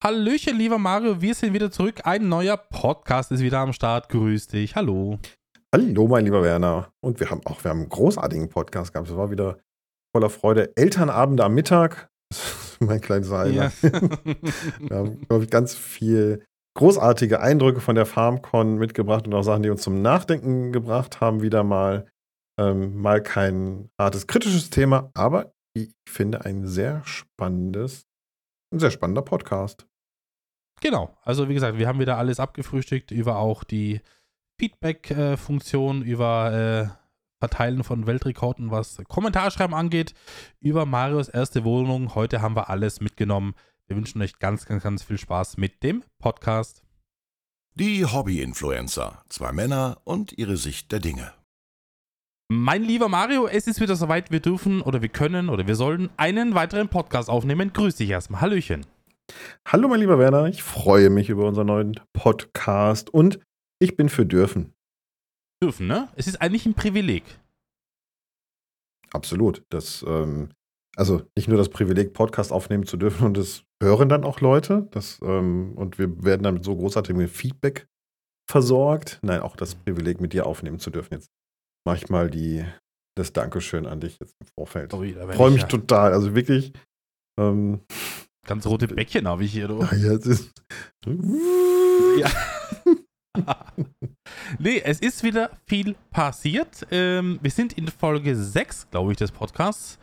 Hallöchen, lieber Mario, wir sind wieder zurück. Ein neuer Podcast ist wieder am Start. Grüß dich. Hallo. Hallo, mein lieber Werner. Und wir haben auch, wir haben einen großartigen Podcast gehabt. Es war wieder voller Freude. Elternabende am Mittag. Mein kleines Highlight. Ja. wir haben, glaube ich, ganz viel großartige Eindrücke von der FarmCon mitgebracht und auch Sachen, die uns zum Nachdenken gebracht haben, wieder mal. Ähm, mal kein hartes, kritisches Thema, aber ich finde ein sehr spannendes, ein sehr spannender Podcast. Genau, also wie gesagt, wir haben wieder alles abgefrühstückt über auch die Feedback-Funktion, über äh, Verteilen von Weltrekorden, was Kommentarschreiben angeht, über Marios erste Wohnung. Heute haben wir alles mitgenommen. Wir wünschen euch ganz, ganz, ganz viel Spaß mit dem Podcast. Die Hobby-Influencer, zwei Männer und ihre Sicht der Dinge. Mein lieber Mario, es ist wieder soweit, wir dürfen oder wir können oder wir sollen einen weiteren Podcast aufnehmen. Grüß dich erstmal. Hallöchen. Hallo, mein lieber Werner. Ich freue mich über unseren neuen Podcast und ich bin für dürfen. Dürfen, ne? Es ist eigentlich ein Privileg. Absolut. Das, ähm, also nicht nur das Privileg, Podcast aufnehmen zu dürfen und das hören dann auch Leute. Das, ähm, und wir werden dann mit so großartigem Feedback versorgt. Nein, auch das Privileg, mit dir aufnehmen zu dürfen. Jetzt mache ich mal die, das Dankeschön an dich jetzt im Vorfeld. Oh, Freue mich ja. total. Also wirklich. Ähm, Ganz rote Bäckchen habe ich hier, du. Ah, ja, es ist. ja. nee, es ist wieder viel passiert. Ähm, wir sind in Folge 6, glaube ich, des Podcasts.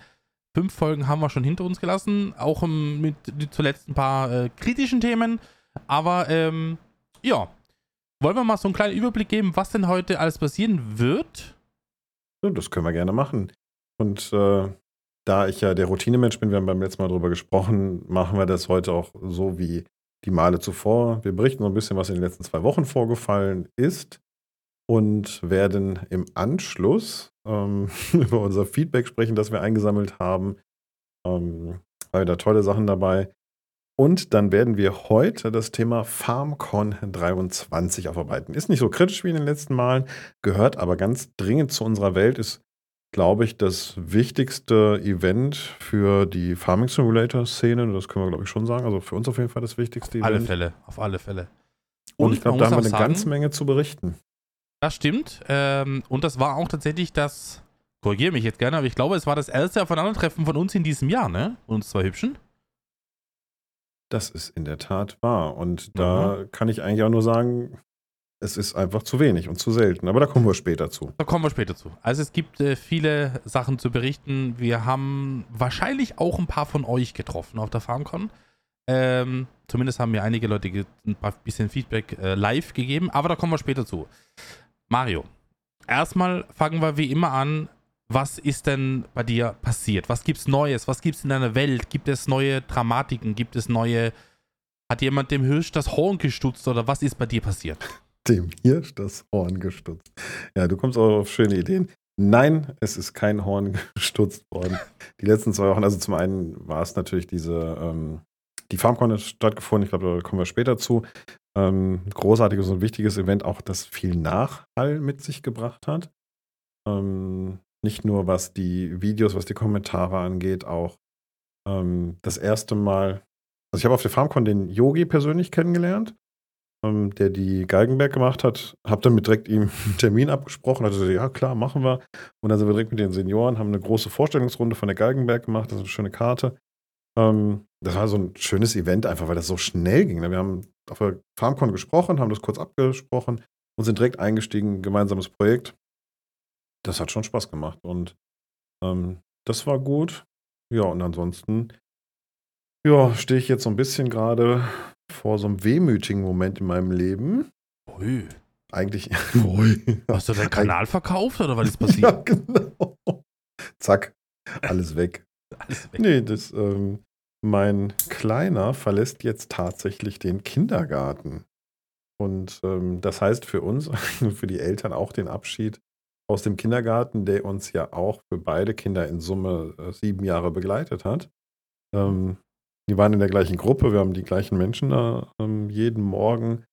Fünf Folgen haben wir schon hinter uns gelassen, auch um, mit zuletzt ein paar äh, kritischen Themen. Aber ähm, ja, wollen wir mal so einen kleinen Überblick geben, was denn heute alles passieren wird? Ja, das können wir gerne machen. Und äh, da ich ja der Routinemensch bin, wir haben beim letzten Mal darüber gesprochen, machen wir das heute auch so wie die Male zuvor. Wir berichten so ein bisschen, was in den letzten zwei Wochen vorgefallen ist und werden im Anschluss ähm, über unser Feedback sprechen, das wir eingesammelt haben. Ähm, weil da tolle Sachen dabei. Und dann werden wir heute das Thema FarmCon 23 aufarbeiten. Ist nicht so kritisch wie in den letzten Malen, gehört aber ganz dringend zu unserer Welt, ist glaube ich, das wichtigste Event für die Farming Simulator-Szene. Das können wir, glaube ich, schon sagen. Also für uns auf jeden Fall das wichtigste auf Event. Auf alle Fälle, auf alle Fälle. Und, und ich glaube, da haben wir eine sagen, ganze Menge zu berichten. Das stimmt. Ähm, und das war auch tatsächlich das, korrigiere mich jetzt gerne, aber ich glaube, es war das erste Aufeinandertreffen von uns in diesem Jahr, ne? Uns zwei Hübschen. Das ist in der Tat wahr. Und da mhm. kann ich eigentlich auch nur sagen, es ist einfach zu wenig und zu selten. Aber da kommen wir später zu. Da kommen wir später zu. Also es gibt äh, viele Sachen zu berichten. Wir haben wahrscheinlich auch ein paar von euch getroffen auf der FarmCon. Ähm, zumindest haben mir einige Leute ein paar bisschen Feedback äh, live gegeben, aber da kommen wir später zu. Mario, erstmal fangen wir wie immer an. Was ist denn bei dir passiert? Was gibt's Neues? Was gibt's in deiner Welt? Gibt es neue Dramatiken? Gibt es neue. Hat jemand dem Hirsch das Horn gestutzt oder was ist bei dir passiert? dem Hirsch das Horn gestutzt. Ja, du kommst auch auf schöne Ideen. Nein, es ist kein Horn gestutzt worden. Die letzten zwei Wochen, also zum einen war es natürlich diese, ähm, die FarmCon ist stattgefunden, ich glaube, da kommen wir später zu. Ähm, großartiges und wichtiges Event, auch das viel Nachhall mit sich gebracht hat. Ähm, nicht nur was die Videos, was die Kommentare angeht, auch ähm, das erste Mal, also ich habe auf der FarmCon den Yogi persönlich kennengelernt ähm, der die Geigenberg gemacht hat. Hab dann mit direkt ihm einen Termin abgesprochen. Hatte gesagt, ja klar, machen wir. Und dann sind wir direkt mit den Senioren, haben eine große Vorstellungsrunde von der Geigenberg gemacht. Das ist eine schöne Karte. Ähm, das war so ein schönes Event einfach, weil das so schnell ging. Ne? Wir haben auf der FarmCon gesprochen, haben das kurz abgesprochen und sind direkt eingestiegen, gemeinsames Projekt. Das hat schon Spaß gemacht und ähm, das war gut. Ja, und ansonsten, ja, stehe ich jetzt so ein bisschen gerade vor so einem wehmütigen Moment in meinem Leben. Ui. Eigentlich. Ui. Hast du deinen Kanal verkauft oder was ist passiert? ja, genau. Zack, alles weg. alles weg. Nee, das, ähm, mein Kleiner verlässt jetzt tatsächlich den Kindergarten. Und ähm, das heißt für uns, für die Eltern auch den Abschied aus dem Kindergarten, der uns ja auch für beide Kinder in Summe äh, sieben Jahre begleitet hat. Ähm, die waren in der gleichen Gruppe, wir haben die gleichen Menschen da ähm, jeden Morgen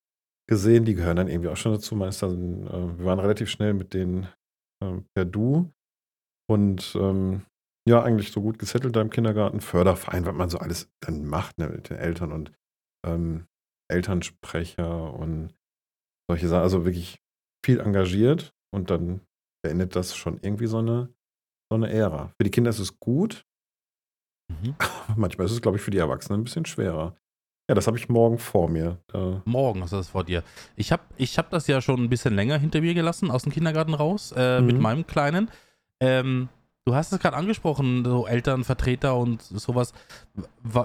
gesehen. Die gehören dann irgendwie auch schon dazu. Meist dann, äh, wir waren relativ schnell mit denen äh, per Du und ähm, ja, eigentlich so gut gesettelt da im Kindergarten. Förderverein, was man so alles dann macht ne, mit den Eltern und ähm, Elternsprecher und solche Sachen. Also wirklich viel engagiert und dann beendet das schon irgendwie so eine, so eine Ära. Für die Kinder ist es gut. Mhm. Manchmal ist es, glaube ich, für die Erwachsenen ein bisschen schwerer. Ja, das habe ich morgen vor mir. Da morgen hast du das vor dir. Ich habe ich hab das ja schon ein bisschen länger hinter mir gelassen, aus dem Kindergarten raus, äh, mhm. mit meinem Kleinen. Ähm, du hast es gerade angesprochen, so Elternvertreter und sowas.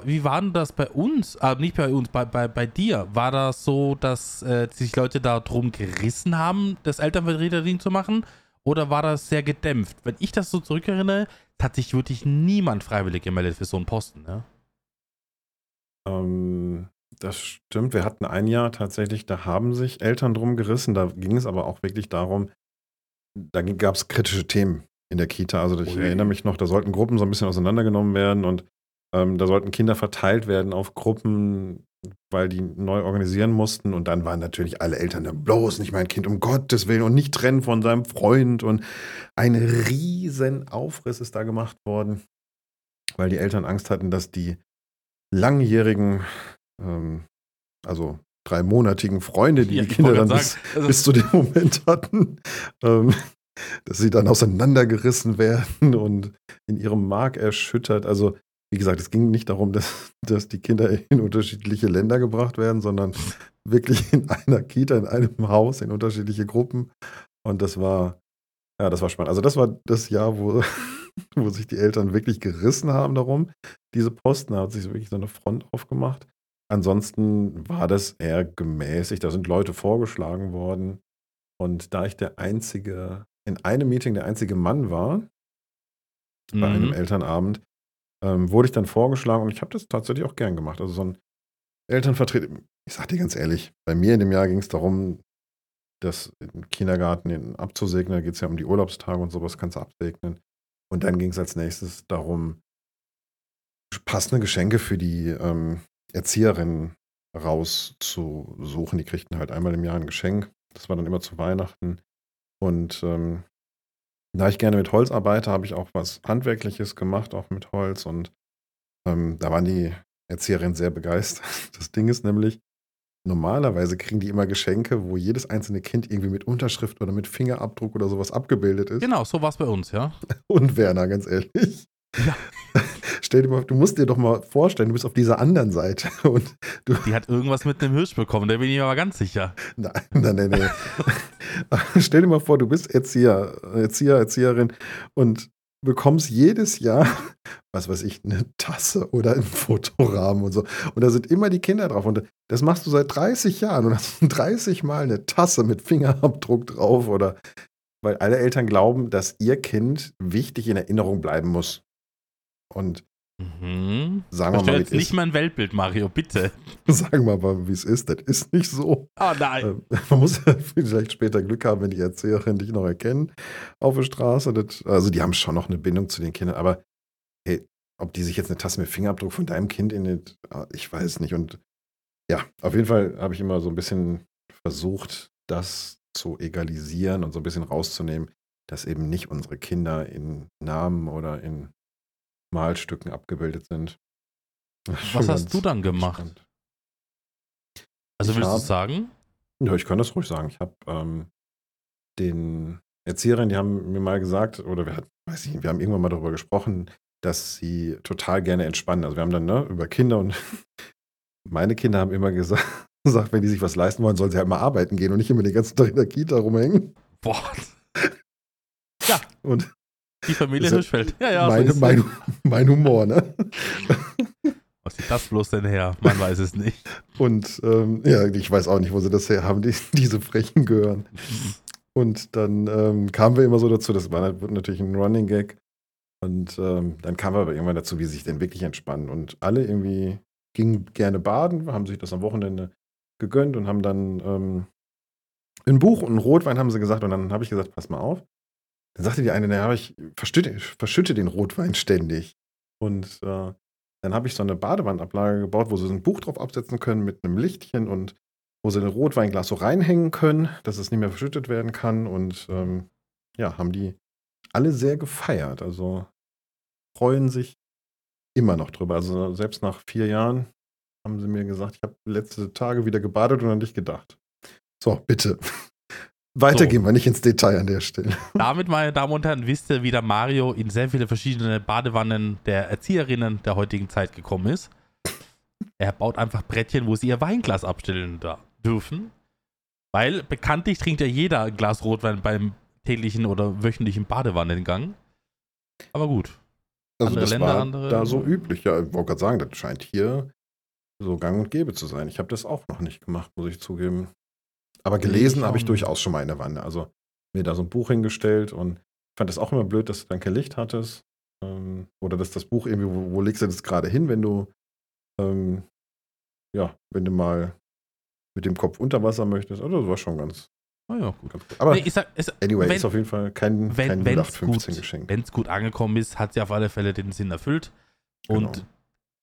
Wie war denn das bei uns? Ah, nicht bei uns, bei, bei, bei dir. War das so, dass äh, sich Leute da drum gerissen haben, das Elternvertreterding zu machen? Oder war das sehr gedämpft? Wenn ich das so zurückerinnere, hat sich wirklich niemand freiwillig gemeldet für so einen Posten, ne? Ähm, das stimmt. Wir hatten ein Jahr tatsächlich, da haben sich Eltern drum gerissen. Da ging es aber auch wirklich darum, da gab es kritische Themen in der Kita. Also ich Ui. erinnere mich noch, da sollten Gruppen so ein bisschen auseinandergenommen werden und ähm, da sollten Kinder verteilt werden auf Gruppen, weil die neu organisieren mussten. Und dann waren natürlich alle Eltern da, bloß nicht mein Kind, um Gottes Willen, und nicht trennen von seinem Freund. Und ein riesen Aufriss ist da gemacht worden, weil die Eltern Angst hatten, dass die langjährigen, ähm, also dreimonatigen Freunde, die ja, die Kinder dann bis, also bis, zu dem Moment hatten, ähm, dass sie dann auseinandergerissen werden und in ihrem Mark erschüttert. Also, wie gesagt, es ging nicht darum, dass, dass die Kinder in unterschiedliche Länder gebracht werden, sondern wirklich in einer Kita, in einem Haus, in unterschiedliche Gruppen. Und das war, ja, das war spannend. Also, das war das Jahr, wo, wo sich die Eltern wirklich gerissen haben darum. Diese Posten, da hat sich wirklich so eine Front aufgemacht. Ansonsten war das eher gemäßigt. Da sind Leute vorgeschlagen worden. Und da ich der einzige in einem Meeting der einzige Mann war, mhm. bei einem mhm. Elternabend, ähm, wurde ich dann vorgeschlagen und ich habe das tatsächlich auch gern gemacht. Also so ein Elternvertreter, ich sag dir ganz ehrlich, bei mir in dem Jahr ging es darum, das Kindergarten abzusegnen. Da geht es ja um die Urlaubstage und sowas kannst du absegnen. Und dann ging es als nächstes darum, passende Geschenke für die ähm, Erzieherinnen rauszusuchen. Die kriegten halt einmal im Jahr ein Geschenk. Das war dann immer zu Weihnachten. Und ähm, da ich gerne mit Holz arbeite, habe ich auch was Handwerkliches gemacht, auch mit Holz. Und ähm, da waren die Erzieherinnen sehr begeistert. Das Ding ist nämlich, normalerweise kriegen die immer Geschenke, wo jedes einzelne Kind irgendwie mit Unterschrift oder mit Fingerabdruck oder sowas abgebildet ist. Genau, so war es bei uns, ja. Und Werner, ganz ehrlich. Ja. Stell dir mal, du musst dir doch mal vorstellen, du bist auf dieser anderen Seite. Und du Die hat irgendwas mit einem Hirsch bekommen, da bin ich mir aber ganz sicher. Nein, nein, nein, nein. Stell dir mal vor, du bist Erzieher, Erzieher, Erzieherin und bekommst jedes Jahr, was weiß ich, eine Tasse oder einen Fotorahmen und so. Und da sind immer die Kinder drauf. Und das machst du seit 30 Jahren und hast 30 Mal eine Tasse mit Fingerabdruck drauf oder weil alle Eltern glauben, dass ihr Kind wichtig in Erinnerung bleiben muss. Und Mhm. Sagen wir mal, jetzt nicht mein Weltbild, Mario, bitte. Sagen wir mal, wie es ist. Das ist nicht so. Oh nein. Ähm, man muss vielleicht später Glück haben, wenn die Erzählerin dich noch erkennen auf der Straße. Das, also, die haben schon noch eine Bindung zu den Kindern, aber hey, ob die sich jetzt eine Tasse mit Fingerabdruck von deinem Kind in den. Ah, ich weiß nicht. Und ja, auf jeden Fall habe ich immer so ein bisschen versucht, das zu egalisieren und so ein bisschen rauszunehmen, dass eben nicht unsere Kinder in Namen oder in Malstücken abgebildet sind. Was hast du dann gemacht? Spannend. Also willst du sagen? Ja, ich kann das ruhig sagen. Ich habe ähm, den Erzieherinnen, die haben mir mal gesagt, oder wir, hat, weiß ich, wir haben irgendwann mal darüber gesprochen, dass sie total gerne entspannen. Also wir haben dann ne, über Kinder und meine Kinder haben immer gesagt, gesagt, wenn die sich was leisten wollen, sollen sie halt mal arbeiten gehen und nicht immer den ganzen Tag in der Kita rumhängen. Boah. Ja. Und die Familie Hirschfeld. Ja, ja. Meine, so mein, mein Humor, ne? Was sieht das bloß denn her? Man weiß es nicht. Und ähm, ja, ich weiß auch nicht, wo sie das her haben, die, diese Frechen gehören. Und dann ähm, kamen wir immer so dazu, das war natürlich ein Running Gag. Und ähm, dann kamen wir aber irgendwann dazu, wie sie sich denn wirklich entspannen. Und alle irgendwie gingen gerne baden, haben sich das am Wochenende gegönnt und haben dann ähm, ein Buch und ein Rotwein, haben sie gesagt. Und dann habe ich gesagt, pass mal auf, dann sagte die eine, naja, ich verschütte, verschütte, den Rotwein ständig. Und äh, dann habe ich so eine Badewandablage gebaut, wo sie ein Buch drauf absetzen können mit einem Lichtchen und wo sie ein Rotweinglas so reinhängen können, dass es nicht mehr verschüttet werden kann. Und ähm, ja, haben die alle sehr gefeiert. Also freuen sich immer noch drüber. Also selbst nach vier Jahren haben sie mir gesagt, ich habe letzte Tage wieder gebadet und an dich gedacht. So, bitte. Weiter So. gehen wir nicht ins Detail an der Stelle. Damit, meine Damen und Herren, wisst ihr, wie der Mario in sehr viele verschiedene Badewannen der Erzieherinnen der heutigen Zeit gekommen ist. Er baut einfach Brettchen, wo sie ihr Weinglas abstellen da dürfen. Weil bekanntlich trinkt ja jeder ein Glas Rotwein beim täglichen oder wöchentlichen Badewannengang. Aber gut. Also Andere das Länder, war andere- da so üblich. Ja, ich wollte gerade sagen, das scheint hier so gang und gäbe zu sein. Ich habe das auch noch nicht gemacht, muss ich zugeben. Aber gelesen habe ich durchaus schon mal in der Wanne. Also mir da so ein Buch hingestellt und ich fand das auch immer blöd, dass du dann kein Licht hattest. Ähm, oder dass das Buch irgendwie, wo, wo legst du das gerade hin, wenn du, ähm, ja, wenn du mal mit dem Kopf unter Wasser möchtest. Also das war schon ganz, Oh ja, gut. ganz gut. Aber Nee, sag, es, anyway, wenn- ist auf jeden Fall kein, wenn kein wenn's 0815 gut, Geschenk. wenn's gut angekommen ist, hat sie auf alle Fälle den Sinn erfüllt. Und Genau.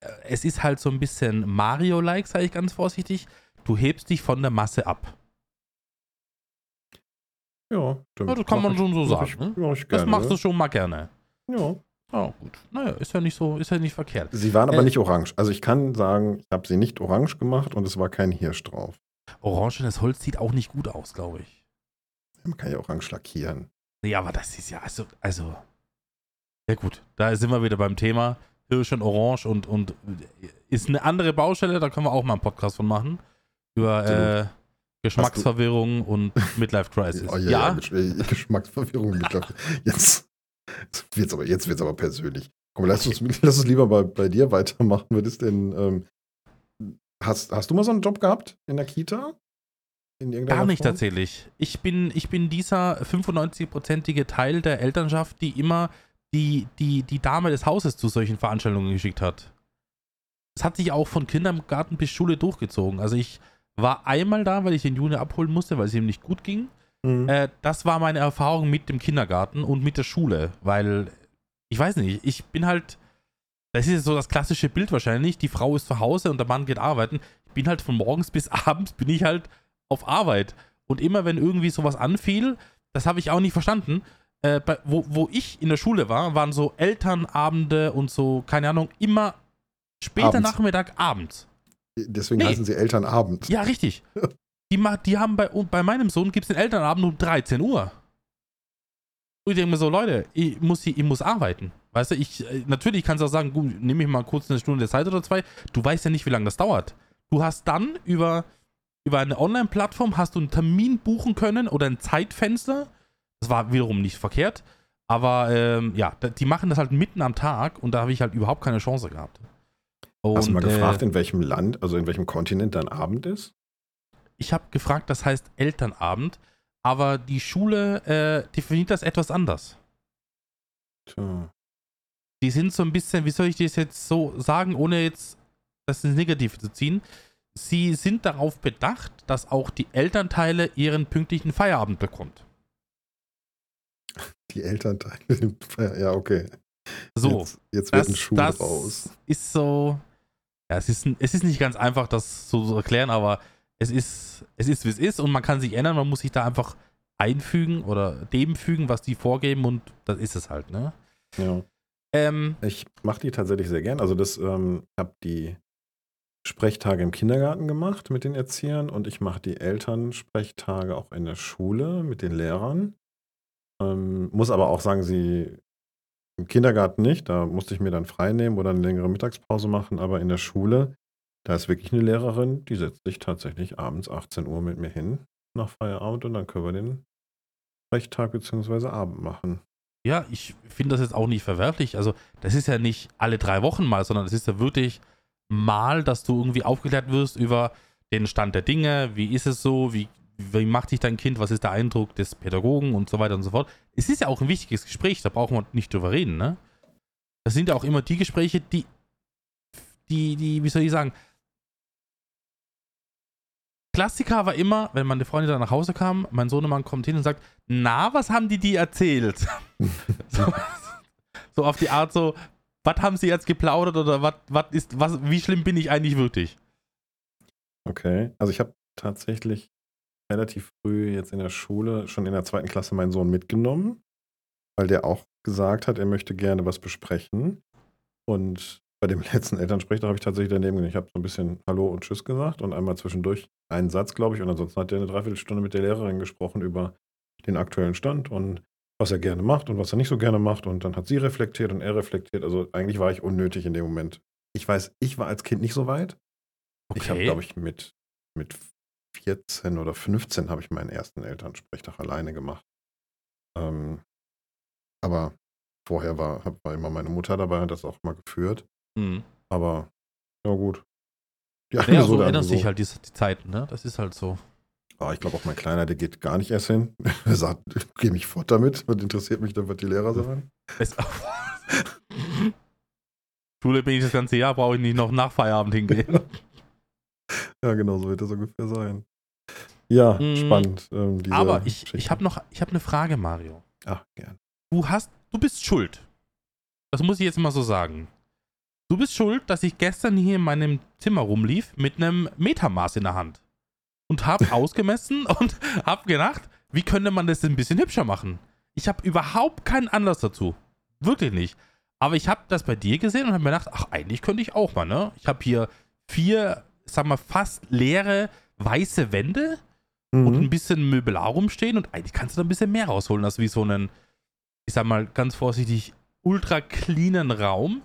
äh, es ist halt so ein bisschen Mario-like, sage ich ganz vorsichtig. Du hebst dich von der Masse ab. Ja, stimmt. Ja, das kann Mach man ich- schon so mach sagen, Ich, ne? mach ich Das machst du ne? schon mal gerne. Ja. Ja, gut. Naja, ist ja nicht so, ist ja nicht verkehrt. Sie waren aber Äh, nicht orange. Also ich kann sagen, ich habe sie nicht orange gemacht und es war kein Hirsch drauf. Orangenes Holz sieht auch nicht gut aus, glaube ich. Man kann ja orange lackieren. Nee, aber das ist ja, also, also. Ja, gut, da sind wir wieder beim Thema. Hirsch und Orange und, und ist eine andere Baustelle, da können wir auch mal einen Podcast von machen. Über äh. Geschmacksverwirrung und Midlife Crisis. Oh, ja, ja. Gesch- äh, Geschmacksverwirrung. mit Kaffee. Jetzt, jetzt wird's aber, jetzt wird's aber persönlich. Komm, lass uns, lass uns lieber bei, bei dir weitermachen. Was ist denn, ähm, hast, hast du mal so einen Job gehabt in der Kita? In Gar nicht Form? tatsächlich. Ich bin, ich bin dieser 95-prozentige Teil der Elternschaft, die immer die, die, die Dame des Hauses zu solchen Veranstaltungen geschickt hat. Das hat sich auch von Kindergarten bis Schule durchgezogen. Also ich war einmal da, weil ich den Juni abholen musste, weil es ihm nicht gut ging. Mhm. Äh, das war meine Erfahrung mit dem Kindergarten und mit der Schule, weil ich weiß nicht, ich bin halt, das ist so das klassische Bild wahrscheinlich, die Frau ist zu Hause und der Mann geht arbeiten. Ich bin halt von morgens bis abends bin ich halt auf Arbeit und immer wenn irgendwie sowas anfiel, das habe ich auch nicht verstanden. Äh, bei, wo, wo ich in der Schule war, waren so Elternabende und so, keine Ahnung, immer später Abends. Nachmittag, abends. Deswegen nee. heißen sie Elternabend. Ja, richtig. Die, die haben bei, bei meinem Sohn gibt es den Elternabend um 13 Uhr. Und ich denke mir so, Leute, ich muss, hier, ich muss arbeiten. Weißt du, ich, äh, natürlich kannst du auch sagen, gut, nehme ich mal kurz eine Stunde Zeit oder zwei. Du weißt ja nicht, wie lange das dauert. Du hast dann über, über eine Online-Plattform hast du einen Termin buchen können oder ein Zeitfenster. Das war wiederum nicht verkehrt. Aber ähm, ja, die machen das halt mitten am Tag und da habe ich halt überhaupt keine Chance gehabt. Hast du mal Und, gefragt, äh, in welchem Land, also in welchem Kontinent dein Abend ist? ich habe gefragt, das heißt Elternabend, aber die Schule äh, definiert das etwas anders. Tja. Die sind so ein bisschen, wie soll ich das jetzt so sagen, ohne jetzt das ins Negative zu ziehen. Sie sind darauf bedacht, dass auch die Elternteile ihren pünktlichen Feierabend bekommt. Die Elternteile. Ja, okay. So, Jetzt, jetzt wird das, ein Schuh das raus. ist so. Ja, es ist, es ist nicht ganz einfach, das so zu erklären, aber es ist, es ist, wie es ist und man kann sich ändern, man muss sich da einfach einfügen oder dem fügen, was die vorgeben und das ist es halt, ne? Ja. Ähm, Ich mache die tatsächlich sehr gern. Also das, ähm, ich habe die Sprechtage im Kindergarten gemacht mit den Erziehern und ich mache die Elternsprechtage auch in der Schule mit den Lehrern. Ähm, muss aber auch sagen, sie im Kindergarten nicht. Da musste ich mir dann frei nehmen oder eine längere Mittagspause machen. Aber in der Schule, da ist wirklich eine Lehrerin, die setzt sich tatsächlich abends 18 Uhr mit mir hin nach Feierabend und dann können wir den Sprechtag bzw. Abend machen. ja, ich finde das jetzt auch nicht verwerflich. Also, das ist ja nicht alle drei Wochen mal, sondern es ist ja wirklich mal, dass du irgendwie aufgeklärt wirst über den Stand der Dinge, wie ist es so, wie, wie macht sich dein Kind, was ist der Eindruck des Pädagogen und so weiter und so fort. Es ist ja auch ein wichtiges Gespräch, da brauchen wir nicht drüber reden, ne? Das sind ja auch immer die Gespräche, die, die, die, wie soll ich sagen, Klassiker war immer, wenn meine Freundin dann nach Hause kam, mein Sohnemann kommt hin und sagt, na, was haben die die erzählt? so, so auf die Art so, was haben sie jetzt geplaudert oder was, was ist, was, wie schlimm bin ich eigentlich wirklich? Okay, also ich habe tatsächlich relativ früh jetzt in der Schule, schon in der zweiten Klasse, meinen Sohn mitgenommen, weil der auch gesagt hat, er möchte gerne was besprechen. Und bei dem letzten Elternsprechtag habe ich tatsächlich daneben gegangen. Ich habe so ein bisschen Hallo und Tschüss gesagt und einmal zwischendurch einen Satz, glaube ich. Und ansonsten hat er eine Dreiviertelstunde mit der Lehrerin gesprochen über den aktuellen Stand und was er gerne macht und was er nicht so gerne macht. Und dann hat sie reflektiert und er reflektiert. Also eigentlich war ich unnötig in dem Moment. Ich weiß, ich war als Kind nicht so weit. Okay. Ich habe, glaube ich, mit, mit 14 oder 15 habe ich meinen ersten Elternsprechtag alleine gemacht. Ähm, aber vorher war, war immer meine Mutter dabei, hat das auch mal geführt. Mhm. Aber, ja gut. Ja, ja so ändern sich halt die, die Zeiten, ne? Das ist halt so. Oh, ich glaube auch mein Kleiner, der geht gar nicht erst hin. Er sagt, geh mich fort damit. Was interessiert mich dann, was die Lehrer sagen? Schule bin ich das ganze Jahr, brauche ich nicht noch nach Feierabend hingehen. ja, genau, so wird das ungefähr sein. Ja, mhm. spannend. Ähm, Aber ich, ich habe noch ich hab eine Frage, Mario. Ach, gern. Du hast, du bist schuld. Das muss ich jetzt mal so sagen. Du bist schuld, dass ich gestern hier in meinem Zimmer rumlief mit einem Metermaß in der Hand. Und habe ausgemessen und habe gedacht, wie könnte man das ein bisschen hübscher machen? Ich habe überhaupt keinen Anlass dazu. Wirklich nicht. Aber ich habe das bei dir gesehen und habe mir gedacht, ach, eigentlich könnte ich auch mal, ne? Ich habe hier vier, sag mal, fast leere weiße Wände mhm. und ein bisschen Möbelar rumstehen und eigentlich kannst du da ein bisschen mehr rausholen, als wie so einen, ich sag mal ganz vorsichtig, ultra cleanen Raum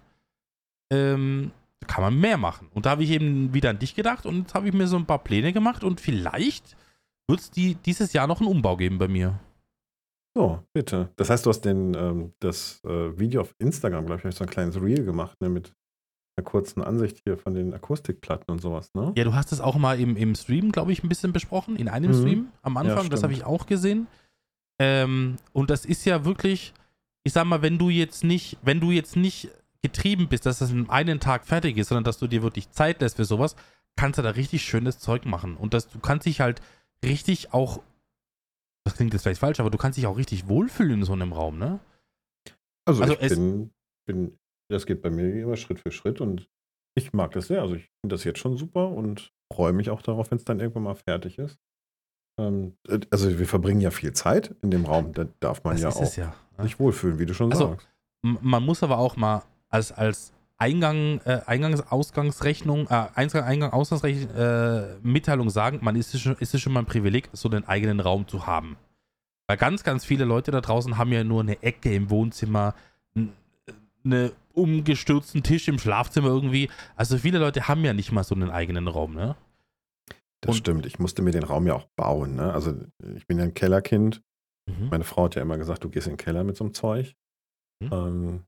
ähm, kann man mehr machen. Und da habe ich eben wieder an dich gedacht und jetzt habe ich mir so ein paar Pläne gemacht und vielleicht wird es die, dieses Jahr noch einen Umbau geben bei mir. So, bitte. Das heißt, du hast den, ähm, das äh, Video auf Instagram, glaube ich, so ein kleines Reel gemacht, ne, mit einer kurzen Ansicht hier von den Akustikplatten und sowas, ne? Ja, du hast es auch mal im, im Stream, glaube ich, ein bisschen besprochen, in einem mhm. Stream am Anfang, ja, das habe ich auch gesehen. Ähm, und das ist ja wirklich, ich sag mal, wenn du jetzt nicht, wenn du jetzt nicht getrieben bist, dass das in einem Tag fertig ist, sondern dass du dir wirklich Zeit lässt für sowas, kannst du da richtig schönes Zeug machen. Und das, du kannst dich halt richtig auch, das klingt jetzt vielleicht falsch, aber du kannst dich auch richtig wohlfühlen in so einem Raum, ne? Also, also ich bin, bin, das geht bei mir immer Schritt für Schritt und ich mag das sehr. Also ich finde das jetzt schon super und freue mich auch darauf, wenn es dann irgendwann mal fertig ist. Ähm, also wir verbringen ja viel Zeit in dem Raum, da darf man das ja auch ja, ne? sich wohlfühlen, wie du schon also, sagst. Man muss aber auch mal als, als Eingang, äh, Eingangs-Ausgangsrechnung, äh, Eingang, Eingang Ausgangsrechnung, äh, Mitteilung sagen, man ist es, schon, ist es schon mal ein Privileg, so einen eigenen Raum zu haben. Weil ganz, ganz viele Leute da draußen haben ja nur eine Ecke im Wohnzimmer, einen umgestürzten Tisch im Schlafzimmer irgendwie. Also viele Leute haben ja nicht mal so einen eigenen Raum, ne? Das Und stimmt. Ich musste mir den Raum ja auch bauen, ne? Also ich bin ja ein Kellerkind. Mhm. Meine Frau hat ja immer gesagt, du gehst in den Keller mit so einem Zeug. Mhm. Ähm,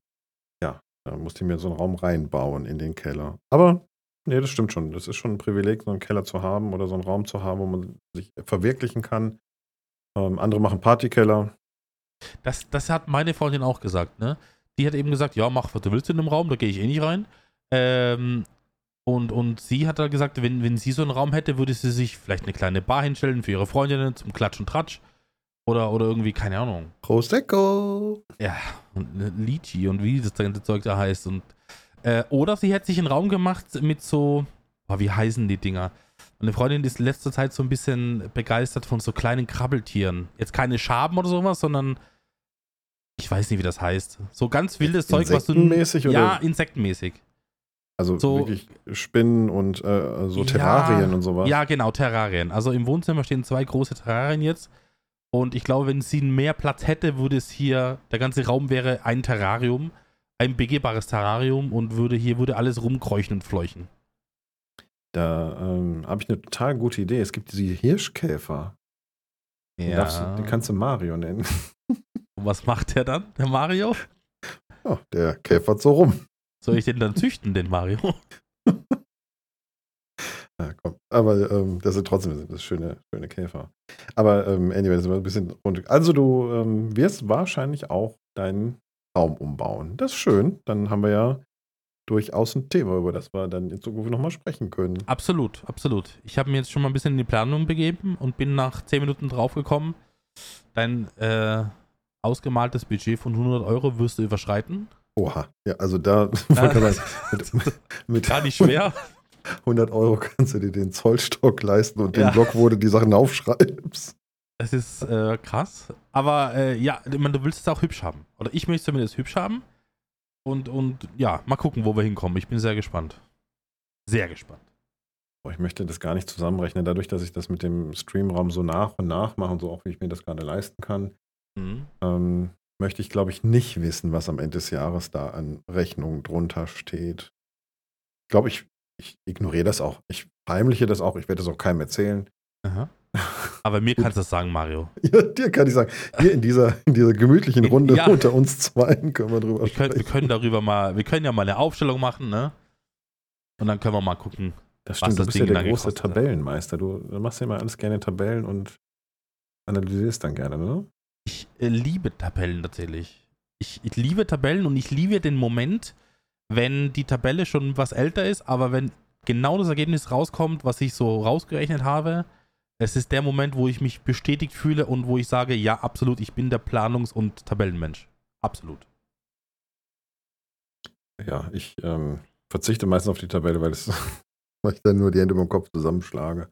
ja, da musste ich mir so einen Raum reinbauen in den Keller. Aber, nee, das stimmt schon. Das ist schon ein Privileg, so einen Keller zu haben oder so einen Raum zu haben, wo man sich verwirklichen kann. Ähm, andere machen Partykeller. Das, das hat meine Freundin auch gesagt, ne? Die hat eben gesagt, ja, mach, was du willst in dem Raum, da gehe ich eh nicht rein. Ähm, und, und sie hat da gesagt, wenn, wenn sie so einen Raum hätte, würde sie sich vielleicht eine kleine Bar hinstellen für ihre Freundinnen zum Klatsch und Tratsch. Oder, oder irgendwie, keine Ahnung. Prosecco. Ja, und Litchi und wie das ganze Zeug da heißt. Und, äh, oder sie hätte sich einen Raum gemacht mit so, oh, wie heißen die Dinger? Meine Freundin ist in letzter Zeit so ein bisschen begeistert von so kleinen Krabbeltieren. Jetzt keine Schaben oder sowas, sondern ich weiß nicht, wie das heißt. So ganz wildes Zeug, was du. Insektenmäßig oder? Ja, insektenmäßig. Also so, wirklich Spinnen und äh, so Terrarien ja, und sowas. Ja, genau, Terrarien. Also im Wohnzimmer stehen zwei große Terrarien jetzt. Und ich glaube, wenn sie mehr Platz hätte, würde es hier, der ganze Raum wäre ein Terrarium, ein begehbares Terrarium und würde hier würde alles rumkräuchen und fleuchen. Da ähm, habe ich eine total gute Idee. Es gibt diese Hirschkäfer. Ja. Den, den kannst du Mario nennen. Und was macht der dann, der Mario? Ja, der käfert so rum. Soll ich den dann züchten, den Mario? Ja, komm. Aber ähm, das sind trotzdem das schöne, schöne Käfer. Aber ähm, anyway, das ist ein bisschen rund. Also du ähm, wirst wahrscheinlich auch deinen Raum umbauen. Das ist schön. Dann haben wir ja durchaus ein Thema, über das wir dann in Zukunft nochmal sprechen können. Absolut, absolut. Ich habe mir jetzt schon mal ein bisschen in die Planung begeben und bin nach 10 Minuten draufgekommen, dein äh, ausgemaltes Budget von 100 Euro wirst du überschreiten. Oha, ja, also da mit, mit, gar nicht schwer. 100 Euro kannst du dir den Zollstock leisten und ja. den Block, wo du die Sachen aufschreibst. Das ist äh, krass. Aber äh, ja, meine, du willst es auch hübsch haben. Oder ich möchte es zumindest hübsch haben. Und, und ja, mal gucken, wo wir hinkommen. Ich bin sehr gespannt. Sehr gespannt. Ich möchte das gar nicht zusammenrechnen, dadurch, dass ich das mit dem Streamraum so nach und nach mache und so auch, wie ich mir das gerade leisten kann, Mhm. ähm, möchte ich, glaube ich, nicht wissen, was am Ende des Jahres da an Rechnungen drunter steht. Ich glaube, ich, ich ignoriere das auch. Ich heimliche das auch. Ich werde das auch keinem erzählen. Aha. Aber mir kannst du das sagen, Mario. Ja, dir kann ich sagen, hier in dieser, in dieser gemütlichen Runde Ja. unter uns zweien können wir drüber Wir können, wir sprechen. können darüber mal, wir können ja mal eine Aufstellung machen, ne? Und dann können wir mal gucken. Das was stimmt, du das bist Ding ja der große. Tabellenmeister. Du, du machst ja immer alles gerne Tabellen und analysierst dann gerne, ne? Ich äh, liebe Tabellen tatsächlich. Ich, ich liebe Tabellen und ich liebe den Moment, wenn die Tabelle schon was älter ist, aber wenn genau das Ergebnis rauskommt, was ich so rausgerechnet habe, es ist der Moment, wo ich mich bestätigt fühle und wo ich sage, ja, absolut, ich bin der Planungs- und Tabellenmensch. Absolut. Ja, ich ähm, verzichte meistens auf die Tabelle, weil, es, weil ich dann nur die Hände den Kopf zusammenschlage,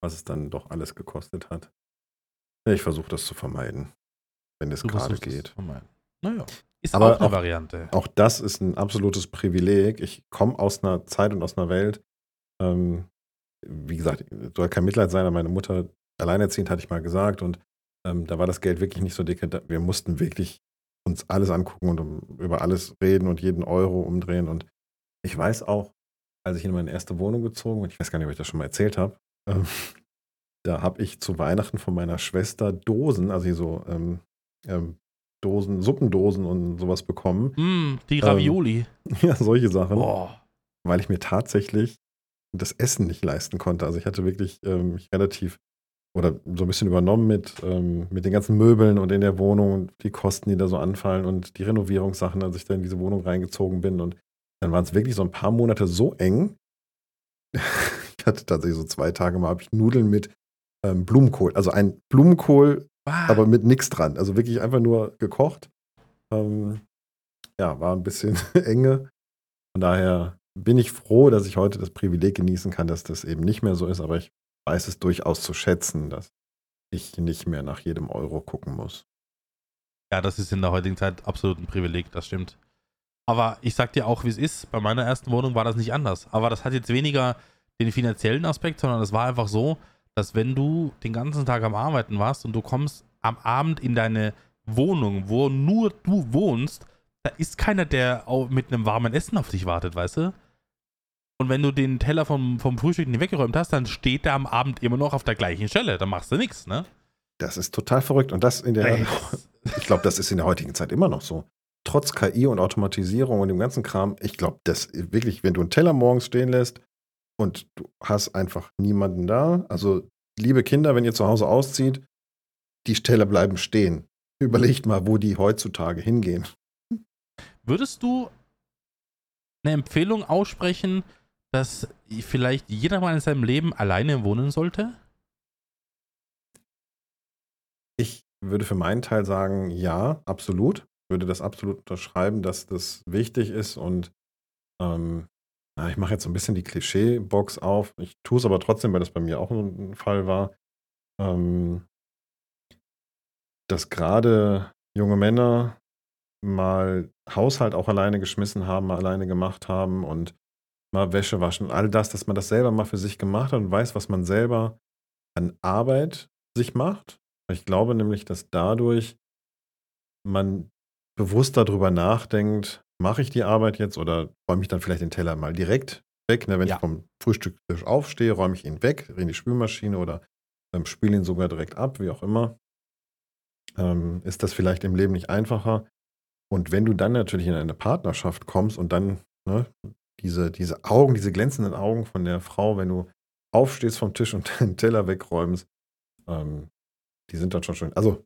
was es dann doch alles gekostet hat. Ich versuche das zu vermeiden, wenn es gerade geht. vermeiden. Naja. Ist Aber auch eine auch- Variante. Auch das ist ein absolutes Privileg. Ich komme aus einer Zeit und aus einer Welt, ähm, wie gesagt, soll kein Mitleid sein, aber meine Mutter alleinerziehend, hatte ich mal gesagt, und ähm, da war das Geld wirklich nicht so dicke. Da- Wir mussten wirklich uns alles angucken und um, über alles reden und jeden Euro umdrehen. Und ich weiß auch, als ich in meine erste Wohnung gezogen bin, ich weiß gar nicht, ob ich das schon mal erzählt habe, ähm, da habe ich zu Weihnachten von meiner Schwester Dosen, also hier so ähm, ähm, Dosen, Suppendosen und sowas bekommen. Mm, die Ähm, Ravioli. Ja, solche Sachen. Boah. Weil ich mir tatsächlich das Essen nicht leisten konnte. Also ich hatte wirklich ähm, mich relativ oder so ein bisschen übernommen mit, ähm, mit den ganzen Möbeln und in der Wohnung und die Kosten, die da so anfallen und die Renovierungssachen, als ich da in diese Wohnung reingezogen bin. Und dann waren es wirklich so ein paar Monate so eng. ich hatte tatsächlich so zwei Tage mal, habe ich Nudeln mit ähm, Blumenkohl. Also ein Blumenkohl Ah, aber mit nichts dran. Also wirklich einfach nur gekocht. Ähm, ja, war ein bisschen enge. Von daher bin ich froh, dass ich heute das Privileg genießen kann, dass das eben nicht mehr so ist. Aber ich weiß es durchaus zu schätzen, dass ich nicht mehr nach jedem Euro gucken muss. Ja, das ist in der heutigen Zeit absolut ein Privileg, das stimmt. Aber ich sag dir auch, wie es ist. Bei meiner ersten Wohnung war das nicht anders. Aber das hat jetzt weniger den finanziellen Aspekt, sondern es war einfach so, dass wenn du den ganzen Tag am Arbeiten warst und du kommst am Abend in deine Wohnung, wo nur du wohnst, da ist keiner, der mit einem warmen Essen auf dich wartet, weißt du? Und wenn du den Teller vom, vom Frühstück nicht weggeräumt hast, dann steht der am Abend immer noch auf der gleichen Stelle. Da machst du nichts, ne? Das ist total verrückt. Und das in der, ich glaube, das ist in der heutigen Zeit immer noch so. Trotz KI und Automatisierung und dem ganzen Kram, ich glaube, das wirklich, wenn du einen Teller morgens stehen lässt und du hast einfach niemanden da, also liebe Kinder, wenn ihr zu Hause auszieht, die Teller bleiben stehen. Überlegt mal, wo die heutzutage hingehen. Würdest du eine Empfehlung aussprechen, dass vielleicht jeder mal in seinem Leben alleine wohnen sollte? Ich würde für meinen Teil sagen, ja, absolut. Würde das absolut unterschreiben, dass das wichtig ist und ähm, na, ich mache jetzt so ein bisschen die Klischee-Box auf. Ich tue es aber trotzdem, weil das bei mir auch ein Fall war, ähm, dass gerade junge Männer mal Haushalt auch alleine geschmissen haben, mal alleine gemacht haben und mal Wäsche waschen. All das, dass man das selber mal für sich gemacht hat und weiß, was man selber an Arbeit sich macht. Ich glaube nämlich, dass dadurch man bewusst darüber nachdenkt, mache ich die Arbeit jetzt oder räume ich dann vielleicht den Teller mal direkt weg. Ne? Wenn Ja. ich vom Frühstückstisch aufstehe, räume ich ihn weg in die Spülmaschine oder ähm, spüle ihn sogar direkt ab, wie auch immer. Ähm, ist das vielleicht im Leben nicht einfacher? Und wenn du dann natürlich in eine Partnerschaft kommst und dann ne, diese, diese Augen, diese glänzenden Augen von der Frau, wenn du aufstehst vom Tisch und den Teller wegräumst, ähm, die sind dann schon schön. Also,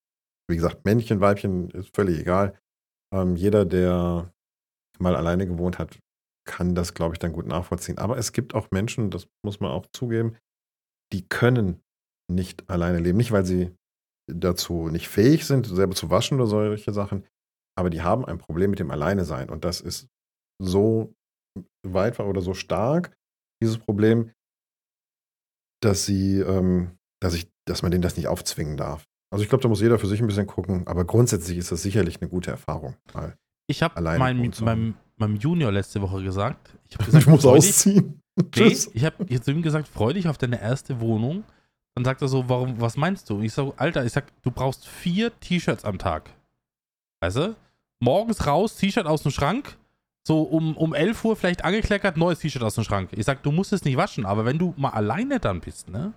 wie gesagt, Männchen, Weibchen ist völlig egal. Ähm, jeder, der mal alleine gewohnt hat, kann das, glaube ich, dann gut nachvollziehen. Aber es gibt auch Menschen, das muss man auch zugeben, die können nicht alleine leben. Nicht, weil sie dazu nicht fähig sind, selber zu waschen oder solche Sachen, aber die haben ein Problem mit dem Alleine-Sein. Und das ist so weit oder so stark, dieses Problem, dass sie, ähm, dass ich, dass man denen das nicht aufzwingen darf. Also ich glaube, da muss jeder für sich ein bisschen gucken, aber grundsätzlich ist das sicherlich eine gute Erfahrung. Mal Ich habe meinem, meinem, meinem Junior letzte Woche gesagt, ich habe Ich gesagt, muss ausziehen. Nee, ich habe jetzt zu ihm gesagt, freu dich auf deine erste Wohnung. Dann sagt er so, warum, was meinst du? Ich sag, Alter, ich sag, du brauchst vier T-Shirts am Tag. Weißt du? Morgens raus, T-Shirt aus dem Schrank. So um, um 11 Uhr vielleicht angekleckert, neues T-Shirt aus dem Schrank. Ich sag, du musst es nicht waschen, aber wenn du mal alleine dann bist, ne?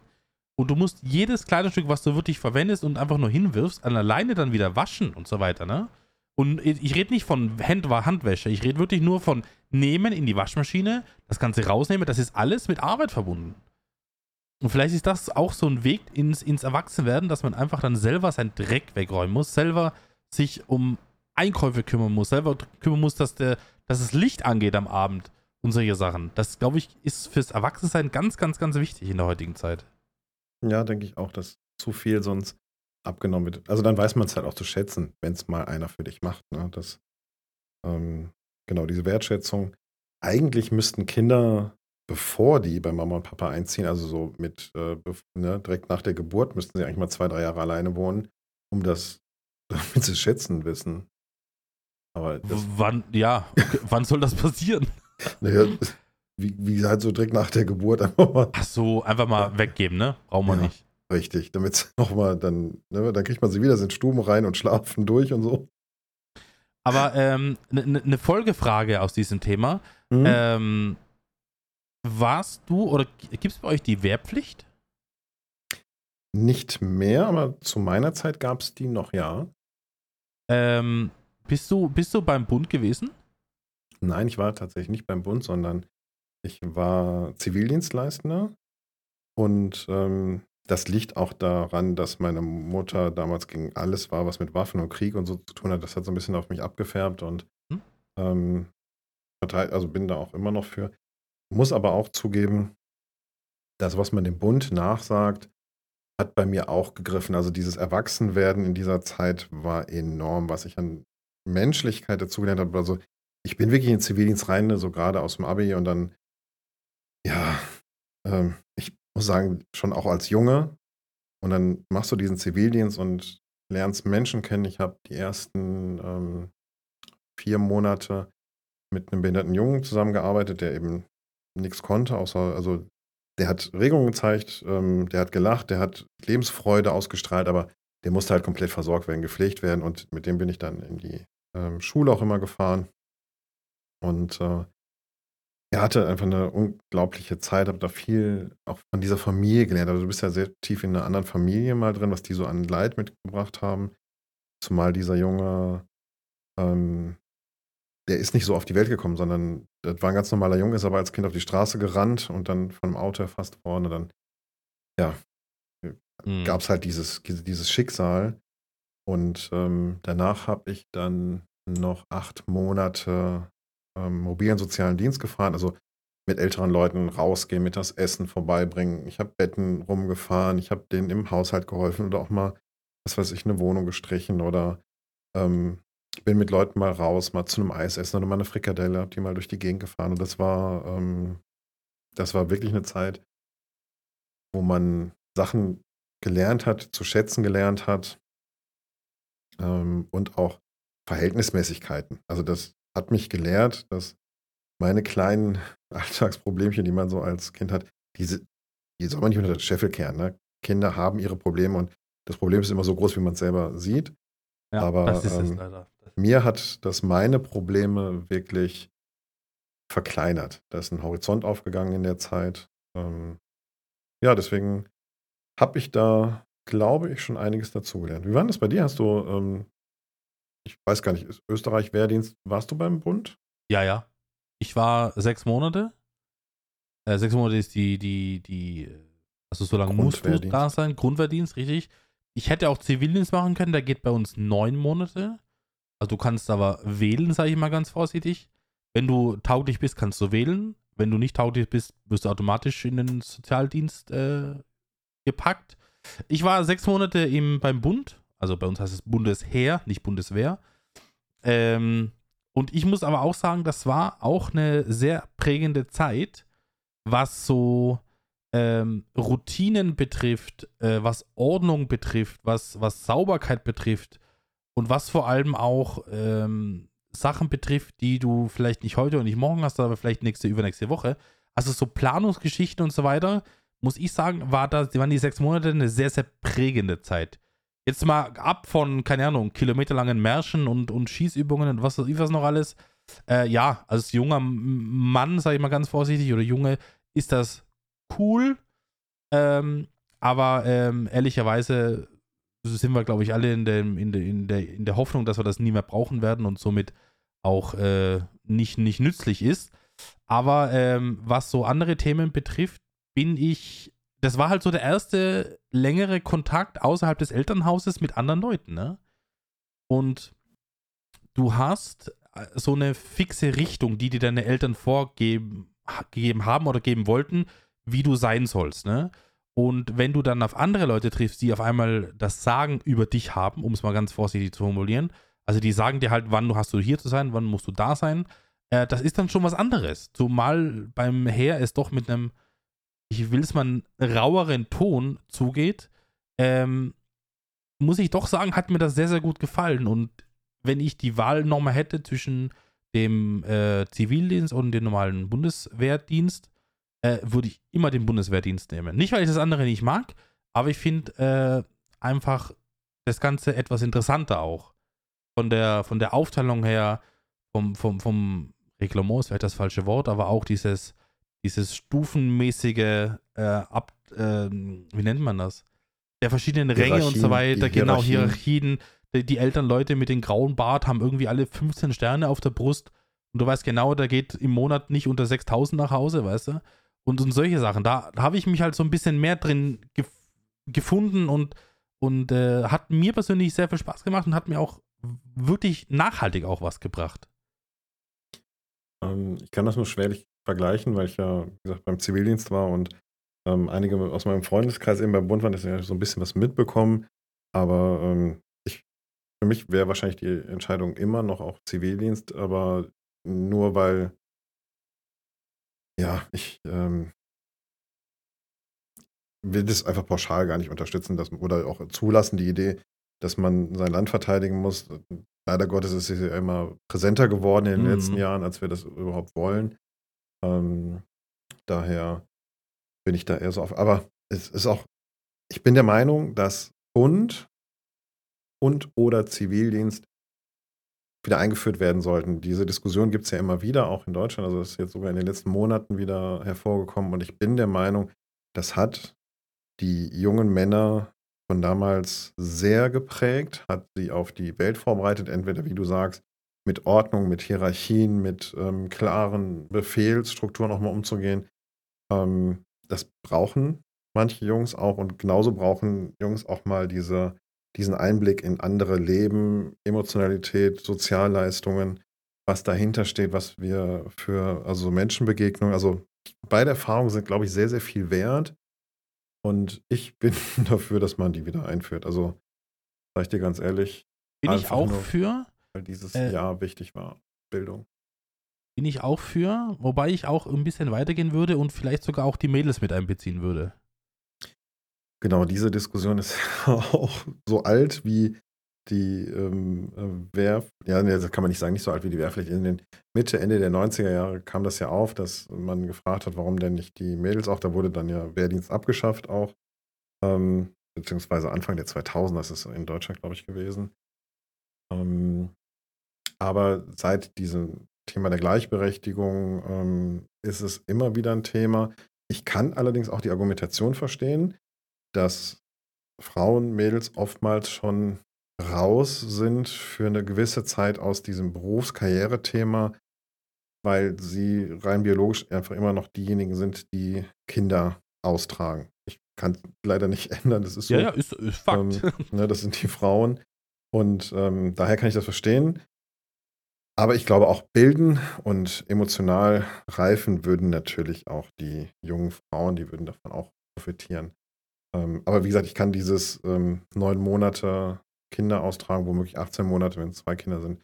Und du musst jedes Kleidungsstück, was du wirklich verwendest und einfach nur hinwirfst, an alleine dann wieder waschen und so weiter, ne? Und ich rede nicht von Hand Handwäsche, ich rede wirklich nur von nehmen in die Waschmaschine, das Ganze rausnehmen, das ist alles mit Arbeit verbunden. Und vielleicht ist das auch so ein Weg ins, ins Erwachsenwerden, dass man einfach dann selber seinen Dreck wegräumen muss, selber sich um Einkäufe kümmern muss, selber kümmern muss, dass, der, dass das Licht angeht am Abend und solche Sachen. Das, glaube ich, ist fürs Erwachsensein ganz, ganz, ganz wichtig in der heutigen Zeit. Ja, denke ich auch, dass zu viel sonst abgenommen wird. Also dann weiß man es halt auch zu schätzen, wenn es mal einer für dich macht. Ne? Das, ähm, genau, diese Wertschätzung. Eigentlich müssten Kinder, bevor die bei Mama und Papa einziehen, also so mit äh, ne, direkt nach der Geburt, müssten sie eigentlich mal zwei, drei Jahre alleine wohnen, um das, damit sie schätzen wissen. Aber das, Wann, ja, okay, wann soll das passieren? naja, wie, wie halt so direkt nach der Geburt einfach mal Ach so, einfach mal weggeben, ne? Brauchen wir Ja. nicht. Richtig, damit nochmal dann, ne, dann kriegt man sie wieder in Stuben rein und schlafen durch und so. Aber eine ähm, ne, ne Folgefrage aus diesem Thema. Mhm. Ähm, warst du oder gibt es bei euch die Wehrpflicht? Nicht mehr, aber zu meiner Zeit gab es die noch, ja. Ähm, bist, du, bist du beim Bund gewesen? Nein, ich war tatsächlich nicht beim Bund, sondern ich war Zivildienstleistender. Und ähm, das liegt auch daran, dass meine Mutter damals gegen alles war, was mit Waffen und Krieg und so zu tun hat. Das hat so ein bisschen auf mich abgefärbt und Hm. ähm, also bin da auch immer noch für. Muss aber auch zugeben, das, was man dem Bund nachsagt, hat bei mir auch gegriffen. Also dieses Erwachsenwerden in dieser Zeit war enorm, was ich an Menschlichkeit dazugelernt habe. Also ich bin wirklich in den Zivildienst rein, ne, so gerade aus dem Abi und dann, ja, ähm, muss sagen, schon auch als Junge. Und dann machst du diesen Zivildienst und lernst Menschen kennen. Ich habe die ersten ähm, vier Monate mit einem behinderten Jungen zusammengearbeitet, der eben nichts konnte, außer, also der hat Regungen gezeigt, ähm, der hat gelacht, der hat Lebensfreude ausgestrahlt, aber der musste halt komplett versorgt werden, gepflegt werden und mit dem bin ich dann in die ähm, Schule auch immer gefahren. Und äh, er hatte einfach eine unglaubliche Zeit, habe da viel auch von dieser Familie gelernt. Also du bist ja sehr tief in einer anderen Familie mal drin, was die so an Leid mitgebracht haben. Zumal dieser Junge, ähm, der ist nicht so auf die Welt gekommen, sondern das war ein ganz normaler Junge, ist aber als Kind auf die Straße gerannt und dann von einem Auto erfasst worden. Und dann, ja, Mhm. gab es halt dieses, diese- dieses Schicksal. Und ähm, danach habe ich dann noch acht Monate ähm, mobilen sozialen Dienst gefahren, also mit älteren Leuten rausgehen, mit das Essen vorbeibringen. Ich habe Betten rumgefahren, ich habe denen im Haushalt geholfen oder auch mal, was weiß ich, eine Wohnung gestrichen oder ähm, bin mit Leuten mal raus, mal zu einem Eis essen oder mal eine Frikadelle, habe die mal durch die Gegend gefahren. Und das war, ähm, das war wirklich eine Zeit, wo man Sachen gelernt hat, zu schätzen gelernt hat ähm, und auch Verhältnismäßigkeiten. Also das hat mich gelehrt, dass meine kleinen Alltagsproblemchen, die man so als Kind hat, diese, die soll man nicht unter den Scheffel kehren. Ne? Kinder haben ihre Probleme und das Problem ist immer so groß, wie man es selber sieht. Ja, aber, das ist es ähm, leider. Mir hat das meine Probleme wirklich verkleinert. Da ist ein Horizont aufgegangen in der Zeit. Ähm, ja, deswegen habe ich da, glaube ich, schon einiges dazugelernt. Wie war das bei dir? Hast du, ähm, ich weiß gar nicht, ist Österreich Wehrdienst, warst du beim Bund? Ja, ja. Ich war sechs Monate. Äh, sechs Monate ist die, die, die, äh, also so lange musst du da sein, Grundwehrdienst, richtig. Ich hätte auch Zivildienst machen können, der geht bei uns neun Monate. Also du kannst aber wählen, sage ich mal ganz vorsichtig. Wenn du tauglich bist, kannst du wählen. Wenn du nicht tauglich bist, wirst du automatisch in den Sozialdienst äh, gepackt. Ich war sechs Monate im, beim Bund, also bei uns heißt es Bundesheer, nicht Bundeswehr. Ähm, und ich muss aber auch sagen, das war auch eine sehr prägende Zeit, was so ähm, Routinen betrifft, äh, was Ordnung betrifft, was, was Sauberkeit betrifft und was vor allem auch ähm, Sachen betrifft, die du vielleicht nicht heute und nicht morgen hast, aber vielleicht nächste, übernächste Woche. Also so Planungsgeschichten und so weiter, muss ich sagen, war das, waren die sechs Monate eine sehr, sehr prägende Zeit. Jetzt mal ab von, keine Ahnung, kilometerlangen Märschen und, und Schießübungen und was was noch alles. Äh, ja, als junger Mann, sage ich mal ganz vorsichtig, oder Junge, ist das cool. Ähm, aber ähm, ehrlicherweise sind wir, glaube ich, alle in der, in, der, in, der, in der Hoffnung, dass wir das nie mehr brauchen werden und somit auch äh, nicht, nicht nützlich ist. Aber ähm, was so andere Themen betrifft, bin ich, das war halt so der erste längere Kontakt außerhalb des Elternhauses mit anderen Leuten, ne? Und du hast äh, so eine fixe Richtung, die dir deine Eltern vorgegeben haben oder geben wollten, wie du sein sollst, ne? Und wenn du dann auf andere Leute triffst, die auf einmal das Sagen über dich haben, um es mal ganz vorsichtig zu formulieren, also die sagen dir halt, wann hast du hier zu sein, wann musst du da sein, äh, das ist dann schon was anderes. Zumal beim Heer es doch mit einem, ich will es mal, raueren Ton zugeht, ähm, muss ich doch sagen, hat mir das sehr, sehr gut gefallen. Und wenn ich die Wahl nochmal hätte zwischen dem äh, Zivildienst und dem normalen Bundeswehrdienst, äh, würde ich immer den Bundeswehrdienst nehmen. Nicht, weil ich das andere nicht mag, aber ich finde äh, einfach das Ganze etwas interessanter auch. Von der, von der Aufteilung her, vom, vom, vom Reglement ist vielleicht das falsche Wort, aber auch dieses, dieses stufenmäßige äh, Ab, äh, wie nennt man das? Der verschiedenen Ränge und so weiter, genau, Hierarchien. Die, die Elternleute mit dem grauen Bart haben irgendwie alle 15 Sterne auf der Brust und du weißt genau, da geht im Monat nicht unter 6000 nach Hause, weißt du? und, und solche Sachen. Da, da habe ich mich halt so ein bisschen mehr drin gef gefunden und, und äh, hat mir persönlich sehr viel Spaß gemacht und hat mir auch wirklich nachhaltig auch was gebracht. Ähm, ich kann das nur schwerlich vergleichen, weil ich ja, wie gesagt, beim Zivildienst war und ähm, einige aus meinem Freundeskreis eben beim Bund waren, habe ich so ein bisschen was mitbekommen. Aber ähm, ich, für mich wäre wahrscheinlich die Entscheidung immer noch auch Zivildienst, aber nur weil ja, ich ähm, will das einfach pauschal gar nicht unterstützen dass, oder auch zulassen, die Idee, dass man sein Land verteidigen muss. Leider Gottes ist es ja immer präsenter geworden in den mhm. letzten Jahren, als wir das überhaupt wollen. Ähm, daher bin ich da eher so auf. Aber es ist auch, ich bin der Meinung, dass Bund und oder Zivildienst wieder eingeführt werden sollten. Diese Diskussion gibt es ja immer wieder, auch in Deutschland. Also das ist jetzt sogar in den letzten Monaten wieder hervorgekommen. Und ich bin der Meinung, das hat die jungen Männer von damals sehr geprägt, hat sie auf die Welt vorbereitet, entweder, wie du sagst, mit Ordnung, mit Hierarchien, mit ähm, klaren Befehlsstrukturen auch mal umzugehen. Ähm, das brauchen manche Jungs auch und genauso brauchen Jungs auch mal diese diesen Einblick in andere Leben, Emotionalität, Sozialleistungen, was dahinter steht, was wir für also Menschenbegegnungen, also beide Erfahrungen sind, glaube ich, sehr, sehr viel wert. Und ich bin dafür, dass man die wieder einführt. Also, sage ich dir ganz ehrlich. Bin ich auch nur, für. Weil dieses äh, Jahr wichtig war. Bildung. Bin ich auch für, wobei ich auch ein bisschen weitergehen würde und vielleicht sogar auch die Mädels mit einbeziehen würde. Genau, diese Diskussion ist auch so alt wie die ähm, äh, Wehr, ja, das kann man nicht sagen, nicht so alt wie die Wehrpflicht. In den Mitte, Ende der 90er Jahre kam das ja auf, dass man gefragt hat, warum denn nicht die Mädels auch, da wurde dann ja Wehrdienst abgeschafft auch, ähm, beziehungsweise Anfang der 2000er das ist in Deutschland, glaube ich, gewesen. Ähm, aber seit diesem Thema der Gleichberechtigung ähm, ist es immer wieder ein Thema. Ich kann allerdings auch die Argumentation verstehen, dass Frauen, Mädels oftmals schon raus sind für eine gewisse Zeit aus diesem Berufskarriere-Thema, weil sie rein biologisch einfach immer noch diejenigen sind, die Kinder austragen. Ich kann es leider nicht ändern, das ist so. Ja, ja, ist, ist Fakt. Ähm, ne, das sind die Frauen. Und ähm, daher kann ich das verstehen. Aber ich glaube, auch bilden und emotional reifen würden natürlich auch die jungen Frauen, die würden davon auch profitieren. Ähm, aber wie gesagt, ich kann dieses ähm, neun Monate Kinder austragen, womöglich 18 Monate, wenn es zwei Kinder sind.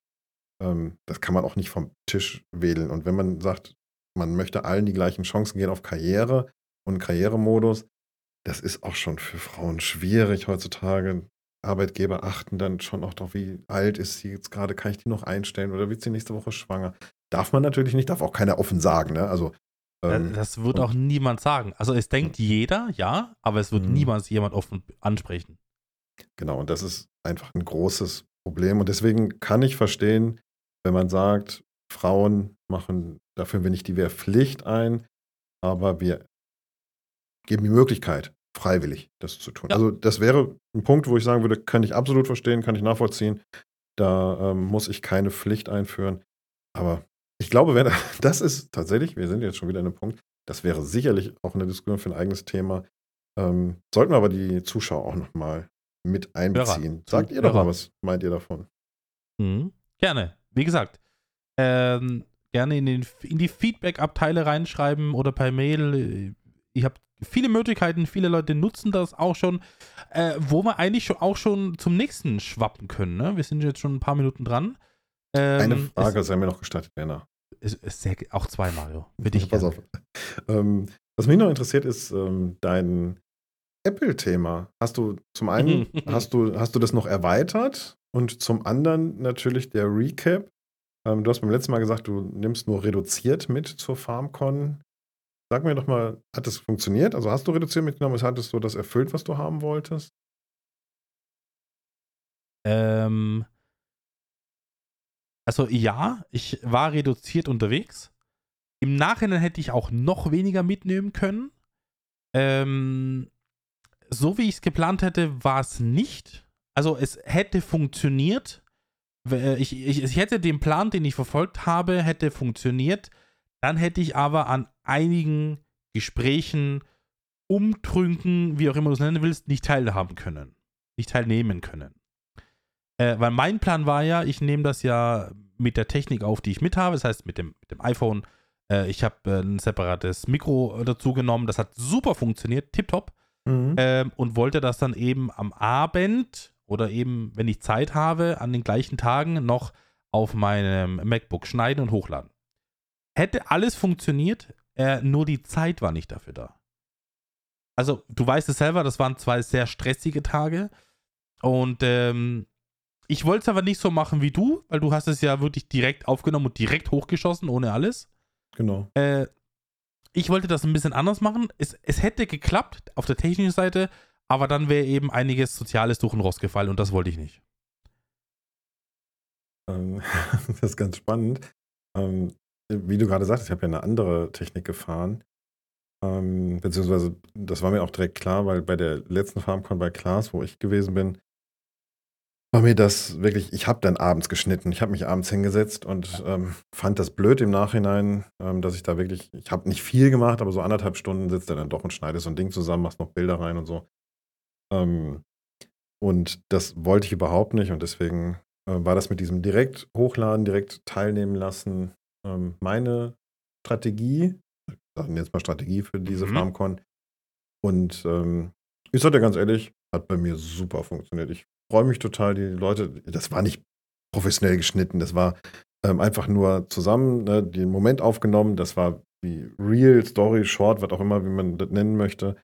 Ähm, das kann man auch nicht vom Tisch wählen. Und wenn man sagt, man möchte allen die gleichen Chancen gehen auf Karriere und Karrieremodus, das ist auch schon für Frauen schwierig heutzutage. Arbeitgeber achten dann schon auch darauf, wie alt ist sie jetzt gerade, kann ich die noch einstellen oder wird sie nächste Woche schwanger? Darf man natürlich nicht, darf auch keiner offen sagen, ne? Also ähm, das wird auch niemand sagen. Also es denkt jeder, ja, aber es wird mhm. niemals jemand offen ansprechen. Genau, und das ist einfach ein großes Problem. Und deswegen kann ich verstehen, wenn man sagt, Frauen machen, dafür wir nicht die Wehrpflicht ein, aber wir geben die Möglichkeit, freiwillig das zu tun. Ja. Also das wäre ein Punkt, wo ich sagen würde, kann ich absolut verstehen, kann ich nachvollziehen. Da ähm, muss ich keine Pflicht einführen. Aber ich glaube, wenn, das ist tatsächlich, wir sind jetzt schon wieder an einem Punkt, das wäre sicherlich auch eine Diskussion für ein eigenes Thema. Ähm, sollten wir aber die Zuschauer auch nochmal mit einbeziehen. Sagt ihr doch mal, was meint ihr davon? Mhm. Gerne. Wie gesagt, ähm, gerne in, den, in die Feedback-Abteile reinschreiben oder per Mail. Ich habe viele Möglichkeiten, viele Leute nutzen das auch schon, äh, wo wir eigentlich schon, auch schon zum nächsten schwappen können. Ne? Wir sind jetzt schon ein paar Minuten dran. Ähm, Eine Frage sei mir noch gestattet, Werner. Ist, ist sehr, auch zwei, Mario. Für dich. Pass auf. Ähm, was mich noch interessiert, ist ähm, dein Apple-Thema. Hast du zum einen, hast, du, hast du das noch erweitert? Und zum anderen natürlich der Recap. Ähm, du hast beim letzten Mal gesagt, du nimmst nur reduziert mit zur FarmCon. Sag mir doch mal, hat das funktioniert? Also hast du reduziert mitgenommen? Hattest du das erfüllt, was du haben wolltest? Ähm, also ja, ich war reduziert unterwegs. Im Nachhinein hätte ich auch noch weniger mitnehmen können. Ähm, so wie ich es geplant hätte, war es nicht. Also es hätte funktioniert. Ich, ich, ich hätte den Plan, den ich verfolgt habe, hätte funktioniert. Dann hätte ich aber an einigen Gesprächen, Umtrünken, wie auch immer du es nennen willst, nicht teilhaben können. Nicht teilnehmen können. Äh, weil mein Plan war ja, ich nehme das ja mit der Technik auf, die ich mit habe, das heißt mit dem, mit dem iPhone. Äh, ich habe äh, ein separates Mikro dazu genommen, das hat super funktioniert, tipptopp. Mhm. Ähm, und wollte das dann eben am Abend oder eben, wenn ich Zeit habe, an den gleichen Tagen noch auf meinem MacBook schneiden und hochladen. Hätte alles funktioniert, äh, nur die Zeit war nicht dafür da. Also, du weißt es selber, das waren zwei sehr stressige Tage. Und ähm, ich wollte es aber nicht so machen wie du, weil du hast es ja wirklich direkt aufgenommen und direkt hochgeschossen, ohne alles. Genau. Äh, ich wollte das ein bisschen anders machen. Es, es hätte geklappt auf der technischen Seite, aber dann wäre eben einiges Soziales durch den Rost gefallen und das wollte ich nicht. Ähm, das ist ganz spannend. Ähm, wie du gerade sagst, ich habe ja eine andere Technik gefahren. Ähm, beziehungsweise, das war mir auch direkt klar, weil bei der letzten FarmCon bei Klaas, wo ich gewesen bin, war mir das wirklich, ich habe dann abends geschnitten. Ich habe mich abends hingesetzt und ähm, fand das blöd im Nachhinein, ähm, dass ich da wirklich, ich habe nicht viel gemacht, aber so anderthalb Stunden sitzt er dann doch und schneidet so ein Ding zusammen, machst noch Bilder rein und so. Ähm, und das wollte ich überhaupt nicht und deswegen äh, war das mit diesem direkt hochladen, direkt teilnehmen lassen ähm, meine Strategie. Sagen jetzt mal Strategie für diese mhm. FarmCon. Und ähm, ich sage dir ganz ehrlich, hat bei mir super funktioniert. Ich freue mich total, die Leute, das war nicht professionell geschnitten, das war ähm, einfach nur zusammen, ne, den Moment aufgenommen, das war wie Real, Story, Short, was auch immer, wie man das nennen möchte.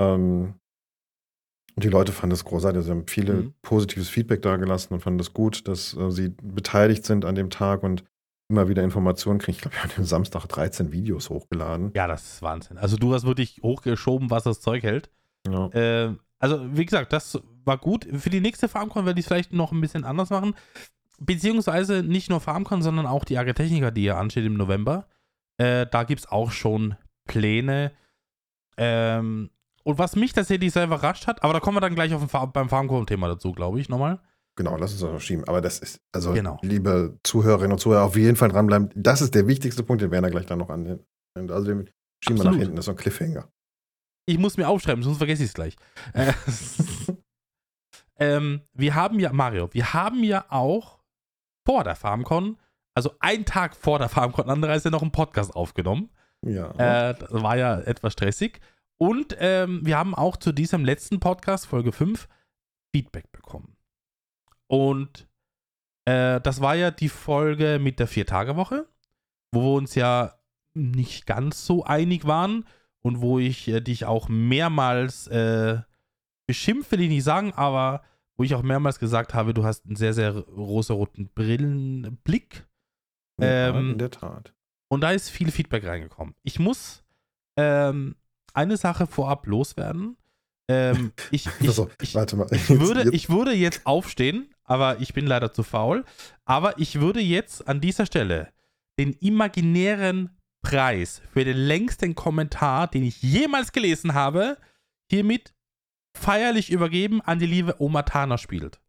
Ähm, und die Leute fanden es großartig. Sie haben viele mhm. positives Feedback dagelassen und fanden es gut, dass äh, sie beteiligt sind an dem Tag und immer wieder Informationen kriegen. Ich glaube, wir haben am Samstag 13 Videos hochgeladen. Ja, das ist Wahnsinn. Also du hast wirklich hochgeschoben, was das Zeug hält. Ja. Äh, also, wie gesagt, das war gut. Für die nächste FarmCon werde ich es vielleicht noch ein bisschen anders machen. Beziehungsweise nicht nur FarmCon, sondern auch die Agritechnica, die ja ansteht im November. Äh, da gibt es auch schon Pläne. Ähm, und was mich tatsächlich sehr überrascht hat, aber da kommen wir dann gleich auf den, beim FarmCon-Thema dazu, glaube ich, nochmal. Genau, lass uns das noch schieben. Aber das ist, also, genau. liebe Zuhörerinnen und Zuhörer, auf jeden Fall dranbleiben. Das ist der wichtigste Punkt, den Werner gleich dann noch an. Also, den schieben Absolut. wir nach hinten. Das ist so ein Cliffhanger. Ich muss mir aufschreiben, sonst vergesse ich es gleich. Äh, ähm, wir haben ja, Mario, wir haben ja auch vor der FarmCon, also einen Tag vor der FarmCon Anreise, noch einen Podcast aufgenommen. Ja. Äh, das war ja etwas stressig. Und ähm, wir haben auch zu diesem letzten Podcast, Folge 5, Feedback bekommen. Und äh, das war ja die Folge mit der Vier-Tage-Woche, wo wir uns ja nicht ganz so einig waren und wo ich äh, dich auch mehrmals äh, beschimpft, will ich nicht sagen, aber wo ich auch mehrmals gesagt habe, du hast einen sehr, sehr rosaroten Brillenblick. Ja, Ähm, in der Tat. Und da ist viel Feedback reingekommen. Ich muss ähm, eine Sache vorab loswerden. Ähm, ich, ich, Also, ich, warte mal. ich, Jetzt- würde, jetzt- ich würde jetzt aufstehen, aber ich bin leider zu faul. Aber ich würde jetzt an dieser Stelle den imaginären Preis für den längsten Kommentar, den ich jemals gelesen habe, hiermit feierlich übergeben an die liebe Oma Tana spielt.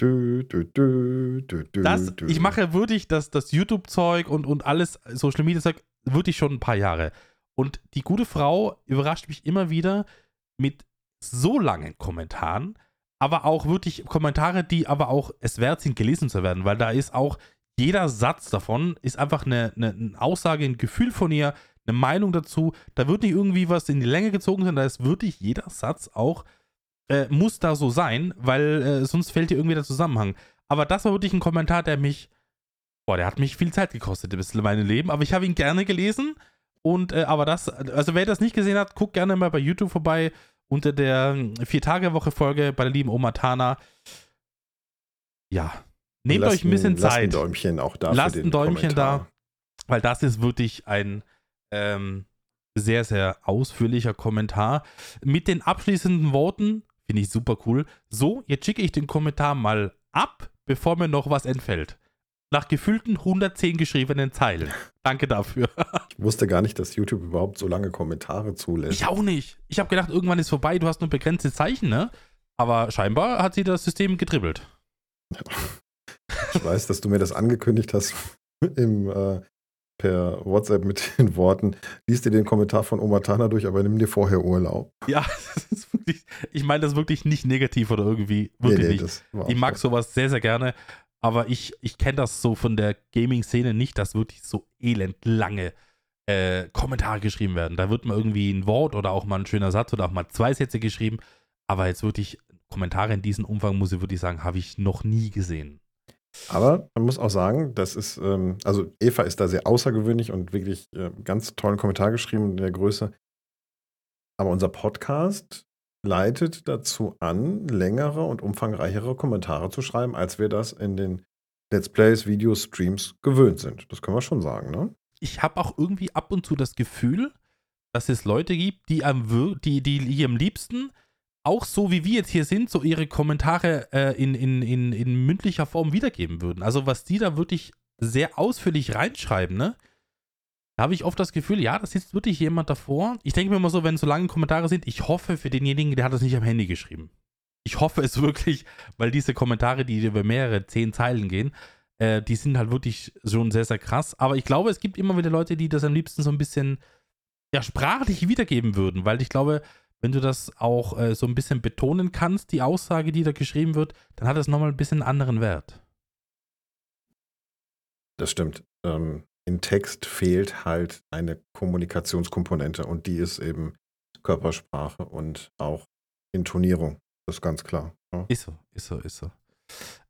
Dü, dü, dü, dü, Das, ich mache wirklich das, das YouTube-Zeug und, und alles Social Media-Zeug wirklich schon ein paar Jahre. Und die gute Frau überrascht mich immer wieder mit so langen Kommentaren, aber auch wirklich Kommentare, die aber auch es wert sind, gelesen zu werden, weil da ist auch jeder Satz davon ist einfach eine, eine, eine Aussage, ein Gefühl von ihr, eine Meinung dazu. Da wird nicht irgendwie was in die Länge gezogen, sondern da ist wirklich jeder Satz auch, äh, muss da so sein, weil äh, sonst fällt dir irgendwie der Zusammenhang. Aber das war wirklich ein Kommentar, der mich, boah, der hat mich viel Zeit gekostet, ein bisschen mein Leben, aber ich habe ihn gerne gelesen. Und, äh, aber das, also wer das nicht gesehen hat, guckt gerne mal bei YouTube vorbei unter der Vier-Tage-Woche-Folge bei der lieben Oma Tana. Ja, nehmt Lasst euch ein bisschen lasst Zeit Ein Däumchen auch da. Lasst für den ein Däumchen Kommentar. weil das ist wirklich ein ähm, sehr, sehr ausführlicher Kommentar. Mit den abschließenden Worten, finde ich super cool. So, jetzt schicke ich den Kommentar mal ab, bevor mir noch was entfällt. Nach gefühlten 110 geschriebenen Zeilen. Danke dafür. Ich wusste gar nicht, dass YouTube überhaupt so lange Kommentare zulässt. Ich auch nicht. Ich habe gedacht, irgendwann ist vorbei, du hast nur begrenzte Zeichen, ne? Aber scheinbar hat sie das System gedribbelt. Ich weiß, dass du mir das angekündigt hast im, äh, per WhatsApp mit den Worten, liest dir den Kommentar von Oma Tana durch, aber nimm dir vorher Urlaub. Ja, wirklich, ich meine das wirklich nicht negativ oder irgendwie. Wirklich nicht. das war Ich mag so. sowas sehr, sehr gerne, aber ich, ich kenne das so von der Gaming-Szene nicht, dass wirklich so elend lange äh, Kommentare geschrieben werden. Da wird mal irgendwie ein Wort oder auch mal ein schöner Satz oder auch mal zwei Sätze geschrieben, aber jetzt wirklich Kommentare in diesem Umfang, muss ich wirklich sagen, habe ich noch nie gesehen. Aber man muss auch sagen, das ist, ähm, also Eva ist da sehr außergewöhnlich und wirklich äh, ganz tollen Kommentar geschrieben in der Größe. Aber unser Podcast leitet dazu an, längere und umfangreichere Kommentare zu schreiben, als wir das in den Let's Plays, Videos, Streams gewöhnt sind. Das können wir schon sagen, ne? Ich habe auch irgendwie ab und zu das Gefühl, dass es Leute gibt, die am, die, die, die am liebsten auch so wie wir jetzt hier sind, so ihre Kommentare äh, in, in, in, in mündlicher Form wiedergeben würden. Also was die da wirklich sehr ausführlich reinschreiben, ne? Da habe ich oft das Gefühl, ja, da sitzt wirklich jemand davor. Ich denke mir immer so, wenn so lange Kommentare sind, ich hoffe für denjenigen, der hat das nicht am Handy geschrieben. Ich hoffe es wirklich, weil diese Kommentare, die über mehrere zehn Zeilen gehen, äh, die sind halt wirklich schon sehr, sehr krass. Aber ich glaube, es gibt immer wieder Leute, die das am liebsten so ein bisschen ja, sprachlich wiedergeben würden, weil ich glaube, wenn du das auch äh, so ein bisschen betonen kannst, die Aussage, die da geschrieben wird, dann hat das nochmal ein bisschen einen anderen Wert. Das stimmt. Ähm, in Text fehlt halt eine Kommunikationskomponente und die ist eben Körpersprache und auch Intonierung. Das ist ganz klar. Ja. Ist so, ist so, ist so.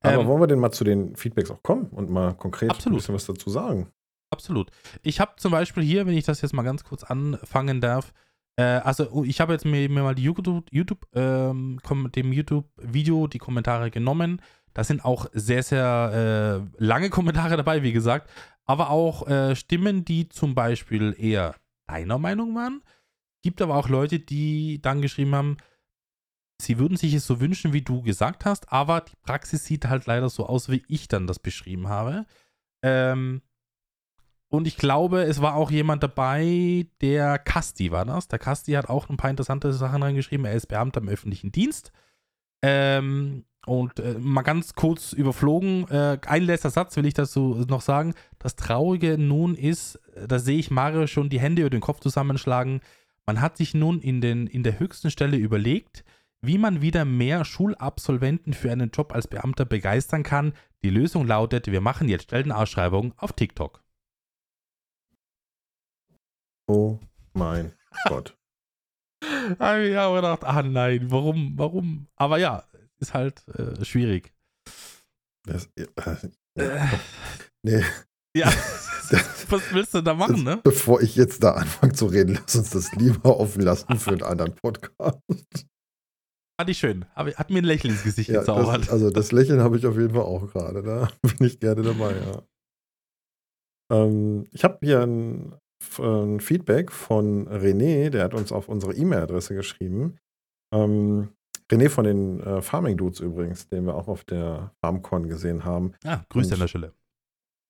Aber Ähm, wollen wir denn mal zu den Feedbacks auch kommen und mal konkret Absolut. ein bisschen was dazu sagen? Absolut. Ich habe zum Beispiel hier, wenn ich das jetzt mal ganz kurz anfangen darf, äh, also oh, ich habe jetzt mir, mir mal die YouTube, YouTube ähm, dem YouTube-Video die Kommentare genommen. Da sind auch sehr, sehr äh, lange Kommentare dabei, wie gesagt, aber auch äh, Stimmen, die zum Beispiel eher deiner Meinung waren. Gibt aber auch Leute, die dann geschrieben haben, sie würden sich es so wünschen, wie du gesagt hast, aber die Praxis sieht halt leider so aus, wie ich dann das beschrieben habe. Ähm, und ich glaube, es war auch jemand dabei, der Kasti war das. Der Kasti hat auch ein paar interessante Sachen reingeschrieben. Er ist Beamter im öffentlichen Dienst. Ähm, und äh, mal ganz kurz überflogen, äh, ein letzter Satz will ich dazu noch sagen. Das Traurige nun ist, äh, da sehe ich Mario schon die Hände über den Kopf zusammenschlagen. Man hat sich nun in, den, in der höchsten Stelle überlegt, wie man wieder mehr Schulabsolventen für einen Job als Beamter begeistern kann. Die Lösung lautet, wir machen jetzt Stellenausschreibungen auf TikTok. Oh mein Gott. habe ich auch gedacht, ah nein, warum, warum? Aber ja, ist halt äh, schwierig. Das, äh, Äh, nee, ja, was willst du da machen, ne? bevor ich jetzt da anfange zu reden, lass uns das lieber offen lassen für einen anderen Podcast. Fand ich schön. Hat mir ein Lächeln ins Gesicht Ja, gezaubert. das, also das Lächeln habe ich auf jeden Fall auch gerade. Da bin ich gerne dabei, ja. Ähm, ich habe hier ein, ein Feedback von René, der hat uns auf unsere E-Mail-Adresse geschrieben. Ähm, René von den äh, Farming Dudes übrigens, den wir auch auf der FarmCon gesehen haben. ah, Grüße Und- an der Stelle.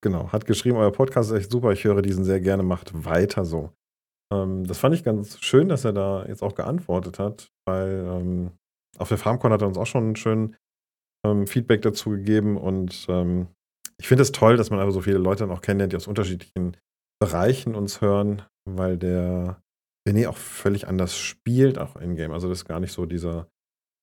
Genau, hat geschrieben, euer Podcast ist echt super, ich höre diesen sehr gerne, macht weiter so. Ähm, das fand ich ganz schön, dass er da jetzt auch geantwortet hat, weil ähm, auf der FarmCon hat er uns auch schon einen schönen ähm, Feedback dazu gegeben und ähm, ich finde es toll, dass man aber so viele Leute dann auch kennenlernt, die aus unterschiedlichen Bereichen uns hören, weil der René auch völlig anders spielt, auch in-game. Also das ist gar nicht so dieser,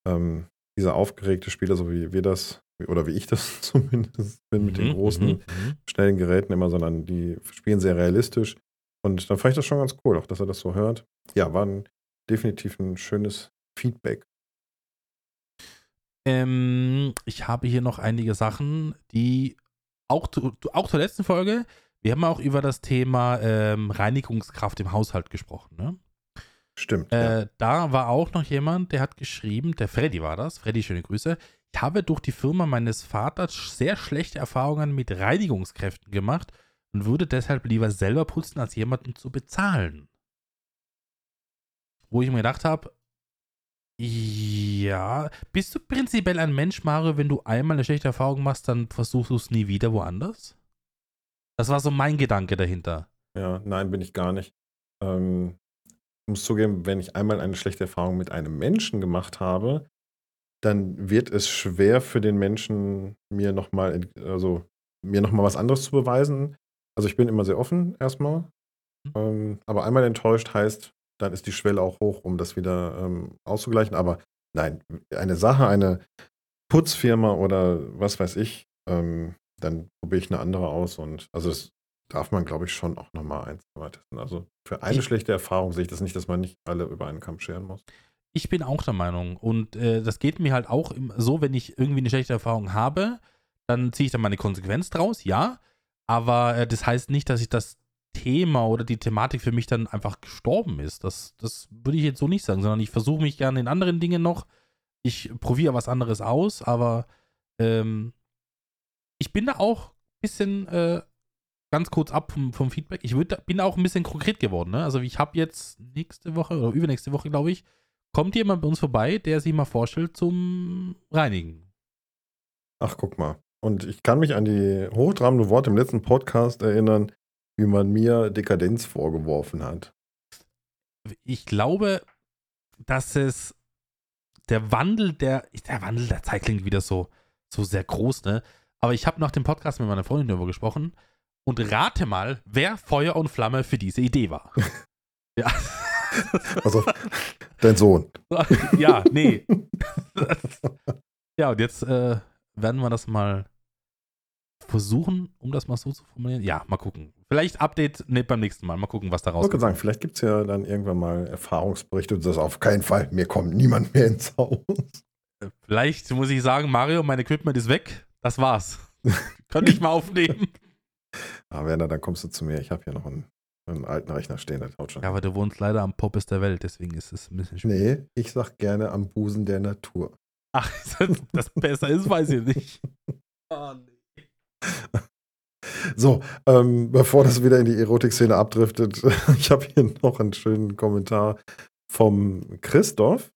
ähm, dieser aufgeregte Spieler, so wie wir das, oder wie ich das zumindest bin, mit den Mhm, großen mhm, mhm. schnellen Geräten immer, sondern die spielen sehr realistisch. Und dann fand ich das schon ganz cool, auch dass er das so hört. Ja, war ein, definitiv ein schönes Feedback. Ähm, ich habe hier noch einige Sachen, die auch, zu, auch zur letzten Folge, wir haben auch über das Thema ähm, Reinigungskraft im Haushalt gesprochen. Ne? Stimmt. ja. Äh, da war auch noch jemand, der hat geschrieben, der Freddy war das. Freddy, schöne Grüße. Ich habe durch die Firma meines Vaters sehr schlechte Erfahrungen mit Reinigungskräften gemacht und würde deshalb lieber selber putzen, als jemanden zu bezahlen. Wo ich mir gedacht habe, ja, bist du prinzipiell ein Mensch, Mario, wenn du einmal eine schlechte Erfahrung machst, dann versuchst du es nie wieder woanders? Das war so mein Gedanke dahinter. Ja, nein, bin ich gar nicht. Ähm, ich muss zugeben, wenn ich einmal eine schlechte Erfahrung mit einem Menschen gemacht habe, dann wird es schwer für den Menschen, mir nochmal, also mir nochmal was anderes zu beweisen. Also ich bin immer sehr offen erstmal. Mhm. Ähm, aber einmal enttäuscht heißt, dann ist die Schwelle auch hoch, um das wieder ähm, auszugleichen. Aber nein, eine Sache, eine Putzfirma oder was weiß ich, ähm, dann probiere ich eine andere aus. Und also das darf man, glaube ich, schon auch nochmal eins testen. Also für eine Ich- schlechte Erfahrung sehe ich das nicht, dass man nicht alle über einen Kamm scheren muss. Ich bin auch der Meinung. Und äh, das geht mir halt auch im, so, wenn ich irgendwie eine schlechte Erfahrung habe, dann ziehe ich dann meine Konsequenz draus, ja. Aber äh, das heißt nicht, dass ich das Thema oder die Thematik für mich dann einfach gestorben ist. Das, das würde ich jetzt so nicht sagen, sondern ich versuche mich gerne in anderen Dingen noch. Ich probiere was anderes aus, aber ähm, ich bin da auch ein bisschen äh, ganz kurz ab vom, vom Feedback. Ich würd, bin da auch ein bisschen konkret geworden. Ne? Also ich habe jetzt nächste Woche oder übernächste Woche, glaube ich, kommt jemand bei uns vorbei, der sich mal vorstellt zum Reinigen. Ach, guck mal. Und ich kann mich an die hochtrabende Worte im letzten Podcast erinnern, wie man mir Dekadenz vorgeworfen hat. Ich glaube, dass es der Wandel der, der Wandel der Zeit klingt wieder so, so sehr groß, ne? Aber ich habe nach dem Podcast mit meiner Freundin darüber gesprochen und rate mal, wer Feuer und Flamme für diese Idee war. ja. Also, dein Sohn. ja, nee. ja, und jetzt äh, werden wir das mal versuchen, um das mal so zu formulieren. Ja, mal gucken. Vielleicht Update ne, beim nächsten Mal. Mal gucken, was da Ich wollte rauskommt. sagen, vielleicht gibt es ja dann irgendwann mal Erfahrungsberichte und das auf keinen Fall, mir kommt niemand mehr ins Haus. Vielleicht muss ich sagen, Mario, mein Equipment ist weg. Das war's. Könnte ich mal aufnehmen. Ah, Werner, dann kommst du zu mir. Ich habe hier noch einen, einen alten Rechner stehen, der haut schon. Ja, aber du wohnst leider am Poppes der Welt, deswegen ist es ein bisschen schwierig. nee, ich sag gerne am Busen der Natur. Ach, das besser ist, weiß ich nicht. Oh, nee. So, ähm, bevor das wieder in die Erotik-Szene abdriftet, ich habe hier noch einen schönen Kommentar vom Christoph.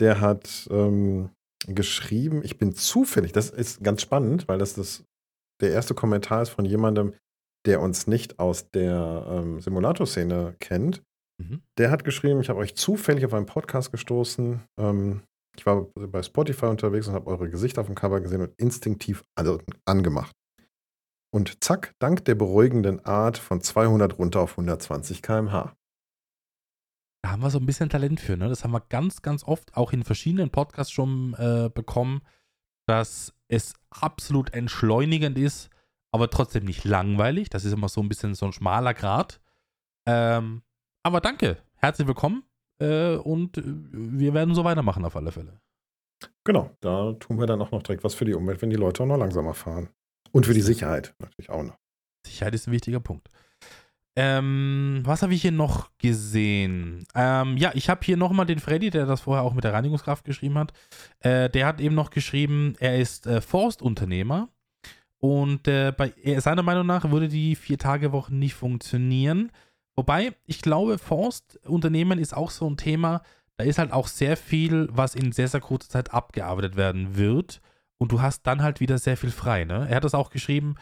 Der hat ähm, geschrieben, ich bin zufällig, das ist ganz spannend, weil das, das der erste Kommentar ist von jemandem, der uns nicht aus der ähm, Simulator-Szene kennt. Mhm. Der hat geschrieben, ich habe euch zufällig auf einen Podcast gestoßen. Ähm, ich war bei Spotify unterwegs und habe eure Gesichter auf dem Cover gesehen und instinktiv also angemacht. Und zack, dank der beruhigenden Art von 200 runter auf 120 km/h. Da haben wir so ein bisschen Talent für, ne? Das haben wir ganz, ganz oft auch in verschiedenen Podcasts schon äh, bekommen, dass es absolut entschleunigend ist, aber trotzdem nicht langweilig. Das ist immer so ein bisschen so ein schmaler Grad. Ähm, aber danke, herzlich willkommen äh, und äh, wir werden so weitermachen auf alle Fälle. Genau, da tun wir dann auch noch direkt was für die Umwelt, wenn die Leute auch noch langsamer fahren. Und für die Sicherheit natürlich auch noch. Sicherheit ist ein wichtiger Punkt. Ähm, was habe ich hier noch gesehen? Ähm, ja, ich habe hier nochmal den Freddy, der das vorher auch mit der Reinigungskraft geschrieben hat. Äh, der hat eben noch geschrieben, er ist äh, Forstunternehmer und äh, bei seiner Meinung nach würde die Vier-Tage-Woche nicht funktionieren. Wobei, ich glaube, Forstunternehmen ist auch so ein Thema, da ist halt auch sehr viel, was in sehr, sehr kurzer Zeit abgearbeitet werden wird. Und du hast dann halt wieder sehr viel frei. Ne? Er hat das auch geschrieben,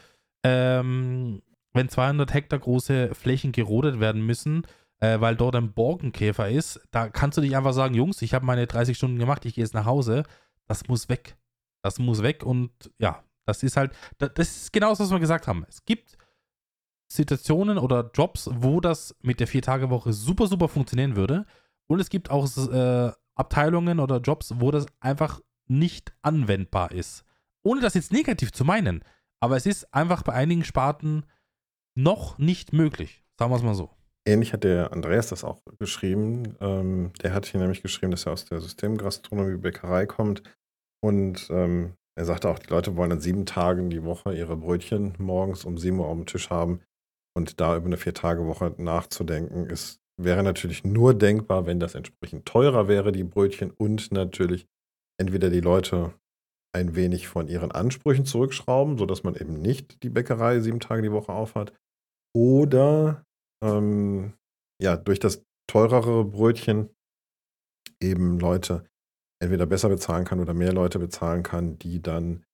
ähm, wenn 200 Hektar große Flächen gerodet werden müssen, äh, weil dort ein Borkenkäfer ist, da kannst du nicht einfach sagen, Jungs, ich habe meine 30 Stunden gemacht, ich gehe jetzt nach Hause. Das muss weg. Das muss weg und ja, das ist halt, das ist genau das, was wir gesagt haben. Es gibt Situationen oder Jobs, wo das mit der Vier-Tage-Woche super, super funktionieren würde. Und es gibt auch äh, Abteilungen oder Jobs, wo das einfach nicht anwendbar ist. Ohne das jetzt negativ zu meinen. Aber es ist einfach bei einigen Sparten noch nicht möglich. Sagen wir es mal so. Ähnlich hat der Andreas das auch geschrieben. Ähm, der hat hier nämlich geschrieben, dass er aus der Systemgastronomie Bäckerei kommt. Und ähm, er sagte auch, die Leute wollen an sieben Tagen die Woche ihre Brötchen morgens um sieben Uhr auf dem Tisch haben. Und da über eine Vier-Tage-Woche nachzudenken, ist, wäre natürlich nur denkbar, wenn das entsprechend teurer wäre, die Brötchen, und natürlich entweder die Leute ein wenig von ihren Ansprüchen zurückschrauben, sodass man eben nicht die Bäckerei sieben Tage die Woche aufhat. Oder ähm, ja, durch das teurere Brötchen eben Leute entweder besser bezahlen kann oder mehr Leute bezahlen kann, die dann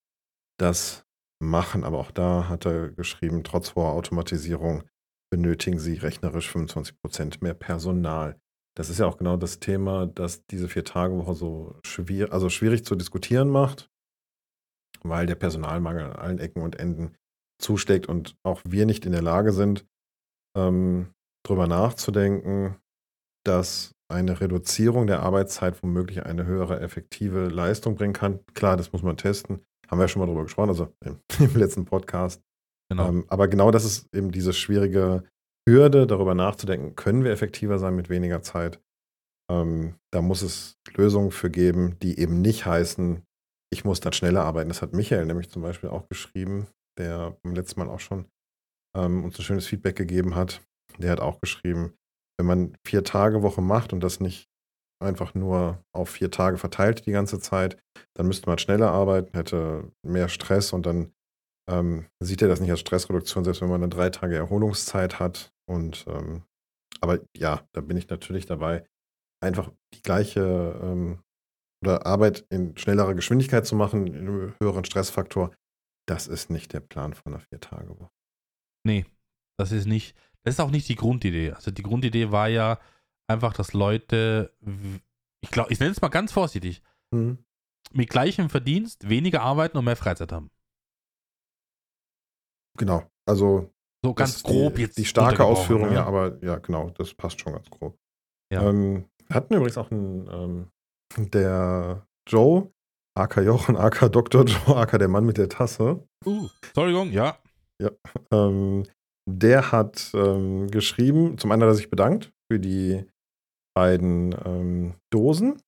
das machen. Aber auch da hat er geschrieben, trotz hoher Automatisierung benötigen sie rechnerisch 25% mehr Personal. Das ist ja auch genau das Thema, das diese Vier-Tage-Woche so schwierig, also schwierig zu diskutieren macht weil der Personalmangel an allen Ecken und Enden zusteckt und auch wir nicht in der Lage sind, ähm, darüber nachzudenken, dass eine Reduzierung der Arbeitszeit womöglich eine höhere effektive Leistung bringen kann. Klar, das muss man testen. Haben wir ja schon mal drüber gesprochen, also im, im letzten Podcast. Genau. Ähm, aber genau das ist eben diese schwierige Hürde, darüber nachzudenken, können wir effektiver sein mit weniger Zeit. Ähm, da muss es Lösungen für geben, die eben nicht heißen, ich muss dann schneller arbeiten. Das hat Michael nämlich zum Beispiel auch geschrieben, der beim letzten Mal auch schon ähm, uns ein schönes Feedback gegeben hat. Der hat auch geschrieben, wenn man vier Tage Woche macht und das nicht einfach nur auf vier Tage verteilt die ganze Zeit, dann müsste man schneller arbeiten, hätte mehr Stress und dann ähm, sieht er das nicht als Stressreduktion, selbst wenn man dann drei Tage Erholungszeit hat. Und ähm, aber ja, da bin ich natürlich dabei, einfach die gleiche ähm, oder Arbeit in schnellerer Geschwindigkeit zu machen, in einem höheren Stressfaktor, das ist nicht der Plan von einer Vier-Tage-Woche. Nee, das ist nicht, das ist auch nicht die Grundidee. Also die Grundidee war ja einfach, dass Leute, ich glaube, ich nenne es mal ganz vorsichtig, mhm. mit gleichem Verdienst weniger arbeiten und mehr Freizeit haben. Genau, also so ganz grob die, jetzt. Die starke Ausführung, ne? ja, aber ja, genau, das passt schon ganz grob. Ja. Ähm, hatten übrigens auch einen ähm, der Joe, aka Jochen, aka Dr. Joe, aka der Mann mit der Tasse. Uh, Entschuldigung, ja. Ja. Ähm, der hat ähm, geschrieben, zum einen hat er sich bedankt für die beiden ähm, Dosen.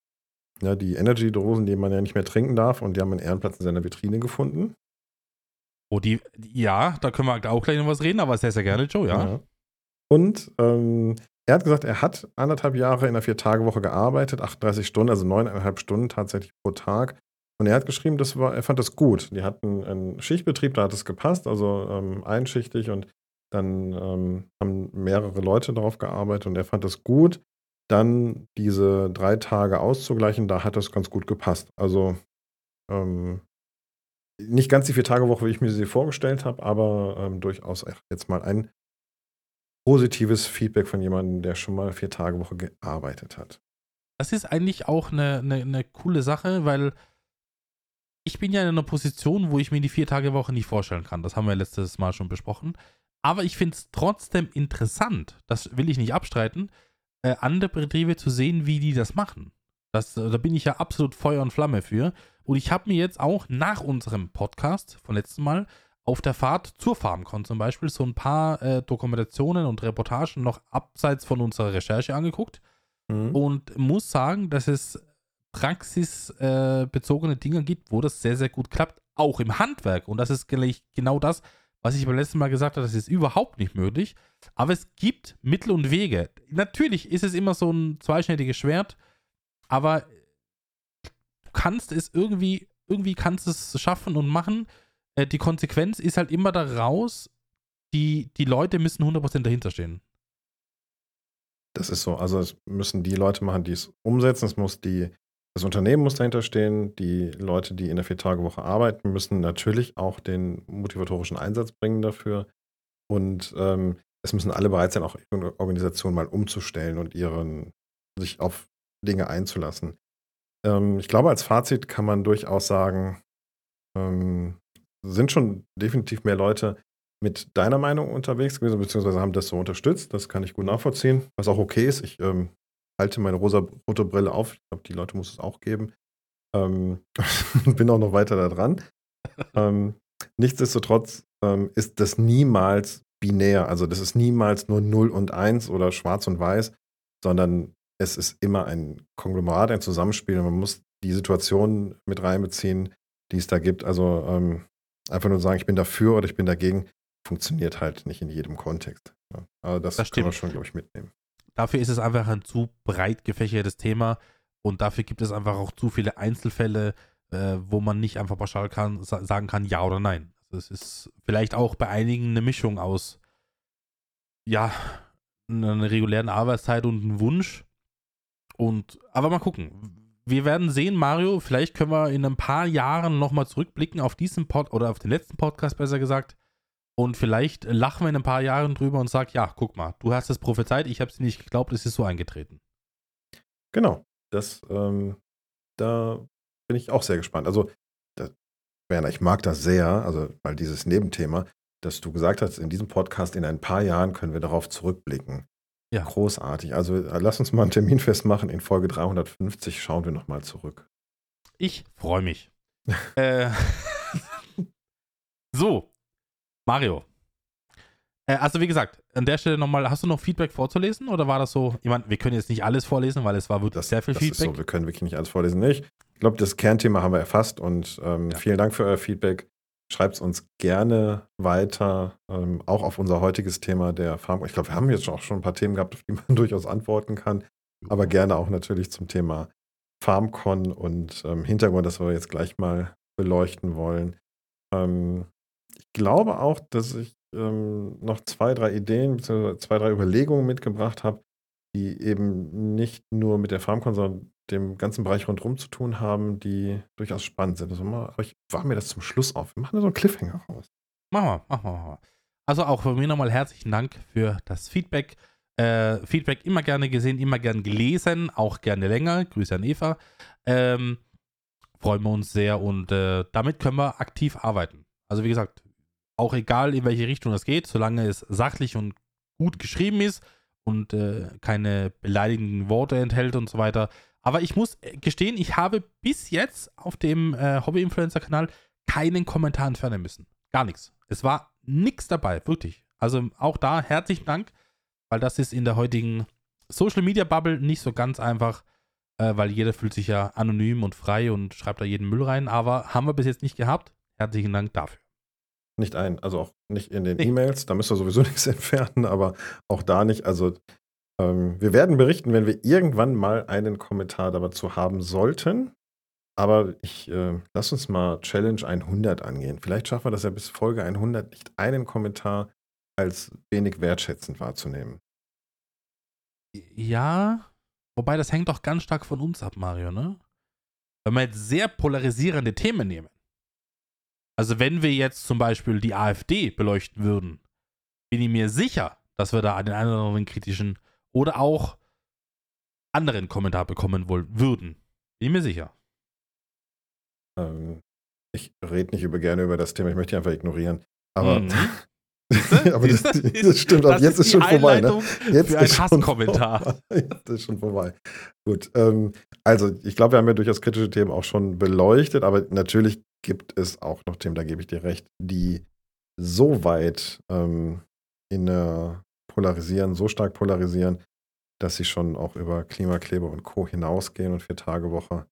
Ja, die Energy-Dosen, die man ja nicht mehr trinken darf und die haben einen Ehrenplatz in seiner Vitrine gefunden. Oh, die, ja, da können wir auch gleich noch was reden, aber sehr, sehr gerne, Joe, ja. ja. Und ähm, er hat gesagt, er hat anderthalb Jahre in einer Vier-Tage-Woche gearbeitet, 38 Stunden, also neuneinhalb Stunden tatsächlich pro Tag. Und er hat geschrieben, das war, er fand das gut. Die hatten einen Schichtbetrieb, da hat es gepasst, also ähm, einschichtig und dann ähm, haben mehrere Leute darauf gearbeitet und er fand das gut. Dann diese drei Tage auszugleichen, da hat das ganz gut gepasst. Also ähm, nicht ganz die Vier-Tage-Woche, wie ich mir sie vorgestellt habe, aber ähm, durchaus jetzt mal ein positives Feedback von jemandem, der schon mal vier Tage Woche gearbeitet hat. Das ist eigentlich auch eine, eine, eine coole Sache, weil ich bin ja in einer Position, wo ich mir die vier Tage Woche nicht vorstellen kann. Das haben wir letztes Mal schon besprochen. Aber ich finde es trotzdem interessant, das will ich nicht abstreiten, äh, andere Betriebe zu sehen, wie die das machen. Das, äh, da bin ich ja absolut Feuer und Flamme für. Und ich habe mir jetzt auch nach unserem Podcast von letztem Mal auf der Fahrt zur FarmCon zum Beispiel so ein paar äh, Dokumentationen und Reportagen noch abseits von unserer Recherche angeguckt mhm. und muss sagen, dass es praxisbezogene äh, Dinge gibt, wo das sehr, sehr gut klappt, auch im Handwerk. Und das ist genau das, was ich beim letzten Mal gesagt habe, das ist überhaupt nicht möglich. Aber es gibt Mittel und Wege. Natürlich ist es immer so ein zweischneidiges Schwert, aber du kannst es irgendwie, irgendwie kannst es schaffen und machen. Äh, die Konsequenz ist halt immer daraus, die, die Leute müssen 100% dahinter stehen. Das ist so. Also es müssen die Leute machen, die es umsetzen. Es muss die, das Unternehmen muss dahinter stehen. Die Leute, die in der Vier-Tage-Woche arbeiten, müssen natürlich auch den motivatorischen Einsatz bringen dafür. Und ähm, es müssen alle bereit sein, auch ihre Organisation mal umzustellen und ihren, sich auf Dinge einzulassen. Ähm, ich glaube, als Fazit kann man durchaus sagen, ähm, sind schon definitiv mehr Leute mit deiner Meinung unterwegs gewesen, beziehungsweise haben das so unterstützt. Das kann ich gut nachvollziehen, was auch okay ist. Ich ähm, halte meine rosa-rote Brille auf. Ich glaube, die Leute muss es auch geben. Ähm, bin auch noch weiter da dran. ähm, nichtsdestotrotz ähm, ist das niemals binär. Also das ist niemals nur 0 und 1 oder schwarz und weiß, sondern es ist immer ein Konglomerat, ein Zusammenspiel. Man muss die Situation mit reinbeziehen, die es da gibt. Also ähm, einfach nur sagen, ich bin dafür oder ich bin dagegen, funktioniert halt nicht in jedem Kontext. Ja. Aber das, Das können wir schon, glaube ich, mitnehmen. Dafür ist es einfach ein zu breit gefächertes Thema und dafür gibt es einfach auch zu viele Einzelfälle, äh, wo man nicht einfach pauschal kann, sa sagen kann, ja oder nein. Also es ist vielleicht auch bei einigen eine Mischung aus, ja, einer regulären Arbeitszeit und einem Wunsch. Und, aber mal gucken. Wir werden sehen, Mario, vielleicht können wir in ein paar Jahren nochmal zurückblicken auf diesen Pod oder auf den letzten Podcast besser gesagt. Und vielleicht lachen wir in ein paar Jahren drüber und sagen, ja, guck mal, du hast es prophezeit, ich habe es nicht geglaubt, es ist so eingetreten. Genau. Das, ähm, da bin ich auch sehr gespannt. Also, das, Werner, ich mag das sehr, also mal dieses Nebenthema, dass du gesagt hast, in diesem Podcast in ein paar Jahren können wir darauf zurückblicken. Ja. Großartig. Also äh, lass uns mal einen Termin festmachen. In Folge 350 schauen wir nochmal zurück. Ich freue mich. äh, so, Mario. Äh, also wie gesagt, an der Stelle nochmal, hast du noch Feedback vorzulesen oder war das so? Ich meine, wir können jetzt nicht alles vorlesen, weil es war wirklich Das, sehr viel das ist Feedback. so, wir können wirklich nicht alles vorlesen. Nicht. Ich glaube, das Kernthema haben wir erfasst und ähm, Ja. vielen Dank für euer Feedback. Schreibt es uns gerne weiter, ähm, auch auf unser heutiges Thema der Farm. Ich glaube, wir haben jetzt auch schon ein paar Themen gehabt, auf die man durchaus antworten kann, aber gerne auch natürlich zum Thema FarmCon und ähm, Hintergrund, das wir jetzt gleich mal beleuchten wollen. Ähm, ich glaube auch, dass ich ähm, noch zwei, drei Ideen, zwei, drei Überlegungen mitgebracht habe, die eben nicht nur mit der FarmCon, sondern dem ganzen Bereich rundherum zu tun haben, die durchaus spannend sind. Also mal, aber ich war mir das zum Schluss auf. Wir machen da so einen Cliffhanger raus. Machen wir, machen wir, machen wir. Also auch von mir nochmal herzlichen Dank für das Feedback. Äh, Feedback immer gerne gesehen, immer gern gelesen, auch gerne länger. Grüße an Eva. Ähm, freuen wir uns sehr und äh, damit können wir aktiv arbeiten. Also wie gesagt, auch egal in welche Richtung das geht, solange es sachlich und gut geschrieben ist und äh, keine beleidigenden Worte enthält und so weiter. Aber ich muss äh, gestehen, ich habe bis jetzt auf dem äh, Hobby-Influencer-Kanal keinen Kommentar entfernen müssen. Gar nichts. Es war nichts dabei, wirklich. Also auch da herzlichen Dank, weil das ist in der heutigen Social-Media-Bubble nicht so ganz einfach, äh, weil jeder fühlt sich ja anonym und frei und schreibt da jeden Müll rein. Aber haben wir bis jetzt nicht gehabt. Herzlichen Dank dafür. Nicht ein, also auch nicht in den Nee. E-Mails, da müsst ihr sowieso nichts entfernen, aber auch da nicht. Also ähm, wir werden berichten, wenn wir irgendwann mal einen Kommentar dazu haben sollten. Aber ich äh, lass uns mal Challenge 100 angehen. Vielleicht schaffen wir das ja bis Folge 100 nicht einen Kommentar als wenig wertschätzend wahrzunehmen. Ja, wobei das hängt doch ganz stark von uns ab, Mario, ne? Wenn wir jetzt sehr polarisierende Themen nehmen. Also wenn wir jetzt zum Beispiel die AfD beleuchten würden, bin ich mir sicher, dass wir da den einen oder anderen kritischen oder auch anderen Kommentar bekommen wollen, würden. Bin ich mir sicher. Ähm, ich rede nicht über, gerne über das Thema, ich möchte einfach ignorieren. Aber, Mhm. aber das, das stimmt, Das jetzt ist die schon vorbei. Ne? Jetzt ist schon Hasskommentar. vorbei. Jetzt ist schon vorbei. Gut, ähm, also ich glaube, wir haben ja durchaus kritische Themen auch schon beleuchtet, aber natürlich gibt es auch noch Themen, da gebe ich dir recht, die so weit ähm, in der polarisieren, so stark polarisieren, dass sie schon auch über Klimakleber und Co. hinausgehen und Vier-Tage-Woche.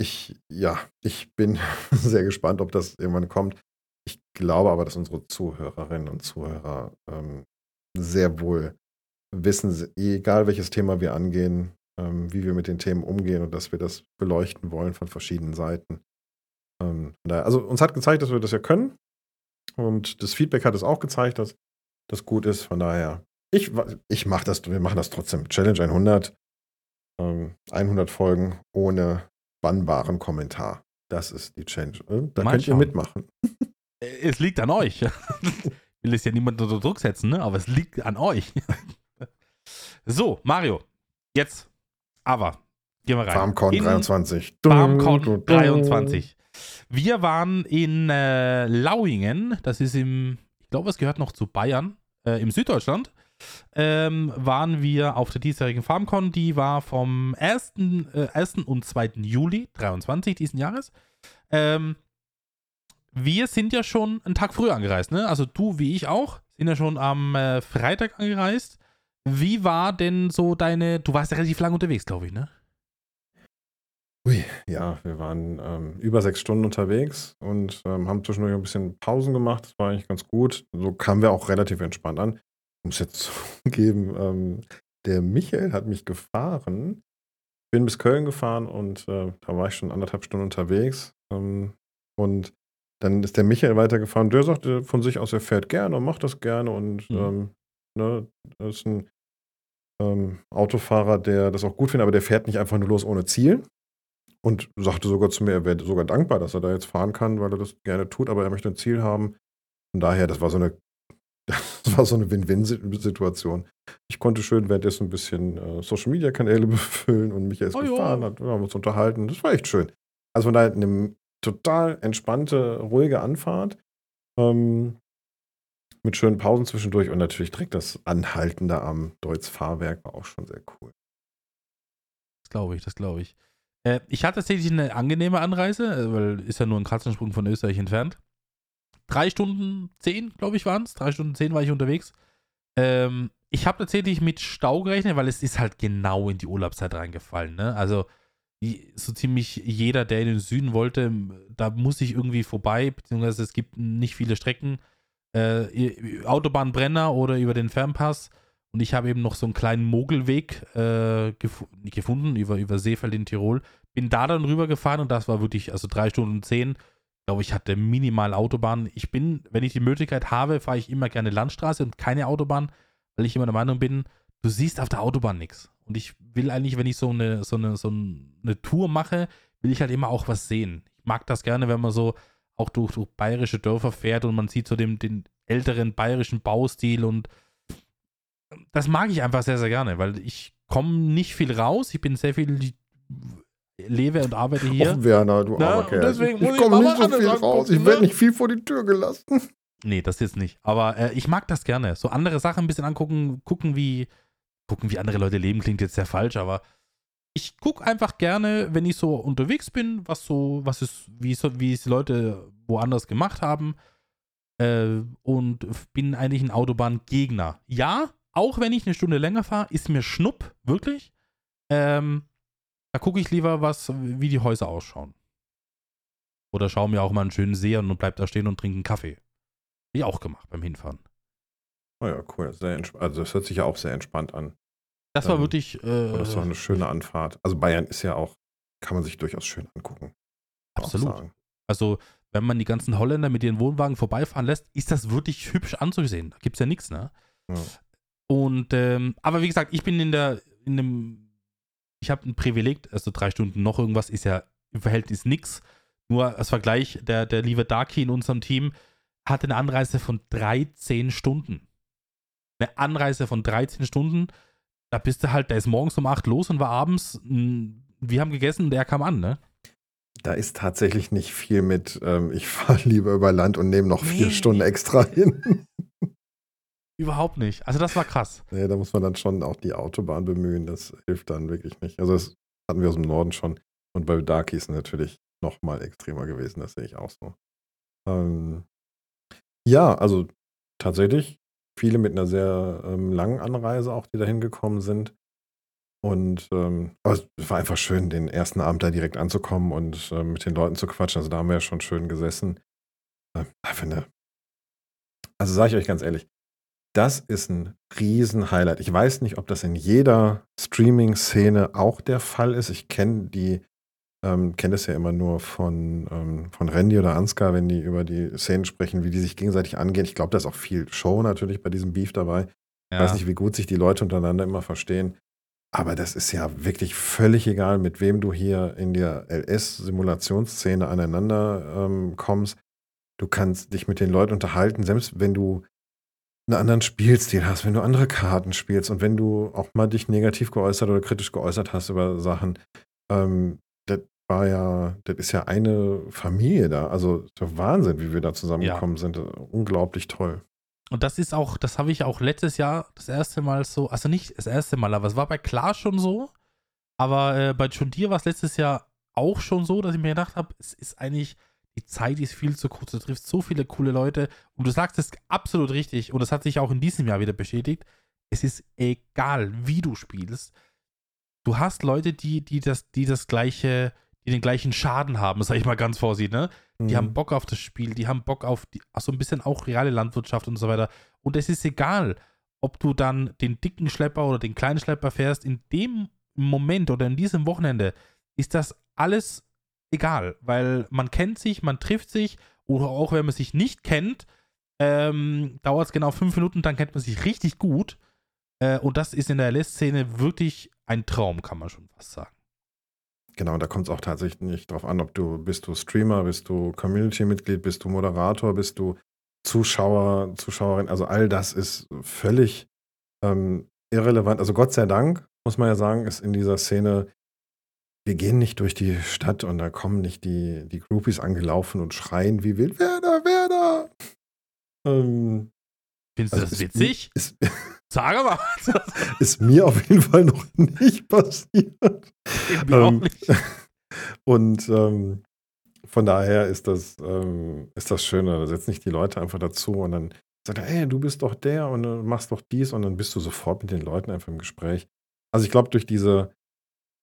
Ich, ja, ich bin sehr gespannt, ob das irgendwann kommt. Ich glaube aber, dass unsere Zuhörerinnen und Zuhörer ähm, sehr wohl wissen, egal welches Thema wir angehen, ähm, wie wir mit den Themen umgehen und dass wir das beleuchten wollen von verschiedenen Seiten. Ähm, also uns hat gezeigt, dass wir das ja können. Und das Feedback hat es auch gezeigt, dass das gut ist. Von daher, ich, ich mache das, wir machen das trotzdem. Challenge 100. 100 ähm, Folgen ohne bannbaren Kommentar. Das ist die Change. Äh, da Mal könnt schauen. ihr mitmachen. Es liegt an euch. Ich will es ja niemand unter Druck setzen, ne? aber es liegt an euch. So, Mario, jetzt aber. Gehen wir rein. FarmCon 23. FarmCon 23. Wir waren in äh, Lauingen, das ist im, ich glaube, es gehört noch zu Bayern, äh, im Süddeutschland. Ähm, waren wir auf der diesjährigen FarmCon. Die war vom 1., äh, 1. und 2. Juli 23 diesen Jahres. Ähm, wir sind ja schon einen Tag früher angereist, ne? Also du wie ich auch, sind ja schon am äh, Freitag angereist. Wie war denn so deine, du warst ja relativ lang unterwegs, glaube ich, ne? Ui, ja, wir waren ähm, über sechs Stunden unterwegs und ähm, haben zwischendurch ein bisschen Pausen gemacht. Das war eigentlich ganz gut. So kamen wir auch relativ entspannt an. Ich muss jetzt zugeben, ähm, der Michael hat mich gefahren. Bin bis Köln gefahren und äh, da war ich schon anderthalb Stunden unterwegs. Ähm, und dann ist der Michael weitergefahren. Der sagte von sich aus, er fährt gerne und macht das gerne und mhm. ähm, ne, ist ein ähm, Autofahrer, der das auch gut findet, aber der fährt nicht einfach nur los ohne Ziel. Und sagte sogar zu mir, er wäre sogar dankbar, dass er da jetzt fahren kann, weil er das gerne tut, aber er möchte ein Ziel haben. Von daher, das war so eine, das war so eine Win-Win-Situation. Ich konnte schön währenddessen ein bisschen äh, Social Media Kanäle befüllen und mich erst oh, gefahren, hat, wir haben uns unterhalten. Das war echt schön. Also von daher eine total entspannte, ruhige Anfahrt. Ähm, mit schönen Pausen zwischendurch und natürlich direkt das Anhalten da am Deutz Fahrwerk war auch schon sehr cool. Das glaube ich, das glaube ich. Äh, ich hatte tatsächlich eine angenehme Anreise, äh, weil ist ja nur ein Katzensprung von Österreich entfernt. Drei Stunden zehn, glaube ich, waren es. Drei Stunden zehn war ich unterwegs. Ähm, ich habe tatsächlich mit Stau gerechnet, weil es ist halt genau in die Urlaubszeit reingefallen. Ne? Also so ziemlich jeder, der in den Süden wollte, da muss ich irgendwie vorbei, beziehungsweise es gibt nicht viele Strecken äh, Autobahnbrenner oder über den Fernpass. Und ich habe eben noch so einen kleinen Mogelweg äh, gef gefunden über, über Seefeld in Tirol. Bin da dann rübergefahren und das war wirklich, also drei Stunden zehn. Ich glaube, ich hatte minimal Autobahn. Ich bin, wenn ich die Möglichkeit habe, fahre ich immer gerne Landstraße und keine Autobahn, weil ich immer der Meinung bin, du siehst auf der Autobahn nichts. Und ich will eigentlich, wenn ich so eine, so eine, so eine Tour mache, will ich halt immer auch was sehen. Ich mag das gerne, wenn man so auch durch, durch bayerische Dörfer fährt und man sieht so den, den älteren bayerischen Baustil und das mag ich einfach sehr, sehr gerne, weil ich komme nicht viel raus. Ich bin sehr viel lebe und arbeite hier. Och, Werner, du Na, armer Deswegen ich, ich komme nicht so viel raus. Ich werde nicht viel vor die Tür gelassen. Nee, das jetzt nicht. Aber äh, ich mag das gerne. So andere Sachen ein bisschen angucken, gucken, wie, gucken, wie andere Leute leben, klingt jetzt sehr falsch, aber ich gucke einfach gerne, wenn ich so unterwegs bin, was so, was ist, wie, so, wie es Leute woanders gemacht haben. Äh, und bin eigentlich ein Autobahngegner. Ja, auch wenn ich eine Stunde länger fahre, ist mir Schnupp, wirklich. Ähm, da gucke ich lieber, was, wie die Häuser ausschauen. Oder schaue mir auch mal einen schönen See an und bleib da stehen und trinke einen Kaffee. Hab ich auch gemacht beim Hinfahren. Oh ja, cool. Also das hört sich ja auch sehr entspannt an. Das war ähm, wirklich. Äh, das war eine schöne Anfahrt. Also Bayern ist ja auch, kann man sich durchaus schön angucken. Absolut. Also, wenn man die ganzen Holländer mit ihren Wohnwagen vorbeifahren lässt, ist das wirklich hübsch anzusehen. Da gibt es ja nichts, ne? Ja. Und, ähm, aber wie gesagt, ich bin in der, in dem, ich habe ein Privileg, also drei Stunden noch irgendwas ist ja im Verhältnis nichts. Nur als Vergleich, der, der liebe Darky in unserem Team hatte eine Anreise von 13 Stunden. Eine Anreise von 13 Stunden da bist du halt, der ist morgens um 8 los und war abends, wir haben gegessen und der kam an, ne? Da ist tatsächlich nicht viel mit, ähm, ich fahre lieber über Land und nehme noch vier nee. Stunden extra hin. Überhaupt nicht. Also das war krass. Nee, da muss man dann schon auch die Autobahn bemühen. Das hilft dann wirklich nicht. Also das hatten wir aus dem Norden schon. Und bei Darky ist natürlich noch mal extremer gewesen. Das sehe ich auch so. Ähm, ja, also tatsächlich viele mit einer sehr ähm, langen Anreise auch, die da hingekommen sind. Und ähm, aber es war einfach schön, den ersten Abend da direkt anzukommen und äh, mit den Leuten zu quatschen. Also da haben wir ja schon schön gesessen. Äh, eine Also sage ich euch ganz ehrlich, das ist ein Riesen-Highlight. Ich weiß nicht, ob das in jeder Streaming-Szene auch der Fall ist. Ich kenne die, ähm, kenne das ja immer nur von, ähm, von Randy oder Ansgar, wenn die über die Szenen sprechen, wie die sich gegenseitig angehen. Ich glaube, da ist auch viel Show natürlich bei diesem Beef dabei. Ich Ja. weiß nicht, wie gut sich die Leute untereinander immer verstehen. Aber das ist ja wirklich völlig egal, mit wem du hier in der LS-Simulationsszene aneinander ähm, kommst. Du kannst dich mit den Leuten unterhalten, selbst wenn du einen anderen Spielstil hast, wenn du andere Karten spielst und wenn du auch mal dich negativ geäußert oder kritisch geäußert hast über Sachen. Ähm, das war ja, das ist ja eine Familie da. Also der Wahnsinn, wie wir da zusammengekommen sind. Unglaublich toll. Und das ist auch, das habe ich auch letztes Jahr das erste Mal so, also nicht das erste Mal, aber es war bei Klar schon so. Aber äh, bei Deere war es letztes Jahr auch schon so, dass ich mir gedacht habe, es ist eigentlich, die Zeit ist viel zu kurz. Du triffst so viele coole Leute und du sagst es absolut richtig und das hat sich auch in diesem Jahr wieder bestätigt. Es ist egal, wie du spielst. Du hast Leute, die, die das, die das gleiche, die den gleichen Schaden haben, sag ich mal ganz vorsichtig, ne? Die Mhm. haben Bock auf das Spiel, die haben Bock auf die, so ein bisschen auch reale Landwirtschaft und so weiter. Und es ist egal, ob du dann den dicken Schlepper oder den kleinen Schlepper fährst. In dem Moment oder in diesem Wochenende ist das alles egal, weil man kennt sich, man trifft sich oder auch wenn man sich nicht kennt, ähm, dauert es genau fünf Minuten, dann kennt man sich richtig gut. Äh, und das ist in der LS-Szene wirklich ein Traum, kann man schon fast sagen. Genau, da kommt es auch tatsächlich nicht drauf an, ob du bist du Streamer, bist du Community-Mitglied, bist du Moderator, bist du Zuschauer, Zuschauerin. Also all das ist völlig ähm, irrelevant. Also Gott sei Dank, muss man ja sagen, ist in dieser Szene, wir gehen nicht durch die Stadt und da kommen nicht die, die Groupies angelaufen und schreien wie wild, Werder, Werder. Ähm, Findest also du das witzig? Ist, Sag mal. ist mir auf jeden Fall noch nicht passiert. Auch Ähm, nicht. Und ähm, von daher ist das, ähm, ist das schöner. Da setzen nicht die Leute einfach dazu und dann sagt er, hey, du bist doch der und du machst doch dies und dann bist du sofort mit den Leuten einfach im Gespräch. Also ich glaube, durch diese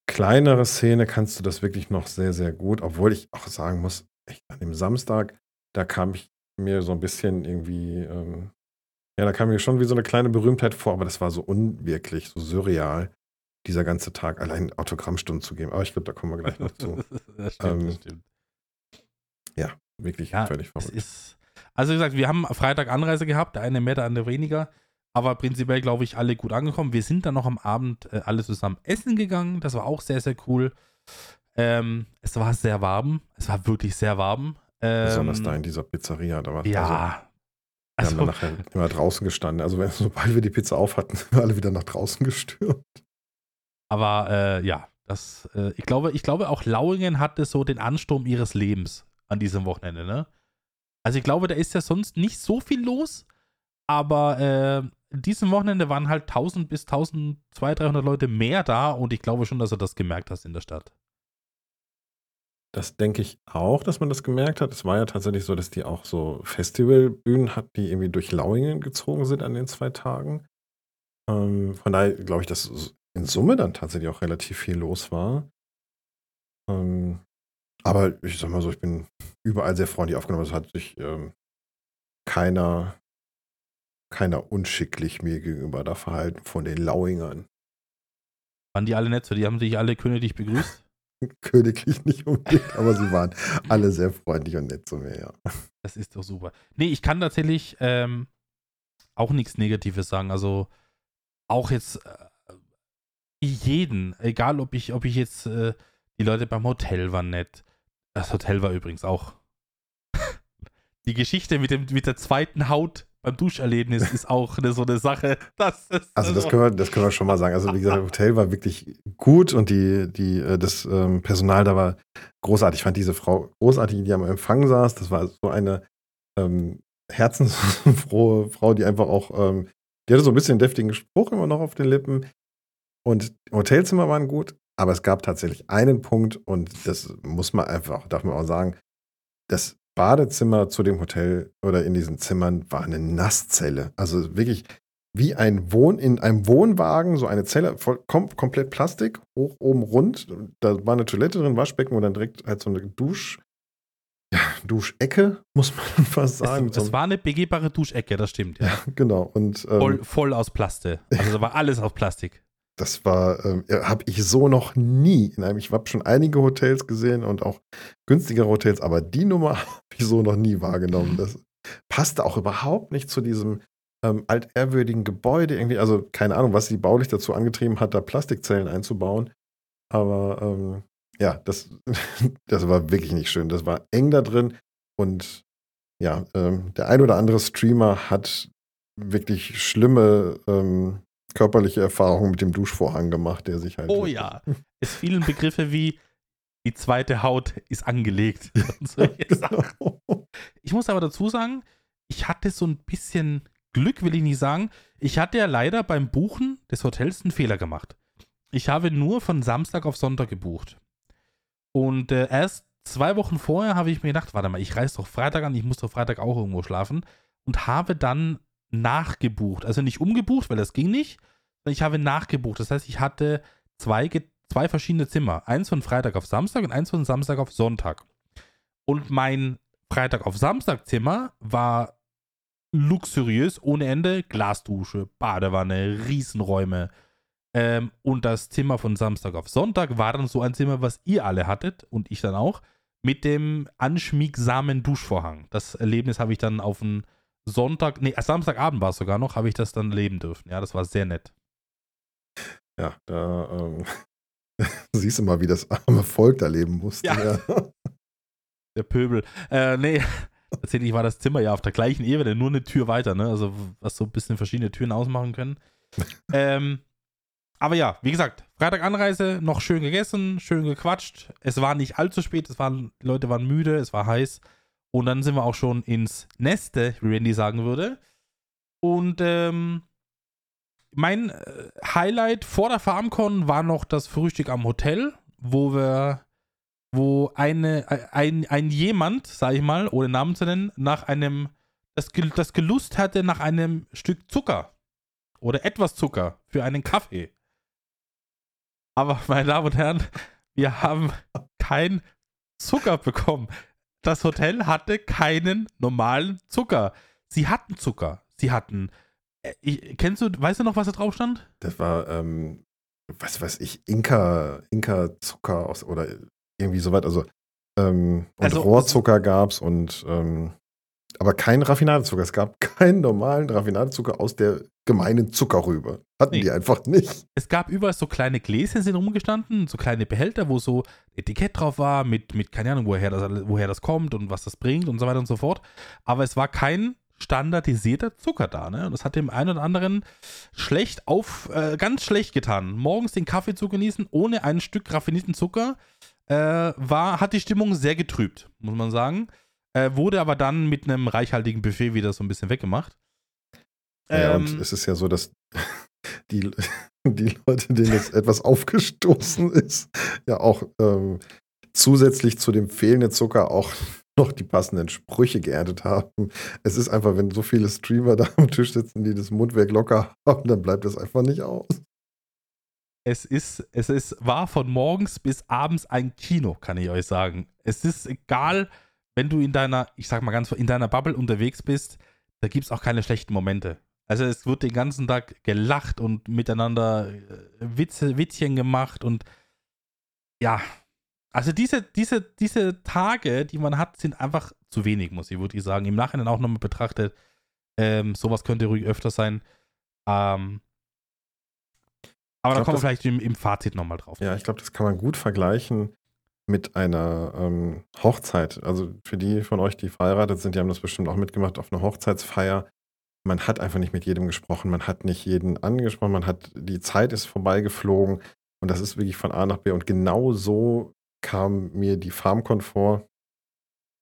kleinere Szene kannst du das wirklich noch sehr, sehr gut, obwohl ich auch sagen muss, echt an dem Samstag, da kam ich mir so ein bisschen irgendwie, ähm, ja, da kam mir schon wie so eine kleine Berühmtheit vor, aber das war so unwirklich, so surreal, dieser ganze Tag allein Autogrammstunden zu geben. Aber ich glaube, da kommen wir gleich noch zu. das stimmt, Ähm, das stimmt. Wirklich Ja, völlig verrückt. ist. Also wie gesagt, wir haben Freitag Anreise gehabt, der eine mehr, der andere weniger. Aber prinzipiell, glaube ich, alle gut angekommen. Wir sind dann noch am Abend äh, alle zusammen essen gegangen. Das war auch sehr, sehr cool. Ähm, es war sehr warm. Es war wirklich sehr warm. Ähm, Besonders da in dieser Pizzeria. Da war Also, Ja. wir haben Also, dann nachher immer draußen gestanden. Also wenn, sobald wir die Pizza auf hatten, sind wir alle wieder nach draußen gestürmt. aber äh, ja, das, äh, ich glaube, ich glaube auch Lauingen hatte so den Ansturm ihres Lebens an diesem Wochenende, ne? Also ich glaube, da ist ja sonst nicht so viel los, aber äh, diesem Wochenende waren halt 1000 bis 1200, 300 Leute mehr da und ich glaube schon, dass du das gemerkt hast in der Stadt. Das denke ich auch, dass man das gemerkt hat. Es war ja tatsächlich so, dass die auch so Festivalbühnen hat, die irgendwie durch Lauingen gezogen sind an den zwei Tagen. Ähm, von daher glaube ich, dass in Summe dann tatsächlich auch relativ viel los war. Ähm, aber ich sag mal so, ich bin überall sehr freundlich aufgenommen. Es hat sich ähm, keiner, keiner unschicklich mir gegenüber da verhalten von den Lauingern. Waren die alle nett? So, die haben sich alle königlich begrüßt. Königlich nicht unbedingt, aber sie waren alle sehr freundlich und nett zu mir, ja. Das ist doch super. Nee, ich kann tatsächlich ähm, auch nichts Negatives sagen. Also auch jetzt äh, jeden, egal ob ich, ob ich jetzt äh, die Leute beim Hotel waren nett. Das Hotel war übrigens auch. die Geschichte mit, dem, mit der zweiten Haut beim Duscherlebnis ist auch eine, so eine Sache. Das ist, Also das können, wir, das können wir schon mal sagen. Also wie gesagt, das Hotel war wirklich gut und die, die, äh, das ähm, Personal da war großartig. Ich fand diese Frau großartig, die am Empfang saß. Das war so eine ähm, herzensfrohe Frau, die einfach auch, ähm, die hatte so ein bisschen deftigen Spruch immer noch auf den Lippen. Und Hotelzimmer waren gut, aber es gab tatsächlich einen Punkt und das muss man einfach, darf man auch sagen, das Badezimmer zu dem Hotel oder in diesen Zimmern war eine Nasszelle. Also wirklich wie ein Wohn in einem Wohnwagen, so eine Zelle, voll, kom komplett Plastik, hoch oben rund. Da war eine Toilette drin, Waschbecken und dann direkt halt so eine Dusch, ja, Duschecke, muss man fast sagen. Es, es war eine begehbare Duschecke, das stimmt. Ja, ja genau. Und, ähm, voll, voll aus Plastik. Also da war alles aus Plastik. Das war, ähm, habe ich so noch nie in einem, ich habe schon einige Hotels gesehen und auch günstigere Hotels, aber die Nummer habe ich so noch nie wahrgenommen. Das passte auch überhaupt nicht zu diesem ähm, altehrwürdigen Gebäude irgendwie. Also keine Ahnung, was sie baulich dazu angetrieben hat, da Plastikzellen einzubauen. Aber ähm, ja, das, das war wirklich nicht schön. Das war eng da drin und ja, ähm, der ein oder andere Streamer hat wirklich schlimme ähm, körperliche Erfahrungen mit dem Duschvorhang gemacht, der sich halt. Oh ja. Es fielen Begriffe wie die zweite Haut ist angelegt. genau. Ich muss aber dazu sagen, ich hatte so ein bisschen Glück, will ich nicht sagen. Ich hatte ja leider beim Buchen des Hotels einen Fehler gemacht. Ich habe nur von Samstag auf Sonntag gebucht. Und äh, erst zwei Wochen vorher habe ich mir gedacht, warte mal, ich reise doch Freitag an, ich muss doch Freitag auch irgendwo schlafen. Und habe dann nachgebucht. Also nicht umgebucht, weil das ging nicht. sondern Ich habe nachgebucht. Das heißt, ich hatte zwei, zwei verschiedene Zimmer. Eins von Freitag auf Samstag und eins von Samstag auf Sonntag. Und mein Freitag auf Samstag Zimmer war luxuriös, ohne Ende. Glasdusche, Badewanne, Riesenräume, ähm, und das Zimmer von Samstag auf Sonntag war dann so ein Zimmer, was ihr alle hattet und ich dann auch, mit dem anschmiegsamen Duschvorhang. Das Erlebnis habe ich dann auf den Sonntag, nee, Samstagabend war es sogar noch, habe ich das dann leben dürfen. Ja, das war sehr nett. Ja, da ähm, siehst du mal, wie das arme Volk da leben musste. Ja. ja. Der Pöbel. Äh, nee, tatsächlich war das Zimmer ja auf der gleichen Ebene, nur eine Tür weiter, ne? Also, was so ein bisschen verschiedene Türen ausmachen können. ähm, aber ja, wie gesagt, Freitag Anreise, noch schön gegessen, schön gequatscht. Es war nicht allzu spät, es waren, die Leute waren müde, es war heiß. Und dann sind wir auch schon ins Neste, wie Randy sagen würde. Und ähm, mein äh, Highlight vor der FarmCon war noch das Frühstück am Hotel, wo wir, wo eine, äh, ein, ein jemand, sag ich mal, ohne Namen zu nennen, nach einem, das, das Gelust hatte nach einem Stück Zucker oder etwas Zucker für einen Kaffee. Aber, meine Damen und Herren, wir haben kein Zucker bekommen. Das Hotel hatte keinen normalen Zucker. Sie hatten Zucker. Sie hatten. Äh, ich, kennst du, weißt du noch, was da drauf stand? Das war, ähm, was weiß ich, Inka, Inka-Zucker aus, oder irgendwie soweit. Also, ähm, und also, Rohrzucker gab es und ähm, aber kein Raffinadezucker. Es gab keinen normalen Raffinadezucker aus der gemeinen Zuckerrübe. Hatten nee. die einfach nicht. Es gab überall so kleine Gläschen sind rumgestanden, so kleine Behälter, wo so Etikett drauf war, mit, mit keine Ahnung, woher das, woher das kommt und was das bringt und so weiter und so fort. Aber es war kein standardisierter Zucker da. Ne? Und das hat dem einen oder anderen schlecht auf, äh, ganz schlecht getan. Morgens den Kaffee zu genießen, ohne ein Stück raffinierten Zucker, äh, war, hat die Stimmung sehr getrübt, muss man sagen. Äh, wurde aber dann mit einem reichhaltigen Buffet wieder so ein bisschen weggemacht. Ja, ähm, und es ist ja so, dass die, die Leute, denen jetzt etwas aufgestoßen ist, ja auch ähm, zusätzlich zu dem fehlenden Zucker auch noch die passenden Sprüche geerntet haben. Es ist einfach, wenn so viele Streamer da am Tisch sitzen, die das Mundwerk locker haben, dann bleibt das einfach nicht aus. Es ist, es ist, war von morgens bis abends ein Kino, kann ich euch sagen. Es ist egal, wenn du in deiner, ich sag mal ganz, in deiner Bubble unterwegs bist, da gibt es auch keine schlechten Momente. Also es wird den ganzen Tag gelacht und miteinander äh, Witze, Witzchen gemacht und ja, also diese, diese, diese Tage, die man hat, sind einfach zu wenig, muss ich wirklich sagen. Im Nachhinein auch nochmal betrachtet, ähm, sowas könnte ruhig öfter sein. Ähm, aber da kommen wir vielleicht im, im Fazit nochmal drauf. Ja, ich glaube, das kann man gut vergleichen mit einer ähm, Hochzeit. Also für die von euch, die verheiratet sind, die haben das bestimmt auch mitgemacht auf einer Hochzeitsfeier. Man hat einfach nicht mit jedem gesprochen, man hat nicht jeden angesprochen, man hat, die Zeit ist vorbeigeflogen und das ist wirklich von A nach B. Und genau so kam mir die FarmCon vor,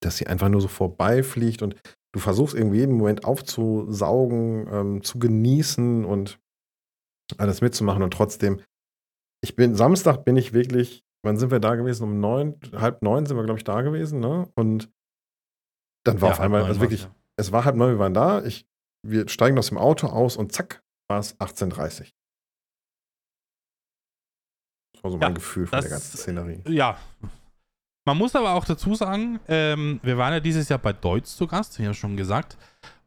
dass sie einfach nur so vorbeifliegt und du versuchst irgendwie jeden Moment aufzusaugen, ähm, zu genießen und alles mitzumachen und trotzdem, ich bin, Samstag bin ich wirklich wann sind wir da gewesen? Um neun, halb neun sind wir, glaube ich, da gewesen, ne? Und dann war ja, auf einmal, also wirklich, ja. es war halb neun, wir waren da, ich, wir steigen aus dem Auto aus und zack, war es 18.30 Das war so mein Gefühl von das, der ganzen Szenerie. Ja. Man muss aber auch dazu sagen, ähm, wir waren ja dieses Jahr bei Deutz zu Gast, wie ja schon gesagt.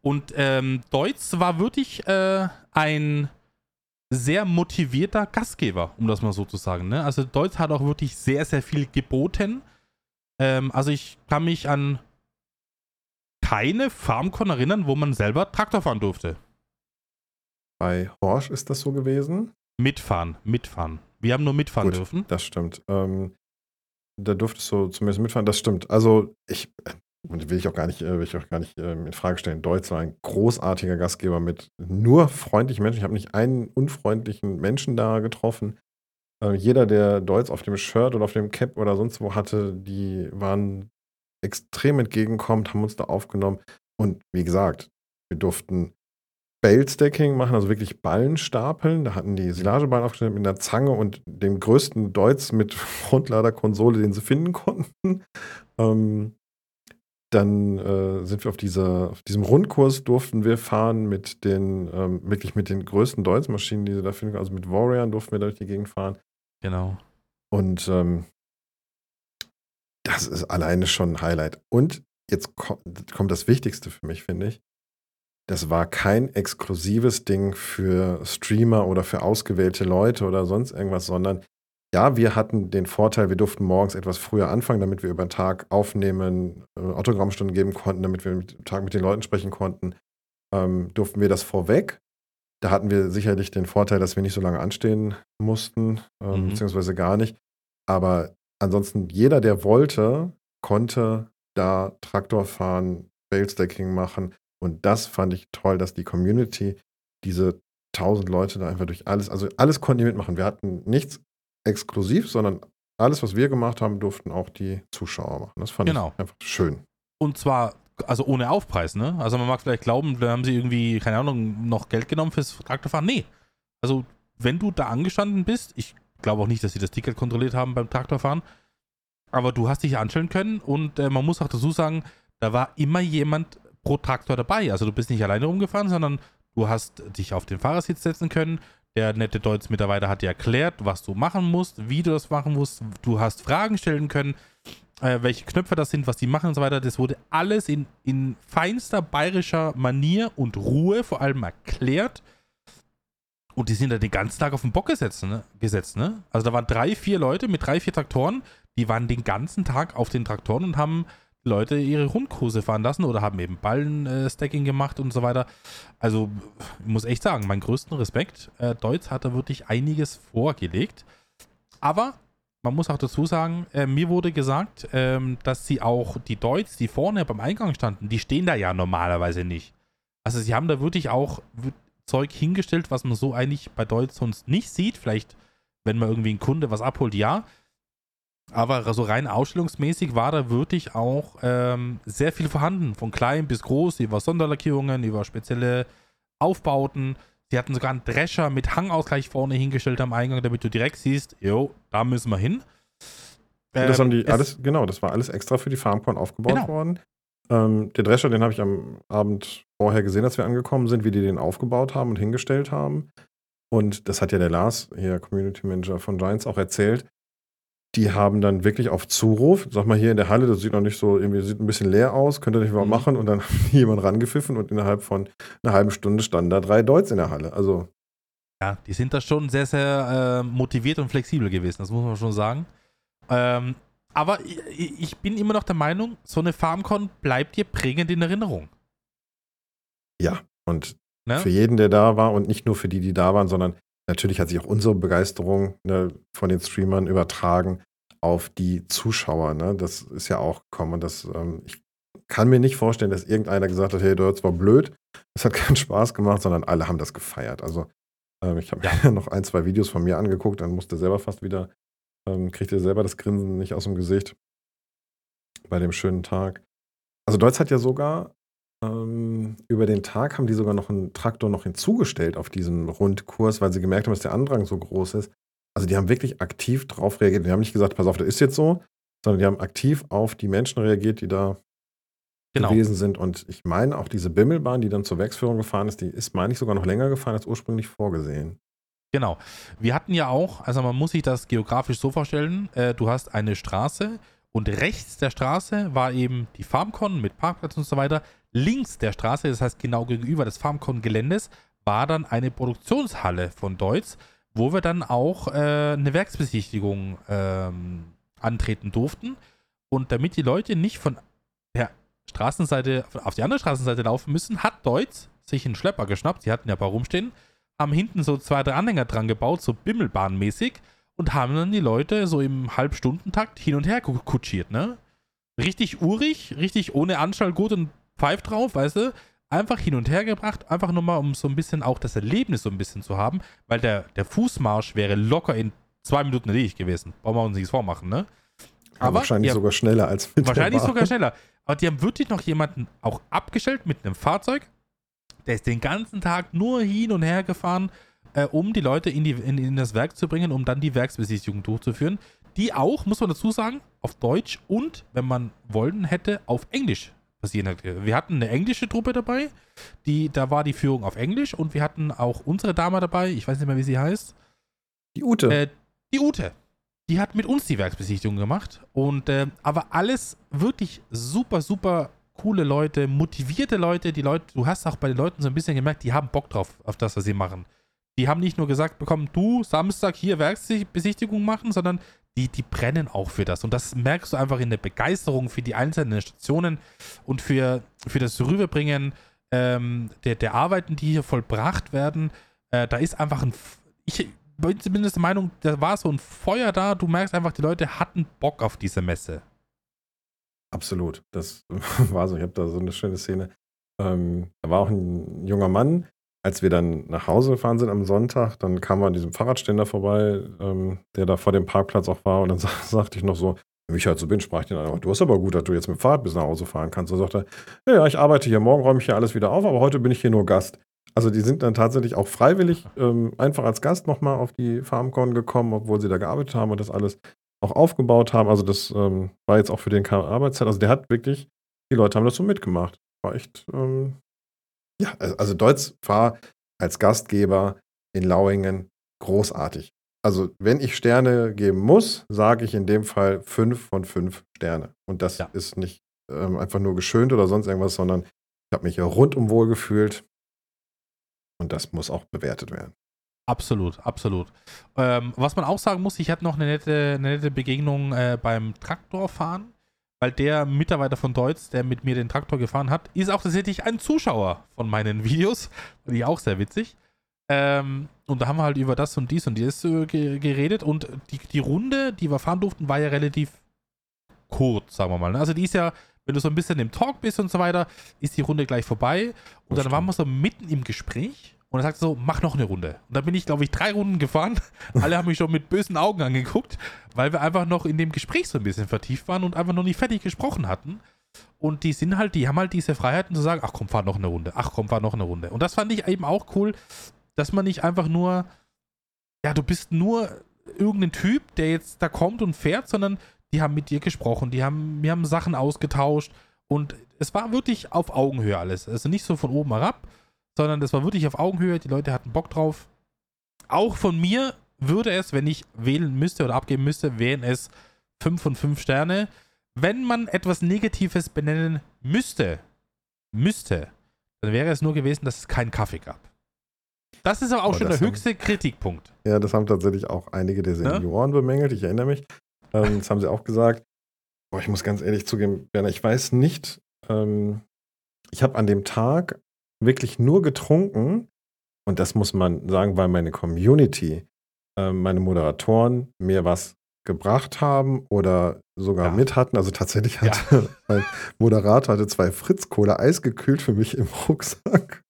Und ähm, Deutz war wirklich äh, ein sehr motivierter Gastgeber, um das mal so zu sagen. Ne? Also Deutz hat auch wirklich sehr, sehr viel geboten. Ähm, also ich kann mich an keine FarmCon erinnern, wo man selber Traktor fahren durfte. Bei Horsch ist das so gewesen. Mitfahren, mitfahren. Wir haben nur mitfahren Gut, dürfen. Das stimmt. Ähm, da durftest du zumindest mitfahren, das stimmt. Also ich will ich auch gar nicht, äh, will ich auch gar nicht ähm, in Frage stellen. Deutz war ein großartiger Gastgeber mit nur freundlichen Menschen. Ich habe nicht einen unfreundlichen Menschen da getroffen. Äh, jeder, der Deutz auf dem Shirt oder auf dem Cap oder sonst wo hatte, die waren extrem entgegenkommend, haben uns da aufgenommen. Und wie gesagt, wir durften Bale-Stacking machen, also wirklich Ballen stapeln. Da hatten die Silageballen aufgestellt mit einer Zange und dem größten Deutz mit Frontladerkonsole, den sie finden konnten. Ähm, dann äh, sind wir auf, dieser, auf diesem Rundkurs durften wir fahren mit den, ähm, wirklich mit den größten Deutz-Maschinen, die sie da finden. Also mit Warrior durften wir durch die Gegend fahren. Genau. Und ähm, das ist alleine schon ein Highlight. Und jetzt kommt, kommt das Wichtigste für mich, finde ich das war kein exklusives Ding für Streamer oder für ausgewählte Leute oder sonst irgendwas, sondern ja, wir hatten den Vorteil, wir durften morgens etwas früher anfangen, damit wir über den Tag aufnehmen, äh, Autogrammstunden geben konnten, damit wir mit, Tag mit den Leuten sprechen konnten. Ähm, durften wir das vorweg. Da hatten wir sicherlich den Vorteil, dass wir nicht so lange anstehen mussten, ähm, mhm. beziehungsweise gar nicht. Aber ansonsten, jeder, der wollte, konnte da Traktor fahren, Bale-Stacking machen und das fand ich toll, dass die Community diese tausend Leute da einfach durch alles, also alles konnten die mitmachen. Wir hatten nichts exklusiv, sondern alles, was wir gemacht haben, durften auch die Zuschauer machen. Das fand genau. ich einfach schön. Und zwar, also ohne Aufpreis, ne? Also man mag vielleicht glauben, da haben sie irgendwie, keine Ahnung, noch Geld genommen fürs Traktorfahren. Nee. Also wenn du da angestanden bist, ich glaube auch nicht, dass sie das Ticket kontrolliert haben beim Traktorfahren, aber du hast dich anstellen können und äh, man muss auch dazu sagen, da war immer jemand pro Traktor dabei. Also du bist nicht alleine rumgefahren, sondern du hast dich auf den Fahrersitz setzen können. Der nette Deutsch-Mitarbeiter hat dir erklärt, was du machen musst, wie du das machen musst. Du hast Fragen stellen können, äh, welche Knöpfe das sind, was die machen und so weiter. Das wurde alles in, in feinster bayerischer Manier und Ruhe vor allem erklärt. Und die sind da den ganzen Tag auf den Bock gesetzt, ne? gesetzt, ne? Also da waren drei, vier Leute mit drei, vier Traktoren, die waren den ganzen Tag auf den Traktoren und haben Leute ihre Rundkurse fahren lassen oder haben eben Ballen-Stacking äh, gemacht und so weiter. Also, ich muss echt sagen, meinen größten Respekt. Äh, Deutz hat da wirklich einiges vorgelegt. Aber man muss auch dazu sagen, äh, mir wurde gesagt, ähm, dass sie auch die Deutz, die vorne beim Eingang standen, die stehen da ja normalerweise nicht. Also, sie haben da wirklich auch Zeug hingestellt, was man so eigentlich bei Deutz sonst nicht sieht. Vielleicht, wenn man irgendwie einen Kunde was abholt, ja. Aber so rein ausstellungsmäßig war da wirklich auch ähm, sehr viel vorhanden. Von klein bis groß, über Sonderlackierungen, über spezielle Aufbauten. Sie hatten sogar einen Drescher mit Hangausgleich vorne hingestellt am Eingang, damit du direkt siehst, jo, da müssen wir hin. Ähm, das haben die alles, genau, das war alles extra für die FarmCon aufgebaut genau. worden. Ähm, den Drescher, den habe ich am Abend vorher gesehen, als wir angekommen sind, wie die den aufgebaut haben und hingestellt haben. Und das hat ja der Lars, hier Community Manager von Giants, auch erzählt die haben dann wirklich auf Zuruf, sag mal hier in der Halle, das sieht noch nicht so, irgendwie sieht ein bisschen leer aus, könnt ihr nicht mal mhm. machen und dann haben jemand rangepfiffen und innerhalb von einer halben Stunde standen da drei Deuts in der Halle. Also. Ja, die sind da schon sehr, sehr äh, motiviert und flexibel gewesen, das muss man schon sagen. Ähm, aber ich, bin immer noch der Meinung, so eine FarmCon bleibt dir prägend in Erinnerung. Ja, und ne? für jeden, der da war und nicht nur für die, die da waren, sondern natürlich hat sich auch unsere Begeisterung ne, von den Streamern übertragen auf die Zuschauer. Ne? Das ist ja auch gekommen. Das, ähm, ich kann mir nicht vorstellen, dass irgendeiner gesagt hat, hey, das war blöd, es hat keinen Spaß gemacht, sondern alle haben das gefeiert. Also ähm, ich habe ja. mir noch ein, zwei Videos von mir angeguckt, dann musste selber fast wieder, ähm, kriegte selber das Grinsen nicht aus dem Gesicht bei dem schönen Tag. Also Deutsch hat ja sogar ähm, über den Tag haben die sogar noch einen Traktor noch hinzugestellt auf diesem Rundkurs, weil sie gemerkt haben, dass der Andrang so groß ist. Also die haben wirklich aktiv drauf reagiert. Die haben nicht gesagt, pass auf, das ist jetzt so, sondern die haben aktiv auf die Menschen reagiert, die da genau. gewesen sind. Und ich meine, auch diese Bimmelbahn, die dann zur Werksführung gefahren ist, die ist, meine ich, sogar noch länger gefahren als ursprünglich vorgesehen. Genau. Wir hatten ja auch, also man muss sich das geografisch so vorstellen, äh, du hast eine Straße Und rechts der Straße war eben die FarmCon mit Parkplatz und so weiter. Links der Straße, das heißt genau gegenüber des FarmCon-Geländes, war dann eine Produktionshalle von Deutz, wo wir dann auch äh, eine Werksbesichtigung ähm, antreten durften. Und damit die Leute nicht von der Straßenseite auf die andere Straßenseite laufen müssen, hat Deutz sich einen Schlepper geschnappt. Sie hatten ja ein paar rumstehen, haben hinten so zwei, drei Anhänger dran gebaut, so Bimmelbahnmäßig, und haben dann die Leute so im Halbstundentakt hin und her kutschiert, ne? Richtig urig, richtig ohne Anschall, gut und Pfeif drauf, weißt du? Einfach hin und her gebracht, einfach nur mal, um so ein bisschen auch das Erlebnis so ein bisschen zu haben, weil der, der Fußmarsch wäre locker in zwei Minuten erledigt gewesen. Brauchen wir uns nichts vormachen, ne? Aber wahrscheinlich sogar schneller als mit Wahrscheinlich sogar schneller. Aber die haben wirklich noch jemanden auch abgestellt mit einem Fahrzeug. Der ist den ganzen Tag nur hin und her gefahren, äh, um die Leute in, die, in, in das Werk zu bringen, um dann die Werksbesichtigung durchzuführen. Die auch, muss man dazu sagen, auf Deutsch und, wenn man wollen hätte, auf Englisch passieren hätte. Wir hatten eine englische Truppe dabei, die, da war die Führung auf Englisch und wir hatten auch unsere Dame dabei, ich weiß nicht mehr, wie sie heißt. Die Ute. Äh, die Ute die hat mit uns die Werksbesichtigung gemacht. Und äh, aber alles wirklich super, super coole Leute, motivierte Leute. Die Leute, du hast auch bei den Leuten so ein bisschen gemerkt, die haben Bock drauf, auf das, was sie machen. Die haben nicht nur gesagt bekommen, du Samstag hier Werksbesichtigung machen, sondern die, die brennen auch für das. Und das merkst du einfach in der Begeisterung für die einzelnen Stationen und für, für das Rüberbringen ähm, der, der Arbeiten, die hier vollbracht werden. Äh, da ist einfach ein. Ich, bin zumindest der Meinung, da war so ein Feuer da. Du merkst einfach, die Leute hatten Bock auf diese Messe. Absolut. Das war so. Ich habe da so eine schöne Szene. Ähm, da war auch ein junger Mann. Als wir dann nach Hause gefahren sind am Sonntag, dann kam er an diesem Fahrradständer vorbei, ähm, der da vor dem Parkplatz auch war. Und dann sagte ich noch so, wie ich halt so bin, sprach ich den an, du hast aber gut, dass du jetzt mit dem Fahrrad bis nach Hause fahren kannst. Und sagte er, ja, ich arbeite hier, morgen räume ich hier alles wieder auf, aber heute bin ich hier nur Gast. Also die sind dann tatsächlich auch freiwillig ähm, einfach als Gast nochmal auf die FarmCon gekommen, obwohl sie da gearbeitet haben und das alles auch aufgebaut haben. Also das ähm, war jetzt auch für den keine Arbeitszeit. Also der hat wirklich, die Leute haben das so mitgemacht. War echt, ähm, ja, also Deutz war als Gastgeber in Lauingen großartig. Also wenn ich Sterne geben muss, sage ich in dem Fall fünf von fünf Sterne. Und das ja. ist nicht ähm, einfach nur geschönt oder sonst irgendwas, sondern ich habe mich hier rundum wohl gefühlt. Und das muss auch bewertet werden. Absolut, absolut. Ähm, was man auch sagen muss, ich hatte noch eine nette, eine nette Begegnung äh, beim Traktorfahren, weil der Mitarbeiter von Deutz, der mit mir den Traktor gefahren hat, ist auch tatsächlich ein Zuschauer von meinen Videos. Die auch sehr witzig. Ähm, und da haben wir halt über das und dies und dies äh, geredet und die, die Runde, die wir fahren durften, war ja relativ kurz, sagen wir mal. Ne? Also die ist ja wenn du so ein bisschen im Talk bist und so weiter, ist die Runde gleich vorbei. Und dann waren wir so mitten im Gespräch und er sagte so, mach noch eine Runde. Und dann bin ich, glaube ich, drei Runden gefahren. Alle haben mich schon mit bösen Augen angeguckt, weil wir einfach noch in dem Gespräch so ein bisschen vertieft waren und einfach noch nicht fertig gesprochen hatten. Und die sind halt, die haben halt diese Freiheiten zu sagen, ach komm, fahr noch eine Runde, ach komm, fahr noch eine Runde. Und das fand ich eben auch cool, dass man nicht einfach nur, ja, du bist nur irgendein Typ, der jetzt da kommt und fährt, sondern die haben mit dir gesprochen, die haben, wir haben Sachen ausgetauscht und es war wirklich auf Augenhöhe alles. Also nicht so von oben herab, sondern es war wirklich auf Augenhöhe, die Leute hatten Bock drauf. Auch von mir würde es, wenn ich wählen müsste oder abgeben müsste, wären es 5 von 5 Sterne. Wenn man etwas Negatives benennen müsste, müsste, dann wäre es nur gewesen, dass es keinen Kaffee gab. Das ist aber auch aber schon der höchste haben, Kritikpunkt. Ja, das haben tatsächlich auch einige der Senioren ja? bemängelt. Ich erinnere mich. Ähm, das haben sie auch gesagt. Boah, ich muss ganz ehrlich zugeben, Berner, ich weiß nicht. Ähm, ich habe an dem Tag wirklich nur getrunken. Und das muss man sagen, weil meine Community, äh, meine Moderatoren mir was gebracht haben oder sogar ja. mit hatten. Also tatsächlich hatte ja. mein Moderator hatte zwei Fritz Cola eisgekühlt für mich im Rucksack.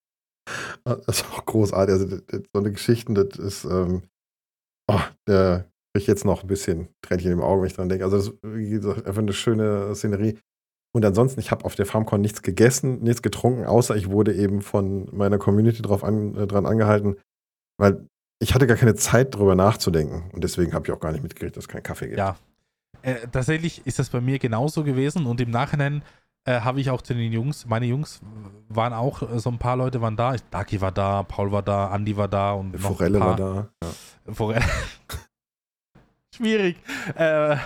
Das ist auch großartig. Also so eine Geschichte, das ist ähm, oh, der ich jetzt noch ein bisschen Tränchen im Auge, wenn ich dran denke. Also, das ist, wie gesagt, einfach eine schöne Szenerie. Und ansonsten, ich habe auf der FarmCon nichts gegessen, nichts getrunken, außer ich wurde eben von meiner Community drauf an, äh, dran angehalten, weil ich hatte gar keine Zeit, darüber nachzudenken. Und deswegen habe ich auch gar nicht mitgekriegt, dass es keinen Kaffee gibt. Ja. Äh, tatsächlich ist das bei mir genauso gewesen und im Nachhinein äh, habe ich auch zu den Jungs, meine Jungs waren auch, äh, so ein paar Leute waren da. Daki war da, Paul war da, Andi war da und Forelle war da. Ja. Forelle. Schwierig. Äh,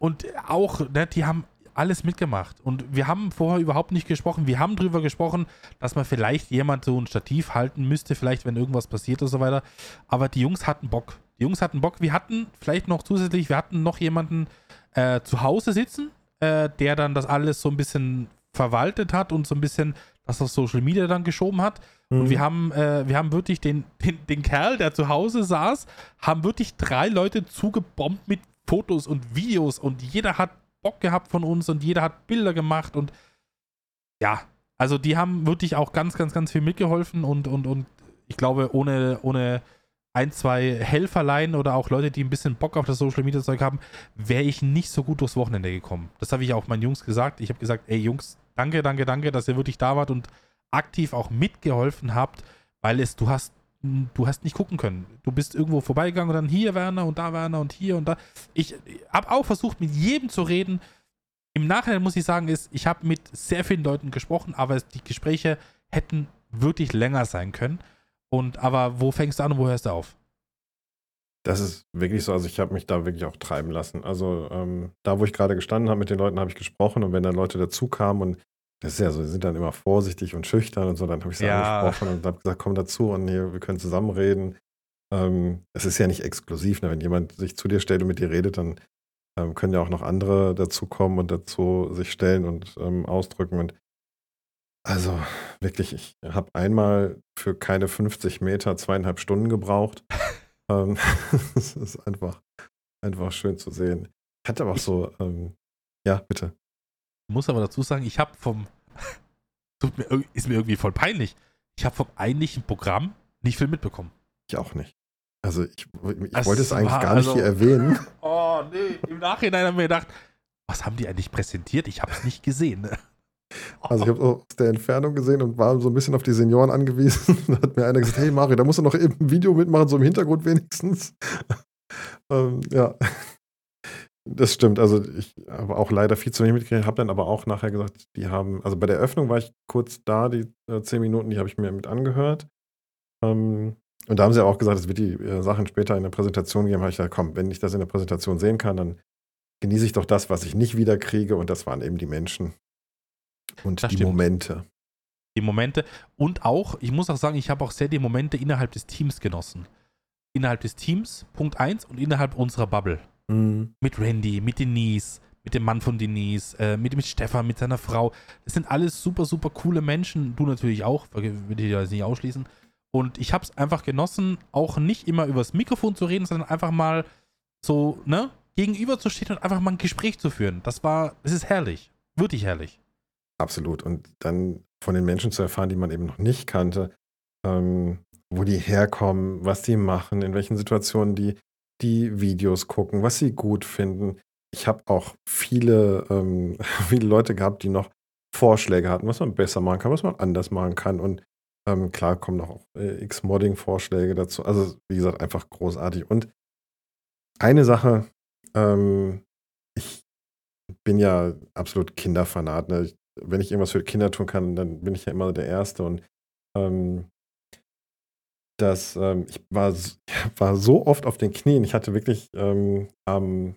und auch, ne, die haben alles mitgemacht. Und wir haben vorher überhaupt nicht gesprochen. Wir haben drüber gesprochen, dass man vielleicht jemand so ein Stativ halten müsste, vielleicht wenn irgendwas passiert und so weiter. Aber die Jungs hatten Bock. Die Jungs hatten Bock. Wir hatten vielleicht noch zusätzlich, wir hatten noch jemanden äh, zu Hause sitzen, äh, der dann das alles so ein bisschen verwaltet hat und so ein bisschen das auf Social Media dann geschoben hat. Mhm. Und wir haben, äh, wir haben wirklich den, den, den Kerl, der zu Hause saß, haben wirklich drei Leute zugebombt mit Fotos und Videos und jeder hat Bock gehabt von uns und jeder hat Bilder gemacht und ja, also die haben wirklich auch ganz, ganz, ganz viel mitgeholfen und, und, und ich glaube, ohne, ohne ein, zwei Helferlein oder auch Leute, die ein bisschen Bock auf das Social Media Zeug haben, wäre ich nicht so gut durchs Wochenende gekommen. Das habe ich auch meinen Jungs gesagt. Ich habe gesagt, ey Jungs, danke, danke, danke, dass ihr wirklich da wart und aktiv auch mitgeholfen habt, weil es, du hast, du hast nicht gucken können. Du bist irgendwo vorbeigegangen und dann hier Werner und da Werner und hier und da. Ich habe auch versucht, mit jedem zu reden. Im Nachhinein muss ich sagen, ist, ich habe mit sehr vielen Leuten gesprochen, aber die Gespräche hätten wirklich länger sein können. Und aber wo fängst du an und wo hörst du auf? Das ist wirklich so, also ich habe mich da wirklich auch treiben lassen. Also ähm, da, wo ich gerade gestanden habe mit den Leuten, habe ich gesprochen und wenn dann Leute dazu kamen und das ist ja so, die sind dann immer vorsichtig und schüchtern und so, dann habe ich sie ja. angesprochen und habe gesagt, komm dazu und hier, wir können zusammen reden. Ähm, es ist ja nicht exklusiv, ne? wenn jemand sich zu dir stellt und mit dir redet, dann ähm, können ja auch noch andere dazukommen und dazu sich stellen und ähm, ausdrücken und also wirklich, ich habe einmal für keine 50 Meter zweieinhalb Stunden gebraucht. ähm, das ist einfach, einfach schön zu sehen. Ich hatte aber auch so, ähm, ja, bitte. Ich muss aber dazu sagen, ich habe vom, mir, ist mir irgendwie voll peinlich, ich habe vom eigentlichen Programm nicht viel mitbekommen. Ich auch nicht. Also ich, ich wollte es eigentlich gar nicht also, hier erwähnen. Oh nee, im Nachhinein haben wir gedacht, was haben die eigentlich präsentiert? Ich habe es nicht gesehen. Ne? Also ich habe aus der Entfernung gesehen und war so ein bisschen auf die Senioren angewiesen. da hat mir einer gesagt, hey Mario, da musst du noch eben ein Video mitmachen, so im Hintergrund wenigstens. ähm, ja, das stimmt. Also ich habe auch leider viel zu wenig mitgekriegt, habe dann aber auch nachher gesagt, die haben, also bei der Öffnung war ich kurz da, die äh, zehn Minuten, die habe ich mir mit angehört. Ähm, und da haben sie auch gesagt, es wird die äh, Sachen später in der Präsentation geben. habe ich gesagt, komm, wenn ich das in der Präsentation sehen kann, dann genieße ich doch das, was ich nicht wiederkriege. Und das waren eben die Menschen, und das die stimmt. Momente. Die Momente. Und auch, ich muss auch sagen, ich habe auch sehr die Momente innerhalb des Teams genossen. Innerhalb des Teams, Punkt 1, und innerhalb unserer Bubble. Mhm. Mit Randy, mit Denise, mit dem Mann von Denise, äh, mit, mit Stefan, mit seiner Frau. Das sind alles super, super coole Menschen. Du natürlich auch, würde ich ja nicht ausschließen. Und ich habe es einfach genossen, auch nicht immer übers Mikrofon zu reden, sondern einfach mal so, ne, gegenüber zu stehen und einfach mal ein Gespräch zu führen. Das war, es ist herrlich. Wirklich herrlich. Absolut. Und dann von den Menschen zu erfahren, die man eben noch nicht kannte, ähm, wo die herkommen, was die machen, in welchen Situationen die die Videos gucken, was sie gut finden. Ich habe auch viele, ähm, viele Leute gehabt, die noch Vorschläge hatten, was man besser machen kann, was man anders machen kann. Und ähm, klar kommen noch auch äh, X-Modding-Vorschläge dazu. Also, wie gesagt, einfach großartig. Und eine Sache, ähm, ich bin ja absolut Kinderfanat. Ne? wenn ich irgendwas für Kinder tun kann, dann bin ich ja immer der Erste. Und ähm, das, ähm, ich war, war so oft auf den Knien. Ich hatte wirklich ähm, am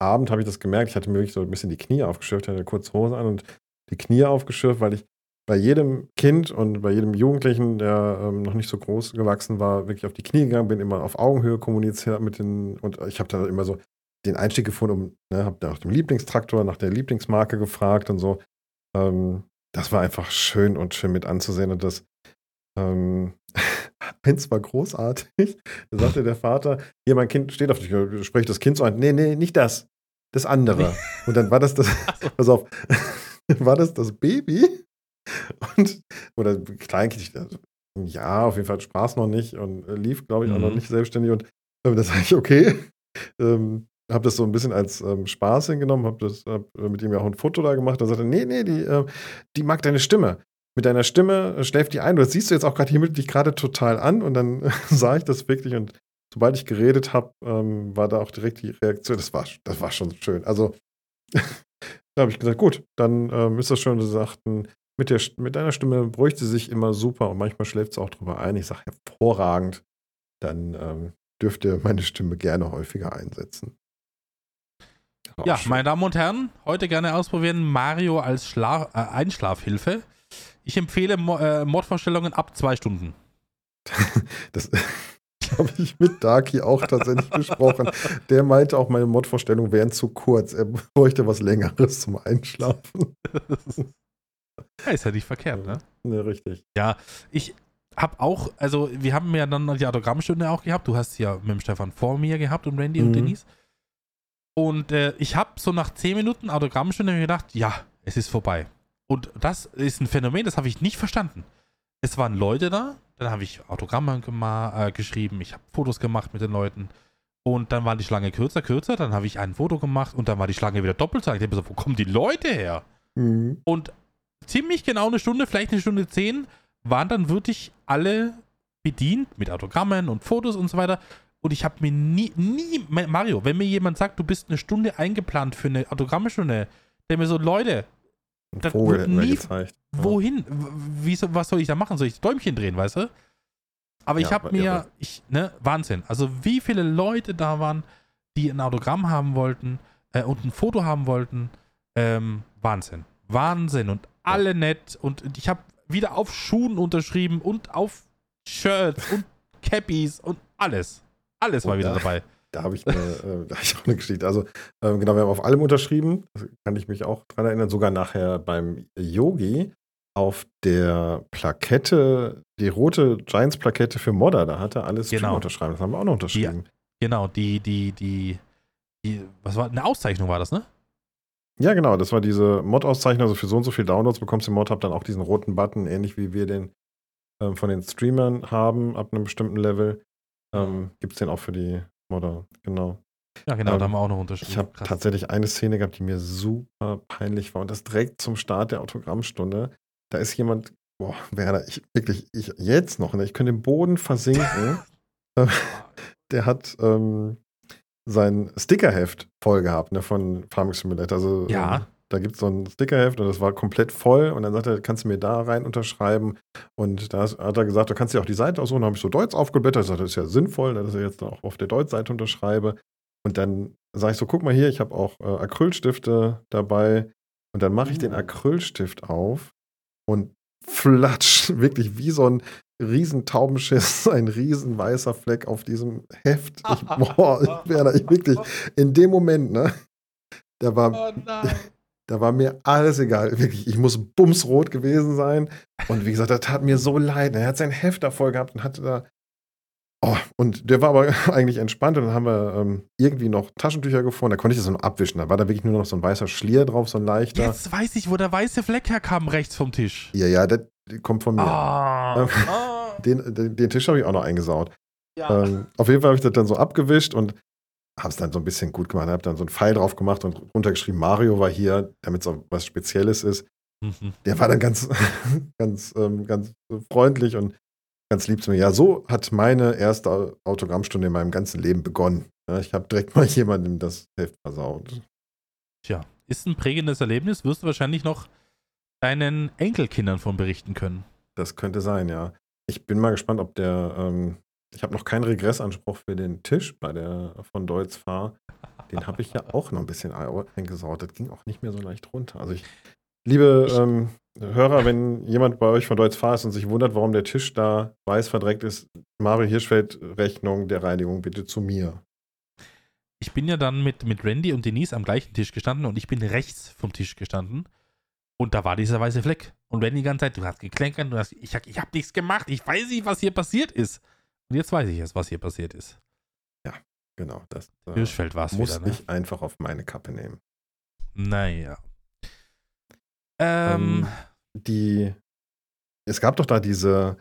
Abend habe ich das gemerkt. Ich hatte mir wirklich so ein bisschen die Knie aufgeschürft, hatte kurze Hose an und die Knie aufgeschürft, weil ich bei jedem Kind und bei jedem Jugendlichen, der ähm, noch nicht so groß gewachsen war, wirklich auf die Knie gegangen bin, immer auf Augenhöhe kommuniziert mit den und ich habe da immer so den Einstieg gefunden, um, ne, habe nach dem Lieblingstraktor, nach der Lieblingsmarke gefragt und so. Ähm, das war einfach schön und schön mit anzusehen. Und das ähm, eins war großartig. Da sagte der Vater, hier, mein Kind steht auf dich, spricht das Kind so an. Nee, nee, nicht das. Das andere. Und dann war das das, pass auf, war das das Baby. Und, oder Kleinkind, also, ja, auf jeden Fall sprach es noch nicht und lief, glaube ich, auch noch mhm. nicht selbstständig. Und äh, da sage ich, okay, ähm, habe das so ein bisschen als ähm, Spaß hingenommen, habe hab mit ihm ja auch ein Foto da gemacht. Da sagte er, nee, nee, die, äh, die mag deine Stimme. Mit deiner Stimme äh, schläft die ein. Das siehst du jetzt auch gerade hier mit dich gerade total an. Und dann sah ich das wirklich. Und sobald ich geredet habe, ähm, war da auch direkt die Reaktion. Das war, das war schon schön. Also da habe ich gesagt, gut, dann ähm, ist das schon, sie sagten, mit, der, mit deiner Stimme bräuchte sie sich immer super und manchmal schläft sie auch drüber ein. Ich sage, hervorragend. Dann ähm, dürft ihr meine Stimme gerne häufiger einsetzen. Ja, schön. meine Damen und Herren, heute gerne ausprobieren Mario als Schla äh, Einschlafhilfe. Ich empfehle Mo äh, Modvorstellungen ab zwei Stunden. Das habe ich mit Darky auch tatsächlich besprochen. Der meinte auch, meine Mod-Vorstellungen wären zu kurz. Er bräuchte was Längeres zum Einschlafen. ja, ist ja nicht verkehrt, ne? Ne, richtig. Ich habe auch, also wir haben ja dann die Autogrammstunde auch gehabt. Du hast sie ja mit dem Stefan vor mir gehabt und Randy und Mhm. Denise. Und äh, ich habe so nach 10 Minuten Autogrammstunde mir gedacht, ja, es ist vorbei. Und das ist ein Phänomen, das habe ich nicht verstanden. Es waren Leute da, dann habe ich Autogramme äh, geschrieben, ich habe Fotos gemacht mit den Leuten. Und dann war die Schlange kürzer, kürzer, dann habe ich ein Foto gemacht und dann war die Schlange wieder doppelt so lang. Ich habe so, wo kommen die Leute her? Mhm. Und ziemlich genau eine Stunde, vielleicht eine Stunde zehn, waren dann wirklich alle bedient mit Autogrammen und Fotos und so weiter. Und ich habe mir nie, nie, Mario, wenn mir jemand sagt, du bist eine Stunde eingeplant für eine Autogrammstunde, der mir so, Leute, Ein Das Vogel hätten wir gezeigt. Ja. wohin? W- Wie, so- was soll ich da machen? Soll ich Däumchen drehen, weißt du? Aber ich Ja, habe aber mir, ich, ne, Wahnsinn. Also wie viele Leute da waren, die ein Autogramm haben wollten äh, und ein Foto haben wollten. Ähm, Wahnsinn. Wahnsinn. Und alle nett. Und ich habe wieder auf Schuhen unterschrieben und auf Shirts und Cappies und alles. Alles war wieder ja. dabei. Da habe ich, eine, äh, da hab ich auch eine Geschichte. Also, ähm, genau, wir haben auf allem unterschrieben. Kann ich mich auch dran erinnern. Sogar nachher beim Yogi auf der Plakette, die rote Giants-Plakette für Modder, da hatte alles Stream Genau. unterschreiben. Das haben wir auch noch unterschrieben. Genau, die, die, die, die, was war, eine Auszeichnung war das, ne? Ja, genau. Das war diese Mod-Auszeichnung. Also für so und so viel Downloads bekommst du im Mod, hab dann auch diesen roten Button, ähnlich wie wir den ähm, von den Streamern haben, ab einem bestimmten Level. Ähm, Gibt es den auch für die Modder. Genau. Ja, genau, Ähm, da haben wir auch noch unterschrieben. Ich habe tatsächlich eine Szene gehabt, die mir super peinlich war. Und das direkt zum Start der Autogrammstunde. Da ist jemand, boah, Werner, ich wirklich, ich jetzt noch, ne, ich könnte im Boden versinken. Der hat ähm, sein Stickerheft voll gehabt, ne, von Farming Simulator. Also, Ja. ähm, da gibt es so ein Stickerheft und das war komplett voll. Und dann sagt er, kannst du mir da rein unterschreiben? Und da hat er gesagt, du kannst dir auch die Seite aussuchen. Da habe ich so Deutsch aufgeblättert. Ich sagte, das ist ja sinnvoll, dass ich jetzt auch auf der Deutsch-Seite unterschreibe. Und dann sage ich so, guck mal hier, ich habe auch äh, Acrylstifte dabei. Und dann mache ich den Uh. Acrylstift auf und flatsch, wirklich wie so ein riesen Taubenschiss, ein riesen weißer Fleck auf diesem Heft. Ich, boah, ich, Werner, ich wirklich, in dem Moment, ne, da war, Oh nein. Da war mir alles egal. Wirklich, ich muss bumsrot gewesen sein. Und wie gesagt, das tat mir so leid. Er hat sein Heft da voll gehabt und hatte da. Oh, und der war aber eigentlich entspannt. Und dann haben wir ähm, irgendwie noch Taschentücher gefunden. Da konnte ich das so noch abwischen. Da war da wirklich nur noch so ein weißer Schlier drauf, so ein leichter. Jetzt weiß ich, wo der weiße Fleck herkam, rechts vom Tisch. Ja, ja, der, der kommt von mir. Ah. Ähm, ah. Den, den, den Tisch habe ich auch noch eingesaut. Ja. Ähm, auf jeden Fall habe ich das dann so abgewischt und habe es dann so ein bisschen gut gemacht. Habe dann so einen Pfeil drauf gemacht und runtergeschrieben, Mario war hier, damit es auch was Spezielles ist. Mhm. Der war dann ganz, ganz, ähm, ganz freundlich und ganz lieb zu mir. Ja, so hat meine erste Autogrammstunde in meinem ganzen Leben begonnen. Ja, ich habe direkt mal jemandem das Heft versaut. Tja, ist ein prägendes Erlebnis. Wirst du wahrscheinlich noch deinen Enkelkindern von berichten können. Das könnte sein, ja. Ich bin mal gespannt, ob der, ähm, ich habe noch keinen Regressanspruch für den Tisch bei der von Deutz Fahr. Den habe ich ja auch noch ein bisschen eingesaut. Das ging auch nicht mehr so leicht runter. Also ich, liebe ähm, Hörer, wenn jemand bei euch von Deutz Fahr ist und sich wundert, warum der Tisch da weiß verdreckt ist, Mario Hirschfeld Rechnung der Reinigung bitte zu mir. Ich bin ja dann mit, mit Randy und Denise am gleichen Tisch gestanden und ich bin rechts vom Tisch gestanden. Und da war dieser weiße Fleck. Und Randy die ganze Zeit, du hast geklenkert, du hast, ich, hab- ich habe nichts gemacht, ich weiß nicht, was hier passiert ist. Und jetzt weiß ich es, was hier passiert ist. Genau, das äh, Hirschfeld war es muss wieder, ne? ich einfach auf meine Kappe nehmen. Naja. Ähm, Ähm, die, es gab doch da diese,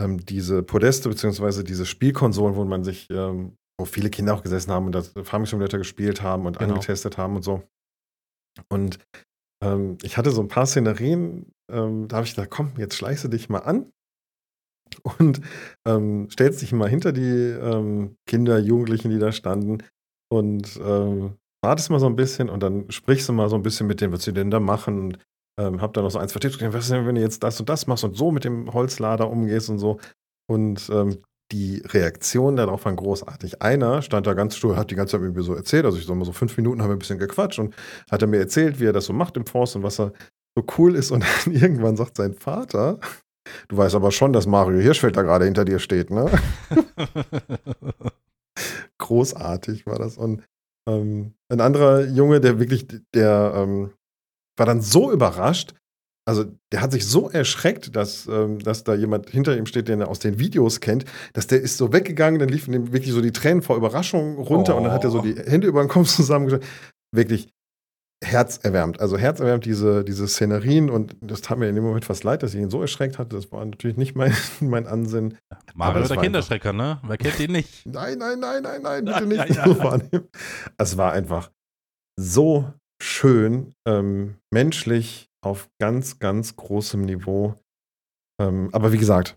ähm, diese Podeste, beziehungsweise diese Spielkonsolen, wo man sich, ähm, wo viele Kinder auch gesessen haben und das Farming Simulator gespielt haben und Genau. angetestet haben und so. Und ähm, ich hatte so ein paar Szenerien, ähm, da habe ich gedacht, komm, jetzt schleichst du dich mal an und ähm, stellst dich mal hinter die ähm, Kinder, Jugendlichen, die da standen und ähm, wartest mal so ein bisschen und dann sprichst du mal so ein bisschen mit denen, was sie denn da machen und ähm, hab dann noch so ein, zwei Tipps gegeben, was ist denn, wenn du jetzt das und das machst und so mit dem Holzlader umgehst und so. Und ähm, die Reaktionen darauf waren großartig. Einer stand da ganz stur, hat die ganze Zeit mir so erzählt, also ich sag mal so fünf Minuten haben wir ein bisschen gequatscht und hat er mir erzählt, wie er das so macht im Forst und was er so cool ist und dann irgendwann sagt sein Vater, du weißt aber schon, dass Mario Hirschfeld da gerade hinter dir steht, ne? Großartig war das und ähm, ein anderer Junge, der wirklich, der ähm, war dann so überrascht, also der hat sich so erschreckt, dass, ähm, dass da jemand hinter ihm steht, den er aus den Videos kennt, dass der ist so weggegangen, dann liefen ihm wirklich so die Tränen vor Überraschung runter Oh. und dann hat er so die Hände über den Kopf zusammengeschlagen. Wirklich herzerwärmend. Also herzerwärmend diese, diese Szenerien und das tat mir in dem Moment fast leid, dass ich ihn so erschreckt hatte. Das war natürlich nicht mein, mein Ansinnen. Aber Mario der Kinderschrecker, ne? Wer kennt ihn nicht? Nein, nein, nein, nein, nein, bitte Ja, nicht ja, ja. wahrnehmen. Es war einfach so schön, ähm, menschlich auf ganz, ganz großem Niveau. Ähm, aber wie gesagt,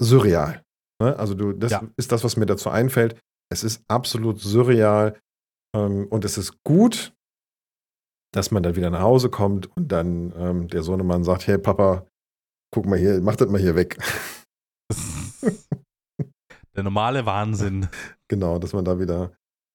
surreal. Ne? Also du, das Ja. ist das, was mir dazu einfällt. Es ist absolut surreal ähm, und es ist gut, dass man dann wieder nach Hause kommt und dann ähm, der Sohnemann sagt, hey Papa, guck mal hier, mach das mal hier weg. Der normale Wahnsinn. genau, dass man da wieder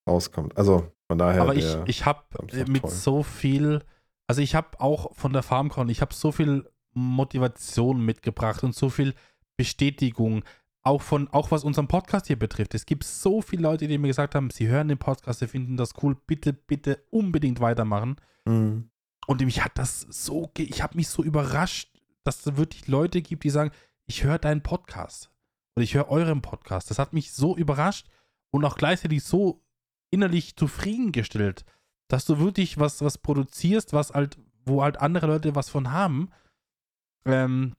rauskommt. Also von daher. Aber ich, ich habe mit toll. so viel, also ich habe auch von der FarmCon, ich habe so viel Motivation mitgebracht und so viel Bestätigung, auch von, auch was unseren Podcast hier betrifft. Es gibt so viele Leute, die mir gesagt haben, sie hören den Podcast, sie finden das cool, bitte, bitte unbedingt weitermachen. Mhm. Und mich hat das so, ge- ich habe mich so überrascht, dass es wirklich Leute gibt, die sagen, ich höre deinen Podcast oder ich höre euren Podcast. Das hat mich so überrascht und auch gleichzeitig so innerlich zufriedengestellt, dass du wirklich was, was produzierst, was halt, wo halt andere Leute was von haben. Ähm,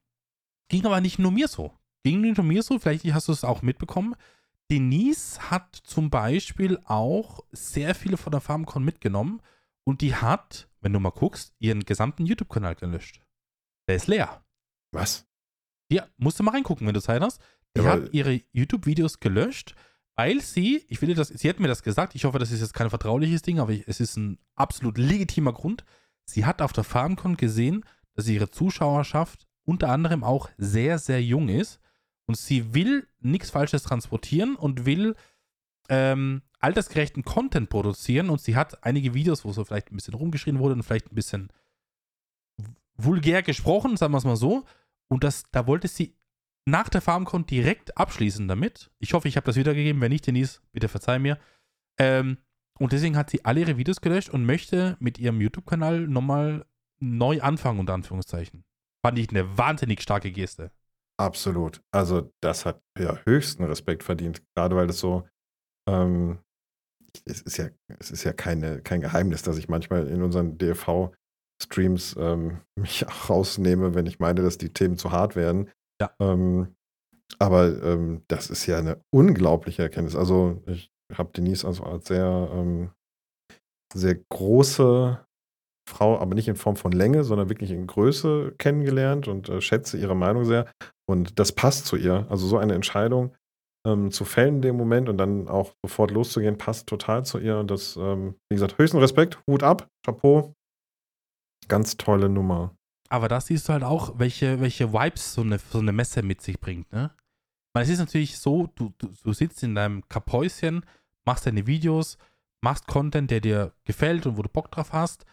ging aber nicht nur mir so. Ging nicht nur mir so, vielleicht hast du es auch mitbekommen. Denise hat zum Beispiel auch sehr viele von der FarmCon mitgenommen und die hat, wenn du mal guckst, ihren gesamten YouTube-Kanal gelöscht. Der ist leer. Was? Ja, musst du mal reingucken, wenn du Zeit hast. Die Ja, hat ihre YouTube-Videos gelöscht, weil sie, ich finde das, sie hat mir das gesagt, ich hoffe, das ist jetzt kein vertrauliches Ding, aber ich, es ist ein absolut legitimer Grund. Sie hat auf der FarmCon gesehen, dass ihre Zuschauerschaft unter anderem auch sehr, sehr jung ist und sie will nichts Falsches transportieren und will ähm, altersgerechten Content produzieren und sie hat einige Videos, wo so vielleicht ein bisschen rumgeschrien wurde und vielleicht ein bisschen vulgär gesprochen, sagen wir es mal so. Und das, da wollte sie nach der FarmCon direkt abschließen damit. Ich hoffe, ich habe das wiedergegeben. Wenn nicht, Denise, bitte verzeih mir. Ähm, und deswegen hat sie alle ihre Videos gelöscht und möchte mit ihrem YouTube-Kanal nochmal neu anfangen, unter Anführungszeichen. Fand ich eine wahnsinnig starke Geste. Absolut. Also, das hat ja höchsten Respekt verdient. Gerade weil das so, ähm, es ist ja, es ist ja keine, kein Geheimnis, dass ich manchmal in unseren DFV-Streams ähm, mich auch rausnehme, wenn ich meine, dass die Themen zu hart werden. Ja. Ähm, aber ähm, das ist ja eine unglaubliche Erkenntnis. Also, ich habe Denise also als sehr, ähm, sehr große Frau, aber nicht in Form von Länge, sondern wirklich in Größe kennengelernt und äh, schätze ihre Meinung sehr. Und das passt zu ihr. Also so eine Entscheidung ähm, zu fällen in dem Moment und dann auch sofort loszugehen, passt total zu ihr. Und das, ähm, wie gesagt, höchsten Respekt, Hut ab, Chapeau. Ganz tolle Nummer. Aber da siehst du halt auch, welche, welche Vibes so eine, so eine Messe mit sich bringt, ne? Weil es ist natürlich so, du, du, du sitzt in deinem Kapäuschen, machst deine Videos, machst Content, der dir gefällt und wo du Bock drauf hast.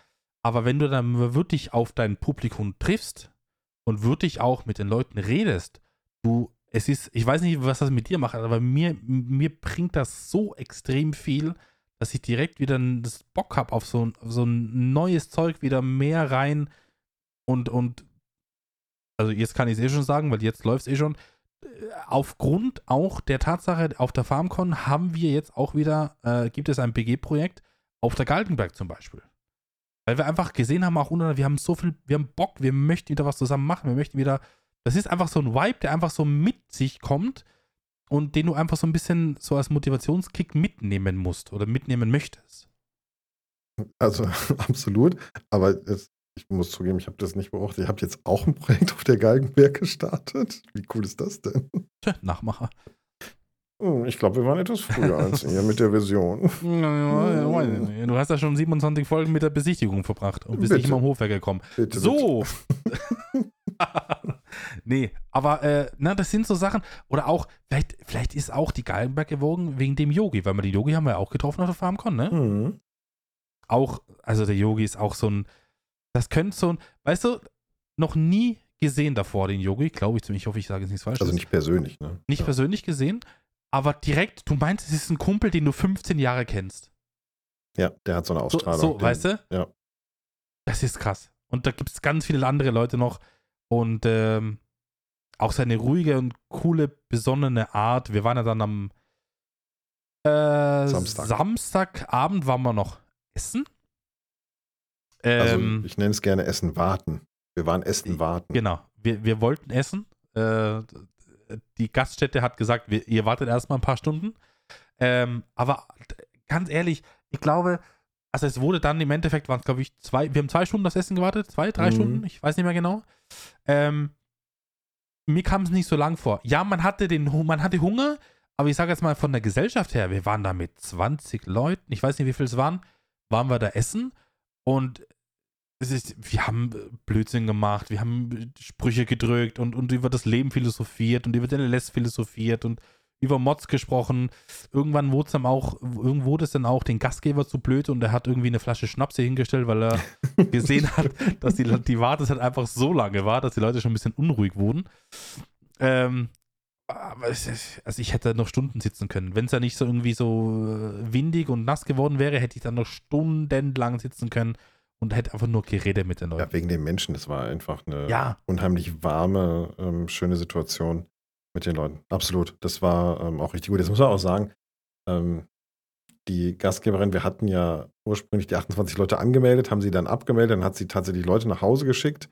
Aber wenn du dann wirklich auf dein Publikum triffst und wirklich auch mit den Leuten redest, du, es ist, ich weiß nicht, was das mit dir macht, aber mir, mir bringt das so extrem viel, dass ich direkt wieder das Bock habe auf so, so ein neues Zeug, wieder mehr rein und, und also jetzt kann ich es eh schon sagen, weil jetzt läuft es eh schon. Äh, Aufgrund auch der Tatsache, auf der FarmCon haben wir jetzt auch wieder, äh, gibt es ein BG-Projekt auf der Galgenberg zum Beispiel. Weil wir einfach gesehen haben, auch untereinander, wir haben so viel, wir haben Bock, wir möchten wieder was zusammen machen, wir möchten wieder, das ist einfach so ein Vibe, der einfach so mit sich kommt und den du einfach so ein bisschen so als Motivationskick mitnehmen musst oder mitnehmen möchtest. Also absolut. Aber es, ich muss zugeben, ich habe das nicht beobachtet. Ihr habt jetzt auch ein Projekt auf der Galgenberg gestartet. Wie cool ist das denn? Tja, Nachmacher. Hm, Ich glaube, wir waren etwas früher als ihr mit der Version. Du hast ja schon 27 Folgen mit der Besichtigung verbracht und bist nicht Bitte. immer am Hof weggekommen. Bitte, So. Nee, aber äh, na, das sind so Sachen. Oder auch, vielleicht, vielleicht ist auch die Galgenberg gewogen wegen dem Yogi, weil wir die Yogi haben wir ja auch getroffen auf der FarmCon, ne? Mhm. Auch, also der Yogi ist auch so ein, das könnte so ein, weißt du, noch nie gesehen davor, den Yogi, glaube ich zumindest. Ich hoffe, ich sage jetzt nichts falsches. Also nicht persönlich, ne? nicht ja. persönlich gesehen, aber direkt, du meinst, es ist ein Kumpel, den du 15 Jahre kennst. Ja, der hat so eine So, Ausstrahlung. so Den- weißt du? ja. Das ist krass. Und da gibt es ganz viele andere Leute noch. Und ähm, auch seine ruhige und coole, besonnene Art. Wir waren ja dann am äh, Samstag. Samstagabend waren wir noch essen. Also Ähm, ich nenne es gerne Essen warten. Wir waren Essen warten. Genau. Wir, wir wollten essen. Äh, die Gaststätte hat gesagt, wir, ihr wartet erstmal ein paar Stunden. Ähm, aber ganz ehrlich, ich glaube, also es wurde dann im Endeffekt, waren es glaube ich zwei, wir haben zwei Stunden das Essen gewartet, zwei, drei Mhm. Stunden, ich weiß nicht mehr genau. Ähm, mir kam es nicht so lang vor. Ja, man hatte den, man hatte Hunger, aber ich sage jetzt mal von der Gesellschaft her, wir waren da mit 20 Leuten, ich weiß nicht, wie viel es waren, waren wir da essen und ist, wir haben äh, Blödsinn gemacht, wir haben äh, Sprüche gedrückt und, und über das Leben philosophiert und über den LS philosophiert und über Mods gesprochen. Irgendwann wurde es dann auch, irgendwo wurde es dann auch den Gastgeber zu blöd und er hat irgendwie eine Flasche Schnaps hier hingestellt, weil er gesehen hat, dass die, die Wartezeit einfach so lange war, dass die Leute schon ein bisschen unruhig wurden. Ähm, ist, also ich hätte noch Stunden sitzen können. Wenn es ja nicht so irgendwie so äh, windig und nass geworden wäre, hätte ich dann noch stundenlang sitzen können und hätte einfach nur geredet mit den Leuten. Ja, wegen den Menschen. Das war einfach eine Ja, unheimlich warme, ähm, schöne Situation mit den Leuten. Absolut. Das war ähm, auch richtig gut. Jetzt muss man auch sagen, ähm, die Gastgeberin, wir hatten ja ursprünglich die 28 Leute angemeldet, haben sie dann abgemeldet, dann hat sie tatsächlich Leute nach Hause geschickt.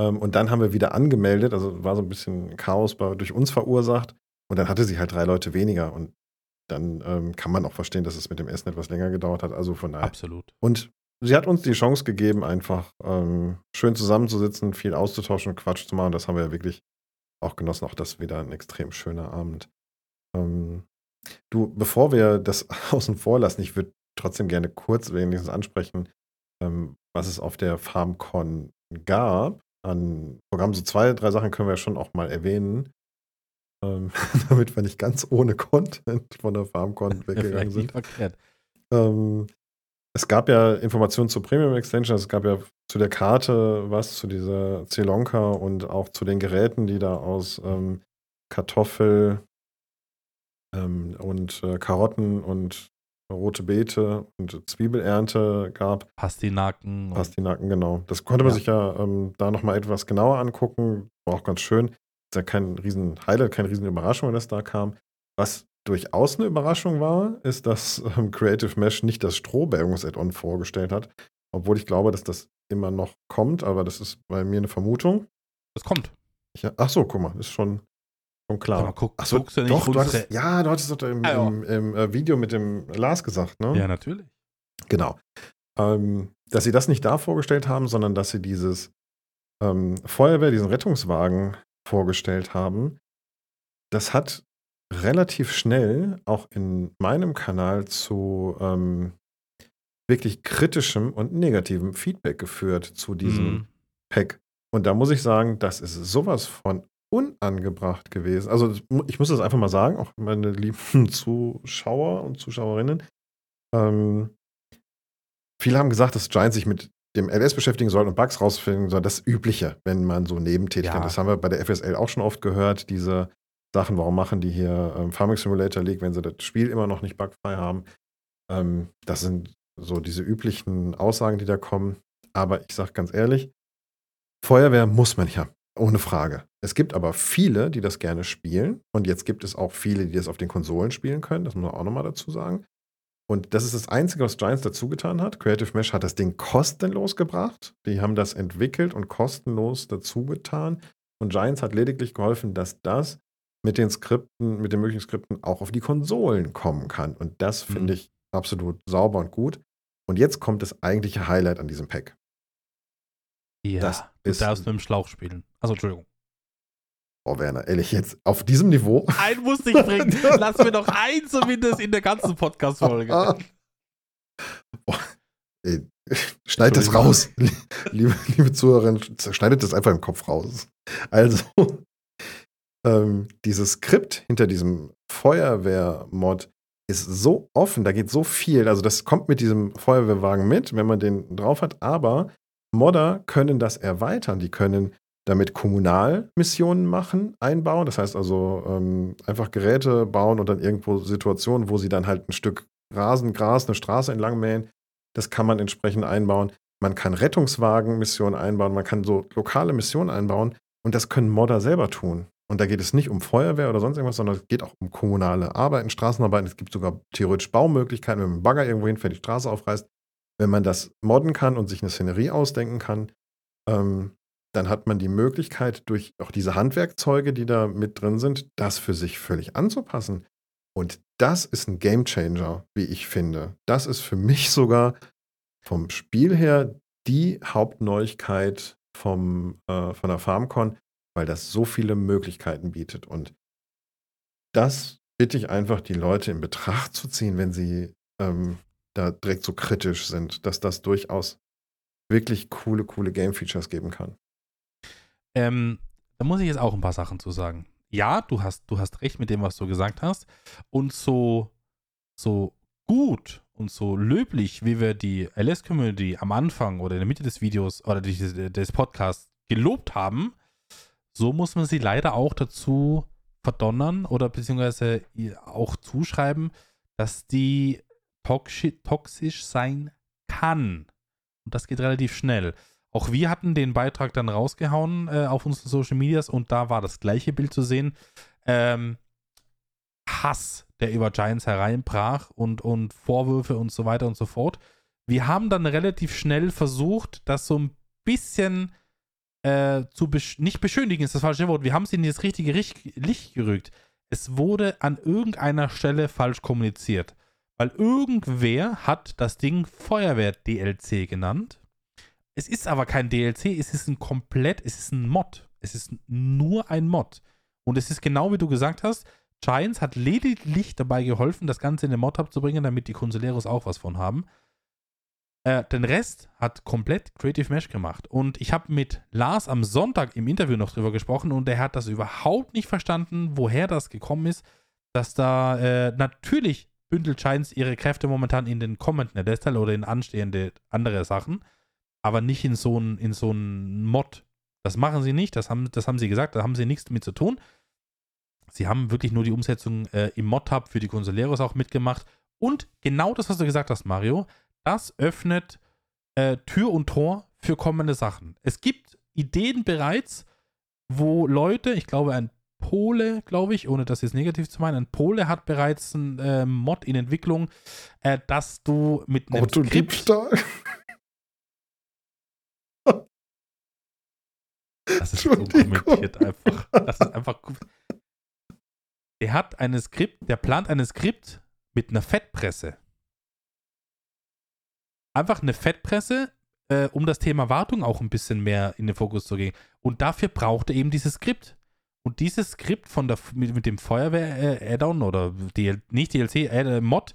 Ähm, und dann haben wir wieder angemeldet, also war so ein bisschen Chaos bei, durch uns verursacht. Und dann hatte sie halt drei Leute weniger. Und dann ähm, kann man auch verstehen, dass es mit dem Essen etwas länger gedauert hat. Also von daher. absolut. Und sie hat uns die Chance gegeben, einfach ähm, schön zusammenzusitzen, viel auszutauschen und Quatsch zu machen. Das haben wir ja wirklich auch genossen. Auch das wieder ein extrem schöner Abend. Ähm, du, bevor wir das außen vor lassen, ich würde trotzdem gerne kurz wenigstens ansprechen, ähm, was es auf der FarmCon gab. An Programmen, so zwei, drei Sachen können wir ja schon auch mal erwähnen. Ähm, damit wir nicht ganz ohne Content von der FarmCon weggegangen sind. nicht verkehrt. Ähm, es gab ja Informationen zur Premium Extension, also es gab ja zu der Karte was, zu dieser Zelonka und auch zu den Geräten, die da aus ähm, Kartoffel ähm, und äh, Karotten und rote Beete und Zwiebelernte gab. Pastinaken. Pastinaken, genau. Das konnte man Ja. sich ja ähm, da nochmal etwas genauer angucken. War auch ganz schön. Ist ja kein riesen Highlight, keine riesen Überraschung, wenn das da kam. Was durchaus eine Überraschung war, ist, dass ähm, Creative Mesh nicht das Strohbergungs-Add-on vorgestellt hat. Obwohl ich glaube, dass das immer noch kommt, aber das ist bei mir eine Vermutung. Das kommt. Ich, ach so, guck mal, ist schon, schon klar. mal, guck, so, guckst du nicht doch, du hattest, ja, du hattest doch im, Ah, ja. im, im äh, Video mit dem Lars gesagt, ne? Ja, natürlich. Genau. Ähm, dass sie das nicht da vorgestellt haben, sondern dass sie dieses ähm, Feuerwehr, diesen Rettungswagen vorgestellt haben, das hat relativ schnell auch in meinem Kanal zu ähm, wirklich kritischem und negativem Feedback geführt zu diesem Mhm. Pack. Und da muss ich sagen, das ist sowas von unangebracht gewesen. Also ich muss das einfach mal sagen, auch meine lieben Zuschauer und Zuschauerinnen. Ähm, viele haben gesagt, dass Giants sich mit dem LS beschäftigen soll und Bugs rausfinden soll. Das Übliche, wenn man so nebentätig Ja. Das haben wir bei der FSL auch schon oft gehört, diese Sachen, warum machen die hier ähm, Farming Simulator League, wenn sie das Spiel immer noch nicht bugfrei haben. Ähm, das sind so diese üblichen Aussagen, die da kommen. Aber ich sage ganz ehrlich, Feuerwehr muss man ja, ohne Frage. Es gibt aber viele, die das gerne spielen. Und jetzt gibt es auch viele, die das auf den Konsolen spielen können. Das muss man auch nochmal dazu sagen. Und das ist das Einzige, was Giants dazu getan hat. Creative Mesh hat das Ding kostenlos gebracht. Die haben das entwickelt und kostenlos dazu getan. Und Giants hat lediglich geholfen, dass das mit den Skripten, mit den möglichen Skripten auch auf die Konsolen kommen kann. Und das Mhm. finde ich absolut sauber und gut. Und jetzt kommt das eigentliche Highlight an diesem Pack. Ja, Das du ist- darfst mit dem Schlauch spielen. Also, Entschuldigung. Oh, Werner, ehrlich, jetzt auf diesem Niveau. Ein musste ich bringen. Lass mir noch ein zumindest in der ganzen Podcast-Folge. Schneid das raus. liebe, liebe Zuhörerinnen, schneidet das einfach im Kopf raus. Also, ähm, dieses Skript hinter diesem Feuerwehr-Mod ist so offen, da geht so viel. Also das kommt mit diesem Feuerwehrwagen mit, wenn man den drauf hat, aber Modder können das erweitern. Die können damit Kommunalmissionen machen, einbauen. Das heißt also ähm, einfach Geräte bauen und dann irgendwo Situationen, wo sie dann halt ein Stück Rasen, Gras, eine Straße entlang mähen. Das kann man entsprechend einbauen. Man kann Rettungswagen-Missionen einbauen, man kann so lokale Missionen einbauen und das können Modder selber tun. Und da geht es nicht um Feuerwehr oder sonst irgendwas, sondern es geht auch um kommunale Arbeiten, Straßenarbeiten. Es gibt sogar theoretisch Baumöglichkeiten, wenn man einen Bagger irgendwo hinfährt, die Straße aufreißt. Wenn man das modden kann und sich eine Szenerie ausdenken kann, ähm, dann hat man die Möglichkeit, durch auch diese Handwerkzeuge, die da mit drin sind, das für sich völlig anzupassen. Und das ist ein Gamechanger, wie ich finde. Das ist für mich sogar vom Spiel her die Hauptneuigkeit vom, äh, von der FarmCon, weil das so viele Möglichkeiten bietet. Und das bitte ich einfach, die Leute in Betracht zu ziehen, wenn sie ähm, da direkt so kritisch sind, dass das durchaus wirklich coole, coole Game-Features geben kann. Ähm, da muss ich jetzt auch ein paar Sachen zu sagen. Ja, du hast, du hast recht mit dem, was du gesagt hast. Und so, so gut und so löblich, wie wir die LS-Community am Anfang oder in der Mitte des Videos oder des, des Podcasts gelobt haben, so muss man sie leider auch dazu verdonnern oder beziehungsweise auch zuschreiben, dass die toxisch sein kann. Und das geht relativ schnell. Auch wir hatten den Beitrag dann rausgehauen äh, auf unseren Social Medias und da war das gleiche Bild zu sehen. Ähm, Hass, der über Giants hereinbrach und, und Vorwürfe und so weiter und so fort. Wir haben dann relativ schnell versucht, das so ein bisschen äh, zu besch nicht beschönigen, ist das falsche Wort. Wir haben es in das richtige Licht gerückt. Es wurde an irgendeiner Stelle falsch kommuniziert. Weil irgendwer hat das Ding Feuerwehr-DLC genannt es ist aber kein DLC, es ist ein komplett, es ist ein Mod. Es ist nur ein Mod. Und es ist genau wie du gesagt hast, Giants hat lediglich dabei geholfen, das Ganze in den Mod-Hub zu bringen, damit die Consuleros auch was von haben. Äh, den Rest hat komplett Creative Mesh gemacht. Und ich habe mit Lars am Sonntag im Interview noch drüber gesprochen und er hat das überhaupt nicht verstanden, woher das gekommen ist, dass da äh, natürlich bündelt Giants ihre Kräfte momentan in den kommenden Adestal oder in anstehende andere Sachen aber nicht in so ein, in so Mod. Das machen sie nicht, das haben, das haben sie gesagt, da haben sie nichts damit zu tun. Sie haben wirklich nur die Umsetzung äh, im Mod-Hub für die Consoleros auch mitgemacht. Und genau das, was du gesagt hast, Mario, das öffnet äh, Tür und Tor für kommende Sachen. Es gibt Ideen bereits, wo Leute, ich glaube, ein Pole, glaube ich, ohne das jetzt negativ zu meinen, ein Pole hat bereits ein äh, Mod in Entwicklung, äh, dass du mit einem Autodiebstahl? Das ist so kommentiert einfach. Das ist einfach. Der hat eine Skript, der plant eine Skript mit einer Fettpresse. Einfach eine Fettpresse, äh, um das Thema Wartung auch ein bisschen mehr in den Fokus zu gehen. Und dafür braucht er eben dieses Skript. Und dieses Skript von der, mit, mit dem Feuerwehr-Add-on oder DL, nicht DLC, äh, Mod,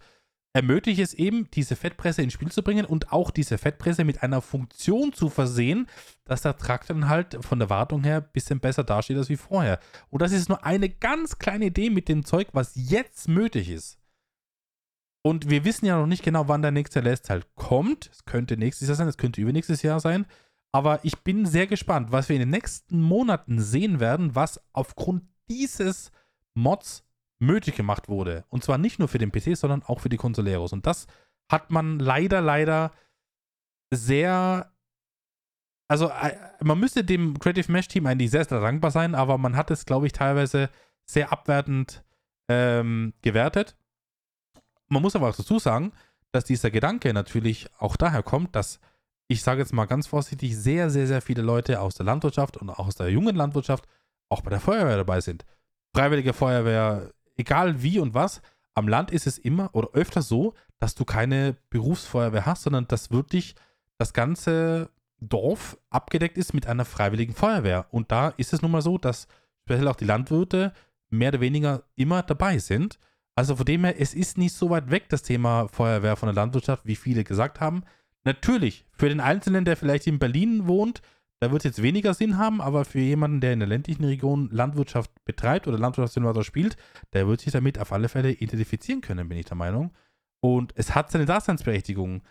ermöglicht es eben, diese Fettpresse ins Spiel zu bringen und auch diese Fettpresse mit einer Funktion zu versehen, dass der Traktor dann halt von der Wartung her ein bisschen besser dasteht als wie vorher. Und das ist nur eine ganz kleine Idee mit dem Zeug, was jetzt möglich ist. Und wir wissen ja noch nicht genau, wann der nächste LS-Teil kommt. Es könnte nächstes Jahr sein, es könnte übernächstes Jahr sein. Aber ich bin sehr gespannt, was wir in den nächsten Monaten sehen werden, was aufgrund dieses Mods möglich gemacht wurde. Und zwar nicht nur für den PC, sondern auch für die Consoleros. Und das hat man leider, leider sehr. Also, äh, man müsste dem Creative Mesh Team eigentlich sehr, sehr dankbar sein, aber man hat es, glaube ich, teilweise sehr abwertend ähm, gewertet. Man muss aber auch dazu sagen, dass dieser Gedanke natürlich auch daher kommt, dass ich sage jetzt mal ganz vorsichtig, sehr, sehr, sehr viele Leute aus der Landwirtschaft und auch aus der jungen Landwirtschaft auch bei der Feuerwehr dabei sind. Freiwillige Feuerwehr, egal wie und was, am Land ist es immer oder öfter so, dass du keine Berufsfeuerwehr hast, sondern dass wirklich das ganze Dorf abgedeckt ist mit einer freiwilligen Feuerwehr. Und da ist es nun mal so, dass speziell auch die Landwirte mehr oder weniger immer dabei sind. Also von dem her, es ist nicht so weit weg, das Thema Feuerwehr von der Landwirtschaft, wie viele gesagt haben. Natürlich, für den Einzelnen, der vielleicht in Berlin wohnt, Da wird es jetzt weniger Sinn haben, aber für jemanden, der in der ländlichen Region Landwirtschaft betreibt oder Landwirtschaftssimulator spielt, der wird sich damit auf alle Fälle identifizieren können, bin ich der Meinung. Und es hat seine Daseinsberechtigung.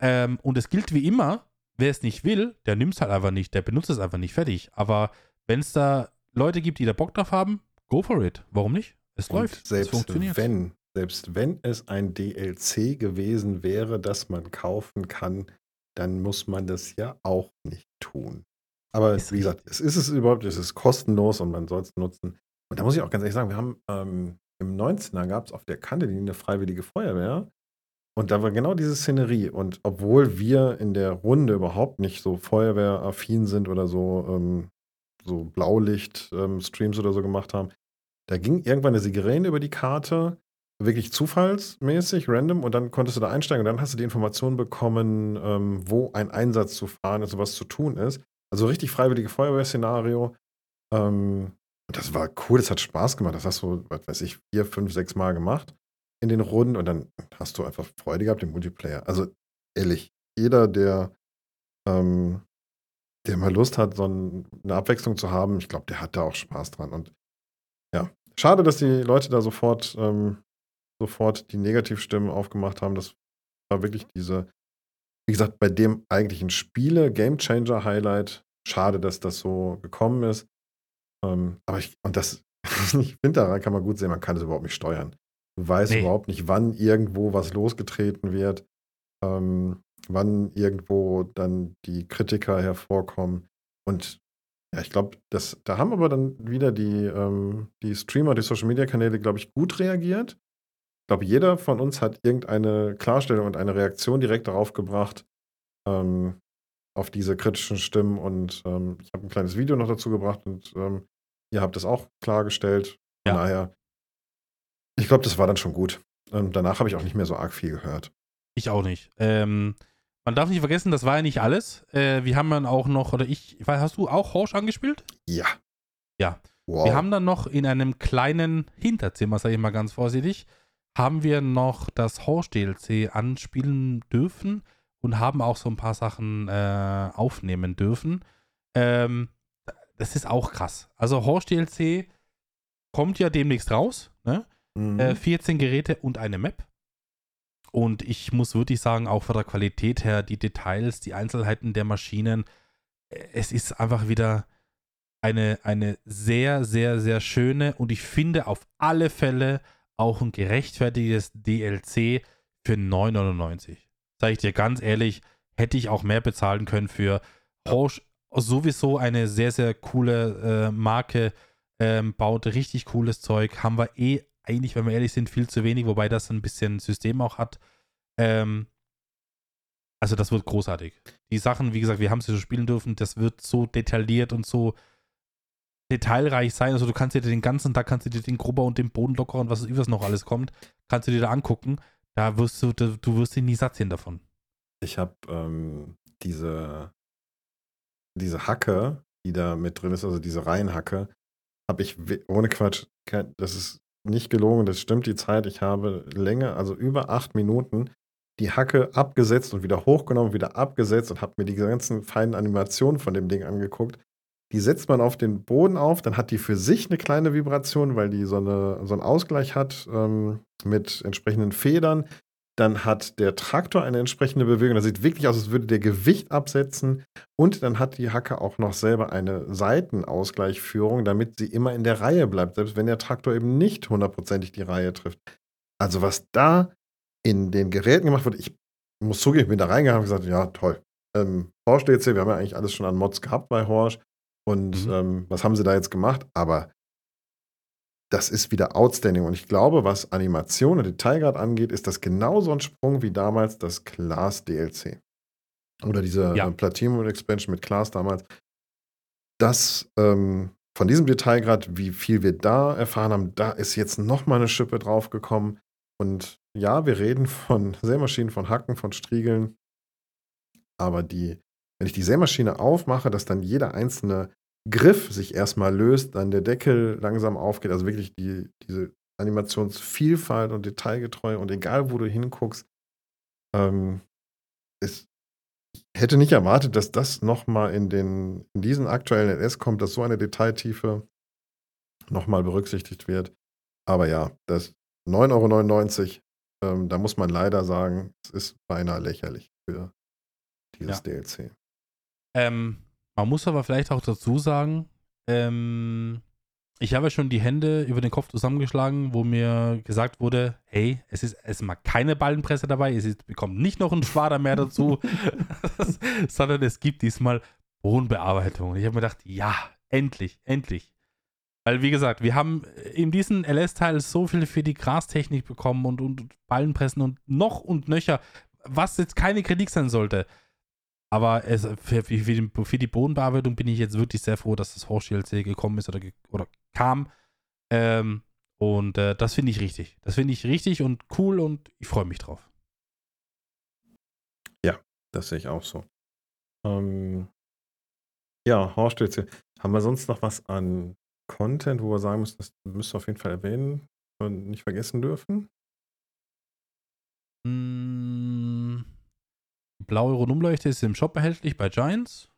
Ähm, und es gilt wie immer, wer es nicht will, der nimmt es halt einfach nicht, der benutzt es einfach nicht fertig. Aber wenn es da Leute gibt, die da Bock drauf haben, go for it. Warum nicht? Es Und läuft. Selbst es funktioniert. wenn, selbst wenn es ein DLC gewesen wäre, das man kaufen kann, dann muss man das ja auch nicht tun. Aber Ist wie gesagt, es ist es überhaupt, es ist kostenlos und man soll es nutzen. Und da muss ich auch ganz ehrlich sagen, wir haben ähm, im 19er gab es auf der Kante eine freiwillige Feuerwehr. Und da war genau diese Szenerie. Und obwohl wir in der Runde überhaupt nicht so feuerwehraffin sind oder so, ähm, so Blaulicht-Streams oder so gemacht haben, da ging irgendwann eine Sirene über die Karte, wirklich zufallsmäßig, random, und dann konntest du da einsteigen und dann hast du die Information bekommen, ähm, wo ein Einsatz zu fahren ist und was zu tun ist. Also richtig freiwillige Feuerwehrszenario. Ähm, das war cool, das hat Spaß gemacht. Das hast du, was weiß ich, vier, fünf, sechs Mal gemacht in den Runden und dann hast du einfach Freude gehabt im Multiplayer. Also ehrlich, jeder, der, ähm, der mal Lust hat, so ein, eine Abwechslung zu haben, ich glaube, der hat da auch Spaß dran. Und ja, schade, dass die Leute da sofort, ähm, sofort die Negativstimmen aufgemacht haben. Das war wirklich diese, wie gesagt, bei dem eigentlichen Spiele, Game Changer Highlight. Schade, dass das so gekommen ist. Ähm, aber ich, und das, ich finde, daran kann man gut sehen, man kann das überhaupt nicht steuern. Du weißt Nee. überhaupt nicht, wann irgendwo was losgetreten wird, ähm, wann irgendwo dann die Kritiker hervorkommen. Und ja, ich glaube, das, da haben aber dann wieder die, ähm, die Streamer, die Social Media Kanäle, glaube ich, gut reagiert. Ich glaube, jeder von uns hat irgendeine Klarstellung und eine Reaktion direkt darauf gebracht, ähm, auf diese kritischen Stimmen. Und ähm, ich habe ein kleines Video noch dazu gebracht und ähm, ihr habt es auch klargestellt. Von Ja. daher, ich glaube, das war dann schon gut. Ähm, danach habe ich auch nicht mehr so arg viel gehört. Ich auch nicht. Ähm, man darf nicht vergessen, das war ja nicht alles. Äh, wir haben dann auch noch, oder ich, hast du auch Horsch angespielt? Ja. Ja. Wow. Wir haben dann noch in einem kleinen Hinterzimmer, sage ich mal ganz vorsichtig, haben wir noch das Horsch DLC anspielen dürfen und haben auch so ein paar Sachen äh, aufnehmen dürfen. Ähm, das ist auch krass. Also Horsch DLC kommt ja demnächst raus, ne? Mhm. Äh, 14 Geräte und eine Map. Und ich muss wirklich sagen, auch von der Qualität her, die Details, die Einzelheiten der Maschinen, äh, es ist einfach wieder eine, eine sehr, sehr, sehr schöne und ich finde auf alle Fälle auch ein gerechtfertigtes DLC für 9,99. Sag ich dir ganz ehrlich, hätte ich auch mehr bezahlen können für Horsch. Sowieso eine sehr, sehr coole äh, Marke, ähm, baut richtig cooles Zeug. Haben wir eh eigentlich, wenn wir ehrlich sind, viel zu wenig, wobei das ein bisschen System auch hat. Ähm, also das wird großartig. Die Sachen, wie gesagt, wir haben sie so spielen dürfen, das wird so detailliert und so detailreich sein. Also du kannst dir den ganzen Tag, kannst du dir den Grubber und den Bodenlocker und was übers noch alles kommt, kannst du dir da angucken. Da wirst du, du, du wirst dir nie satt sehen davon. Ich habe ähm, diese, diese Hacke, die da mit drin ist, also diese Reihenhacke, habe ich ohne Quatsch, das ist nicht gelogen, das stimmt die Zeit. Ich habe länger, also über acht Minuten, die Hacke abgesetzt und wieder hochgenommen, wieder abgesetzt und habe mir die ganzen feinen Animationen von dem Ding angeguckt. Die setzt man auf den Boden auf, dann hat die für sich eine kleine Vibration, weil die so, eine, so einen Ausgleich hat ähm, mit entsprechenden Federn. Dann hat der Traktor eine entsprechende Bewegung. Das sieht wirklich aus, als würde der Gewicht absetzen. Und dann hat die Hacke auch noch selber eine Seitenausgleichführung, damit sie immer in der Reihe bleibt, selbst wenn der Traktor eben nicht hundertprozentig die Reihe trifft. Also was da in den Geräten gemacht wird, ich muss zugeben, ich bin da reingegangen und gesagt, ja, toll. Ähm, Horsch DLC, wir haben ja eigentlich alles schon an Mods gehabt bei Horsch. Und Mhm. ähm, was haben sie da jetzt gemacht? Aber das ist wieder outstanding. Und ich glaube, was Animation und Detailgrad angeht, ist das genauso ein Sprung wie damals das Class DLC. Oder diese Ja. äh, Platinum Expansion mit Class damals. Das ähm, von diesem Detailgrad, wie viel wir da erfahren haben, da ist jetzt nochmal eine Schippe draufgekommen. Und ja, wir reden von Sämaschinen, von Hacken, von Striegeln. Aber die, wenn ich die Sämaschine aufmache, dass dann jeder einzelne Griff sich erstmal löst, dann der Deckel langsam aufgeht, also wirklich die, diese Animationsvielfalt und Detailgetreue und egal wo du hinguckst, ähm, ist hätte nicht erwartet, dass das nochmal in, in diesen aktuellen NS kommt, dass so eine Detailtiefe nochmal berücksichtigt wird. Aber ja, das 9,99 Euro, ähm, da muss man leider sagen, es ist beinahe lächerlich für dieses ja. DLC. Ähm, man muss aber vielleicht auch dazu sagen, ähm, ich habe schon die Hände über den Kopf zusammengeschlagen, wo mir gesagt wurde, hey, es ist erstmal keine Ballenpresse dabei, es ist, bekommt nicht noch ein Schwader mehr dazu, sondern es gibt diesmal Bodenbearbeitung. Und ich habe mir gedacht, ja, endlich, endlich. Weil, wie gesagt, wir haben in diesem LS-Teil so viel für die Grastechnik bekommen und, und Ballenpressen und noch und nöcher, was jetzt keine Kritik sein sollte. Aber es, für, für, die, für, die, Bodenbearbeitung bin ich jetzt wirklich sehr froh, dass das Horsch DLC gekommen ist oder, oder kam. Ähm, und äh, das finde ich richtig. Das finde ich richtig und cool und ich freue mich drauf. Ja, das sehe ich auch so. Ähm, ja, Horsch DLC. Haben wir sonst noch was an Content, wo wir sagen müssen, das müsst ihr auf jeden Fall erwähnen und nicht vergessen dürfen? Mm, blaue Rundumleuchte ist im Shop erhältlich bei Giants.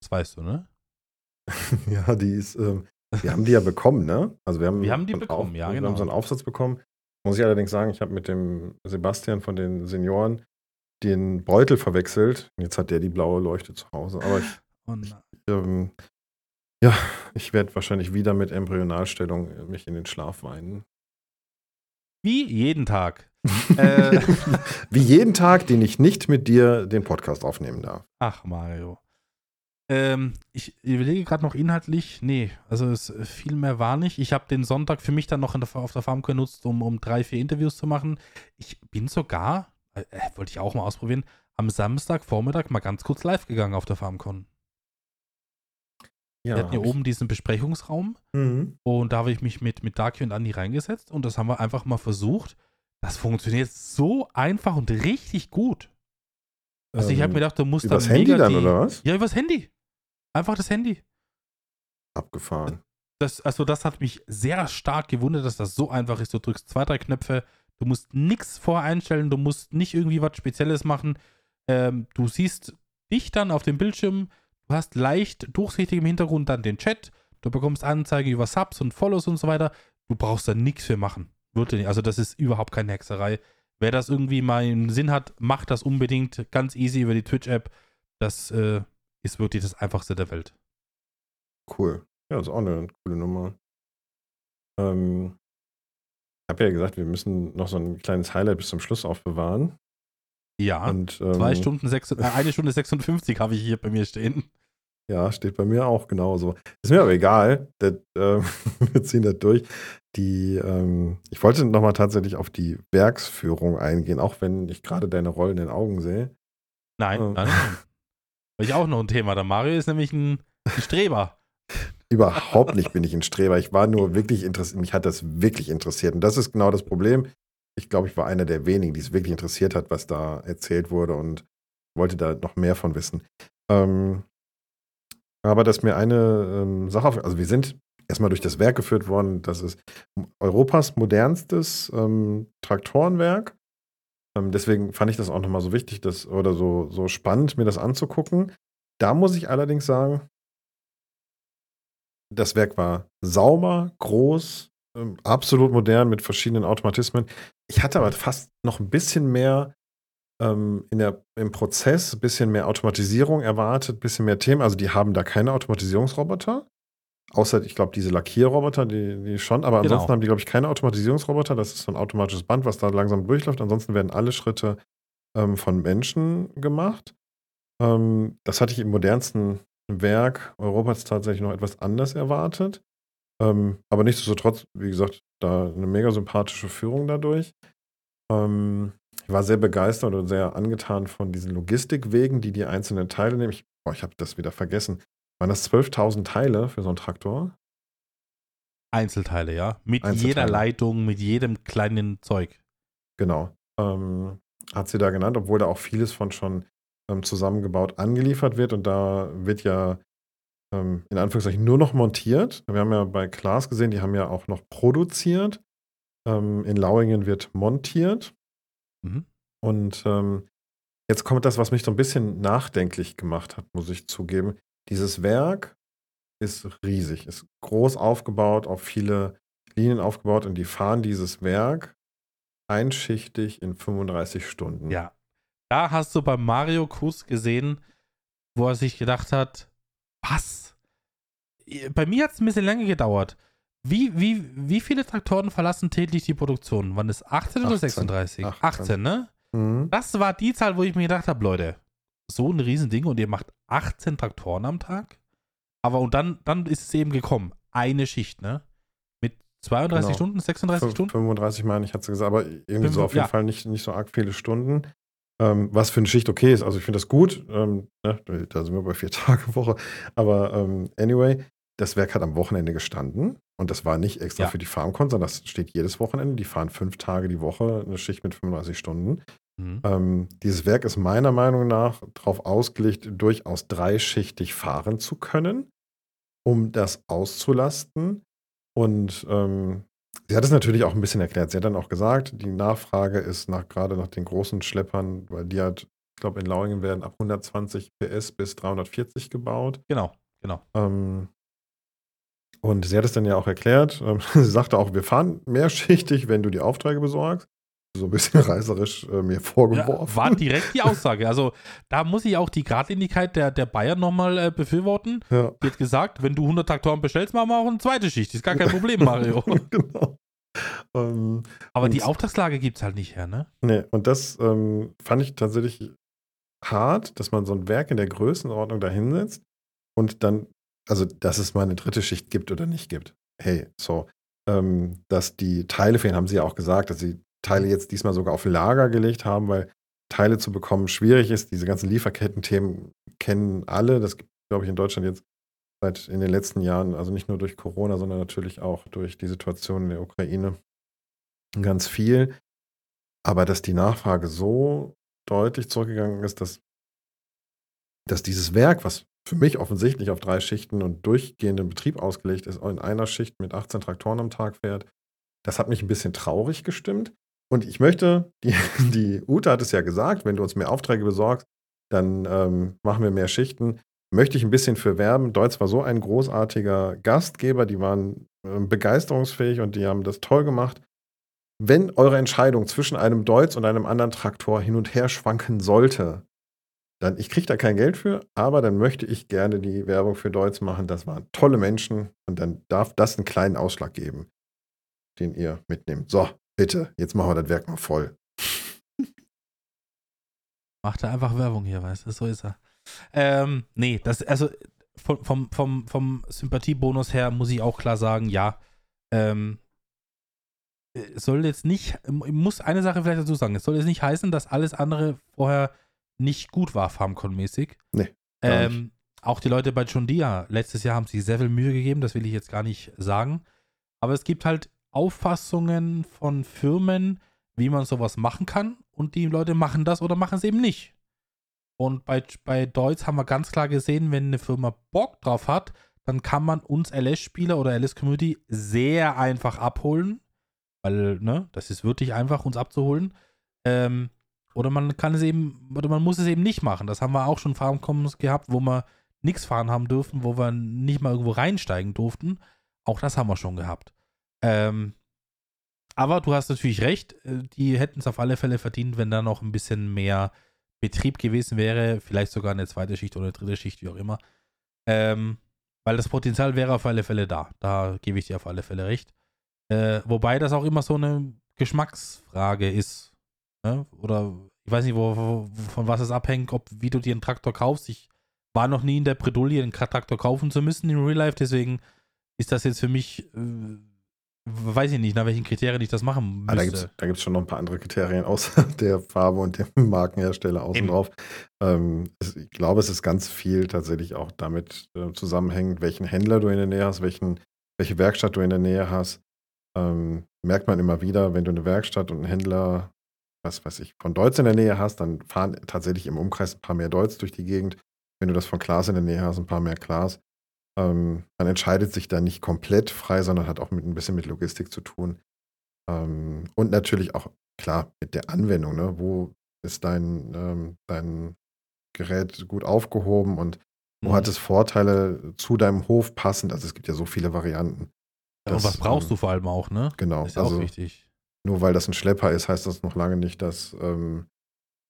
Das weißt du, ne? ja, die ist, ähm, wir haben die ja bekommen, ne? Also wir haben, wir haben die bekommen, Auf, ja, genau. Wir haben so einen Aufsatz bekommen. Muss ich allerdings sagen, ich habe mit dem Sebastian von den Senioren den Beutel verwechselt. Jetzt hat der die blaue Leuchte zu Hause. Aber ich, oh ich ähm, ja, ich werde wahrscheinlich wieder mit Embryonalstellung mich in den Schlaf weinen. Wie jeden Tag. Äh. Wie jeden Tag, den ich nicht mit dir den Podcast aufnehmen darf. Ach, Mario. Ähm, ich überlege gerade noch inhaltlich, nee, also es, viel mehr war nicht. Ich habe den Sonntag für mich dann noch der, auf der Farm genutzt, um, um drei, vier Interviews zu machen. Ich bin sogar, äh, äh wollte ich auch mal ausprobieren, am Samstagvormittag mal ganz kurz live gegangen auf der FarmCon. Ja, wir hatten hier oben diesen Besprechungsraum mhm. und da habe ich mich mit, mit Daki und Andi reingesetzt und das haben wir einfach mal versucht. Das funktioniert so einfach und richtig gut. Also ähm, ich habe mir gedacht, du musst übers dann Handy dann, die, oder was? Ja, übers Handy. Einfach das Handy. Abgefahren. Das, also das hat mich sehr stark gewundert, dass das so einfach ist. Du drückst zwei, drei Knöpfe, du musst nichts vorher einstellen, du musst nicht irgendwie was Spezielles machen. Ähm, du siehst dich dann auf dem Bildschirm, Du hast leicht durchsichtig im Hintergrund dann den Chat. Du bekommst Anzeigen über Subs und Follows und so weiter. Du brauchst da nichts für machen. Wirklich nicht. Also, das ist überhaupt keine Hexerei. Wer das irgendwie mal im Sinn hat, macht das unbedingt ganz easy über die Twitch-App. Das äh, ist wirklich das einfachste der Welt. Cool. Ja, das ist auch eine coole Nummer. Ähm, ich habe ja gesagt, wir müssen noch so ein kleines Highlight bis zum Schluss aufbewahren. Ja, und, ähm, zwei Stunden, sechs, äh, eine Stunde 56 habe ich hier bei mir stehen. Ja, steht bei mir auch genauso. Ist mir aber egal. Das, äh, wir ziehen das durch. Die, ähm, ich wollte nochmal tatsächlich auf die Werksführung eingehen, auch wenn ich gerade deine rollenden Augen sehe. Nein, ähm. nein, nein. Habe ich auch noch ein Thema. Der Mario ist nämlich ein, ein Streber. Überhaupt nicht bin ich ein Streber. Ich war nur wirklich interessiert, mich hat das wirklich interessiert. Und das ist genau das Problem ich glaube, ich war einer der wenigen, die es wirklich interessiert hat, was da erzählt wurde und wollte da noch mehr von wissen. Ähm, aber dass mir eine ähm, Sache, also wir sind erstmal durch das Werk geführt worden, das ist Europas modernstes ähm, Traktorenwerk. Ähm, deswegen fand ich das auch nochmal so wichtig, dass, oder so, so spannend, mir das anzugucken. Da muss ich allerdings sagen, das Werk war sauber, groß, ähm, absolut modern mit verschiedenen Automatismen. Ich hatte aber fast noch ein bisschen mehr ähm, in der, im Prozess, ein bisschen mehr Automatisierung erwartet, ein bisschen mehr Themen. Also die haben da keine Automatisierungsroboter. Außer, ich glaube, diese Lackierroboter, die, die schon. Aber ansonsten genau. haben die, glaube ich, keine Automatisierungsroboter. Das ist so ein automatisches Band, was da langsam durchläuft. Ansonsten werden alle Schritte ähm, von Menschen gemacht. Ähm, das hatte ich im modernsten Werk Europas tatsächlich noch etwas anders erwartet. Ähm, aber nichtsdestotrotz, wie gesagt, da eine mega sympathische Führung dadurch. Ähm, ich war sehr begeistert und sehr angetan von diesen Logistikwegen, die die einzelnen Teile nehmen. Ich, boah, ich habe das wieder vergessen. Waren das 12.000 Teile für so einen Traktor? Einzelteile, ja. Mit Einzelteile. jeder Leitung, mit jedem kleinen Zeug. Genau. Ähm, hat sie da genannt, obwohl da auch vieles von schon ähm, zusammengebaut angeliefert wird. Und da wird ja ähm, in Anführungszeichen nur noch montiert. Wir haben ja bei Klaas gesehen, die haben ja auch noch produziert. Ähm, in Lauingen wird montiert. Mhm. Und ähm, jetzt kommt das, was mich so ein bisschen nachdenklich gemacht hat, muss ich zugeben. Dieses Werk ist riesig, ist groß aufgebaut, auf viele Linien aufgebaut und die fahren dieses Werk einschichtig in 35 Stunden. Ja. Da hast du beim Mario Kurs gesehen, wo er sich gedacht hat, was? Bei mir hat es ein bisschen länger gedauert. Wie, wie, wie viele Traktoren verlassen täglich die Produktion? Wann ist 18, 18 oder 36? 18, 18 ne? Mhm. Das war die Zahl, wo ich mir gedacht habe, Leute, so ein Riesending und ihr macht 18 Traktoren am Tag? Aber und dann, dann ist es eben gekommen. Eine Schicht, ne? Mit 32 genau. Stunden, 36 Stunden? 35 meine ich, hat sie gesagt, aber irgendwie so auf jeden ja. Fall nicht, nicht so arg viele Stunden. Ähm, was für eine Schicht okay ist. Also ich finde das gut. Ähm, ne, da sind wir bei vier Tage Woche. Aber ähm, anyway, das Werk hat am Wochenende gestanden und das war nicht extra ja. für die FarmCon, sondern das steht jedes Wochenende. Die fahren fünf Tage die Woche, eine Schicht mit 35 Stunden. Mhm. Ähm, dieses Werk ist meiner Meinung nach darauf ausgelegt, durchaus dreischichtig fahren zu können, um das auszulasten. Und ähm, sie hat es natürlich auch ein bisschen erklärt. Sie hat dann auch gesagt, die Nachfrage ist nach gerade nach den großen Schleppern, weil die hat, ich glaube, in Lauingen werden ab 120 PS bis 340 gebaut. Genau, genau. Ähm, und sie hat es dann ja auch erklärt. Ähm, sie sagte auch, wir fahren mehrschichtig, wenn du die Aufträge besorgst. So ein bisschen reißerisch äh, mir vorgeworfen. Ja, war direkt die Aussage. Also da muss ich auch die Gradlinigkeit der, der Bayern nochmal äh, befürworten. Ja. Die hat gesagt, wenn du 100 Traktoren bestellst, machen wir auch eine zweite Schicht. Ist gar kein Problem, Mario. genau. Ähm, Aber die Auftragslage gibt es halt nicht her, ne? Nee, und das ähm, fand ich tatsächlich hart, dass man so ein Werk in der Größenordnung da hinsetzt und dann also dass es mal eine dritte Schicht gibt oder nicht gibt. Hey, so, ähm, dass die Teile fehlen, haben sie ja auch gesagt, dass sie Teile jetzt diesmal sogar auf Lager gelegt haben, weil Teile zu bekommen schwierig ist. Diese ganzen Lieferketten-Themen kennen alle. Das gibt, glaube ich, in Deutschland jetzt seit in den letzten Jahren, also nicht nur durch Corona, sondern natürlich auch durch die Situation in der Ukraine ganz viel. Aber dass die Nachfrage so deutlich zurückgegangen ist, dass, dass dieses Werk, was für mich offensichtlich auf drei Schichten und durchgehenden Betrieb ausgelegt ist, in einer Schicht mit 18 Traktoren am Tag fährt. Das hat mich ein bisschen traurig gestimmt. Und ich möchte, die, die Ute hat es ja gesagt, wenn du uns mehr Aufträge besorgst, dann ähm, machen wir mehr Schichten. Möchte ich ein bisschen für werben. Deutz war so ein großartiger Gastgeber, die waren äh, begeisterungsfähig und die haben das toll gemacht. Wenn eure Entscheidung zwischen einem Deutz und einem anderen Traktor hin und her schwanken sollte, dann, ich kriege da kein Geld für, aber dann möchte ich gerne die Werbung für Deutsch machen. Das waren tolle Menschen und dann darf das einen kleinen Ausschlag geben, den ihr mitnehmt. So, bitte, jetzt machen wir das Werk mal voll. Macht er einfach Werbung hier, weißt du, so ist er. Ähm, nee, das, also vom, vom, vom, vom Sympathiebonus her muss ich auch klar sagen, ja, ähm, soll jetzt nicht, ich muss eine Sache vielleicht dazu sagen, es soll jetzt nicht heißen, dass alles andere vorher nicht gut war, Farmcon-mäßig. Nee. Ähm, auch die Leute bei John Deere letztes Jahr haben sich sehr viel Mühe gegeben, das will ich jetzt gar nicht sagen. Aber es gibt halt Auffassungen von Firmen, wie man sowas machen kann. Und die Leute machen das oder machen es eben nicht. Und bei, bei Deutz haben wir ganz klar gesehen, wenn eine Firma Bock drauf hat, dann kann man uns LS-Spieler oder LS-Community sehr einfach abholen. Weil, ne, das ist wirklich einfach, uns abzuholen. Ähm, oder man kann es eben, oder man muss es eben nicht machen. Das haben wir auch schon Farmcoms gehabt, wo wir nichts fahren haben dürfen, wo wir nicht mal irgendwo reinsteigen durften. Auch das haben wir schon gehabt. Ähm, aber du hast natürlich recht, äh, die hätten es auf alle Fälle verdient, wenn da noch ein bisschen mehr Betrieb gewesen wäre, vielleicht sogar eine zweite Schicht oder eine dritte Schicht, wie auch immer. Ähm, weil das Potenzial wäre auf alle Fälle da. Da gebe ich dir auf alle Fälle recht. Äh, wobei das auch immer so eine Geschmacksfrage ist. Ne? Oder ich weiß nicht, wo, wo, von was es abhängt, ob wie du dir einen Traktor kaufst. Ich war noch nie in der Bredouille, einen Traktor kaufen zu müssen im Real Life, deswegen ist das jetzt für mich, äh, weiß ich nicht, nach welchen Kriterien ich das machen ah, müsste. da gibt es schon noch ein paar andere Kriterien außer der Farbe und dem Markenhersteller außen Eben. drauf. Ähm, es, ich glaube, es ist ganz viel tatsächlich auch damit äh, zusammenhängend, welchen Händler du in der Nähe hast, welchen, welche Werkstatt du in der Nähe hast. Ähm, merkt man immer wieder, wenn du eine Werkstatt und einen Händler was weiß ich, von Deutz in der Nähe hast, dann fahren tatsächlich im Umkreis ein paar mehr Deutz durch die Gegend. Wenn du das von Klaas in der Nähe hast, ein paar mehr Klaas. Ähm, man entscheidet sich da nicht komplett frei, sondern hat auch mit ein bisschen mit Logistik zu tun. Ähm, und natürlich auch, klar, mit der Anwendung, ne? Wo ist dein, ähm, dein Gerät gut aufgehoben und wo Mhm. hat es Vorteile zu deinem Hof passend? Also es gibt ja so viele Varianten. Ja, und was brauchst ähm, du vor allem auch, ne? Genau. Das ist ja also auch wichtig. Nur weil das ein Schlepper ist, heißt das noch lange nicht, dass ähm,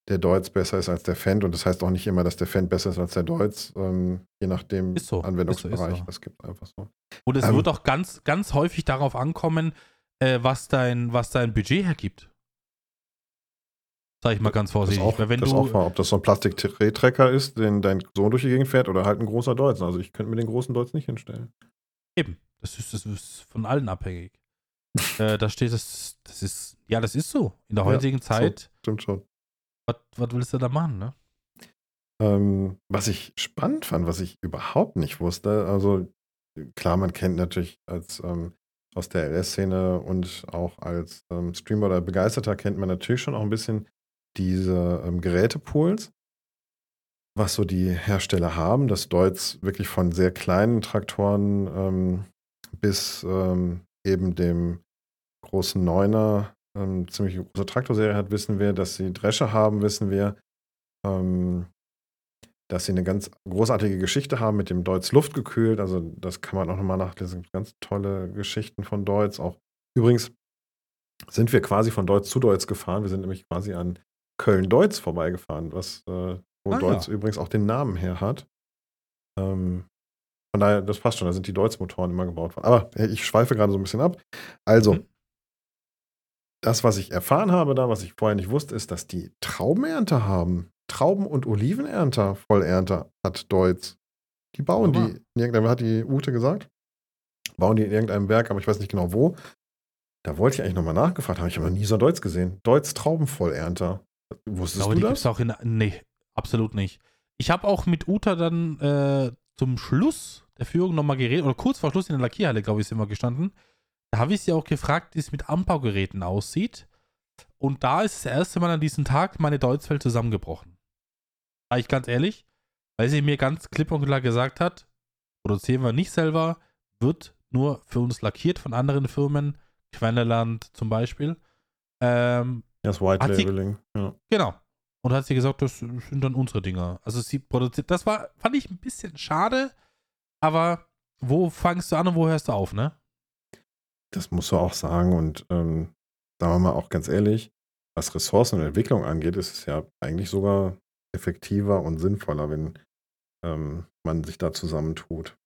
der Deutz besser ist als der Fendt. Und das heißt auch nicht immer, dass der Fendt besser ist als der Deutz, ähm, je nachdem so, Anwendungsbereich. ist so, ist so. Das gibt einfach so. Und es ähm, wird auch ganz, ganz häufig darauf ankommen, äh, was, dein, was dein Budget hergibt. Sag ich mal ganz Das vorsichtig. auch, Weil wenn das du, auch wahr. Ob das so ein Plastik-Trecker ist, den dein Sohn durch die Gegend fährt oder halt ein großer Deutz. Also ich könnte mir den großen Deutz nicht hinstellen. Eben. Das ist, das ist von allen abhängig. Äh, da steht das, das ist, ja, das ist so. In der Ja, heutigen Zeit, Stimmt schon. was, was willst du da machen, ne? Ähm, was ich spannend fand, was ich überhaupt nicht wusste, also klar, man kennt natürlich als ähm, aus der LS-Szene und auch als ähm, Streamer oder Begeisterter kennt man natürlich schon auch ein bisschen diese ähm, Gerätepools, was so die Hersteller haben, dass Deutz wirklich von sehr kleinen Traktoren ähm, bis ähm, eben dem großen Neuner ähm, ziemlich große Traktorserie hat, wissen wir, dass sie Drescher haben, wissen wir. Ähm, dass sie eine ganz großartige Geschichte haben mit dem Deutz luftgekühlt. Also das kann man auch nochmal nachlesen. Ganz tolle Geschichten von Deutz. Auch übrigens sind wir quasi von Deutz zu Deutz gefahren. Wir sind nämlich quasi an Köln-Deutz vorbeigefahren, was äh, wo Ah, Deutz ja. übrigens auch den Namen her hat. Ähm, von daher, das passt schon. Da sind die Deutz-Motoren immer gebaut worden. Aber ich schweife gerade so ein bisschen ab. Also, Mhm. das, was ich erfahren habe da, was ich vorher nicht wusste, ist, dass die Traubenernte haben. Trauben- und Olivenernter, Vollernter hat Deutz. Die bauen Wunderbar. die in irgendeinem, hat die Ute gesagt, bauen die in irgendeinem Werk, aber ich weiß nicht genau wo. Da wollte ich eigentlich nochmal nachgefragt haben. Ich habe noch nie so Deutz gesehen. Deutz Traubenvollernter. Wusstest Aber du die das? gibt's auch in. Nee, absolut nicht. Ich habe auch mit Uta dann äh, zum Schluss der Führung nochmal geredet, oder kurz vor Schluss in der Lackierhalle, glaube ich, sind wir gestanden. Da habe ich sie auch gefragt, wie es mit Anbaugeräten aussieht. Und da ist das erste Mal an diesem Tag meine Deutzwelt zusammengebrochen. Sag ich ganz ehrlich, weil sie mir ganz klipp und klar gesagt hat, produzieren wir nicht selber, wird nur für uns lackiert von anderen Firmen, Quenneland zum Beispiel. Ähm, Das White Hat sie- Labeling. Ja. Genau. Und hat sie gesagt, das sind dann unsere Dinger. Also sie produziert, das war, fand ich ein bisschen schade, aber wo fangst du an und wo hörst du auf, ne? Das musst du auch sagen. Und ähm, sagen wir mal auch ganz ehrlich, was Ressourcen und Entwicklung angeht, ist es ja eigentlich sogar effektiver und sinnvoller, wenn ähm, man sich da zusammentut.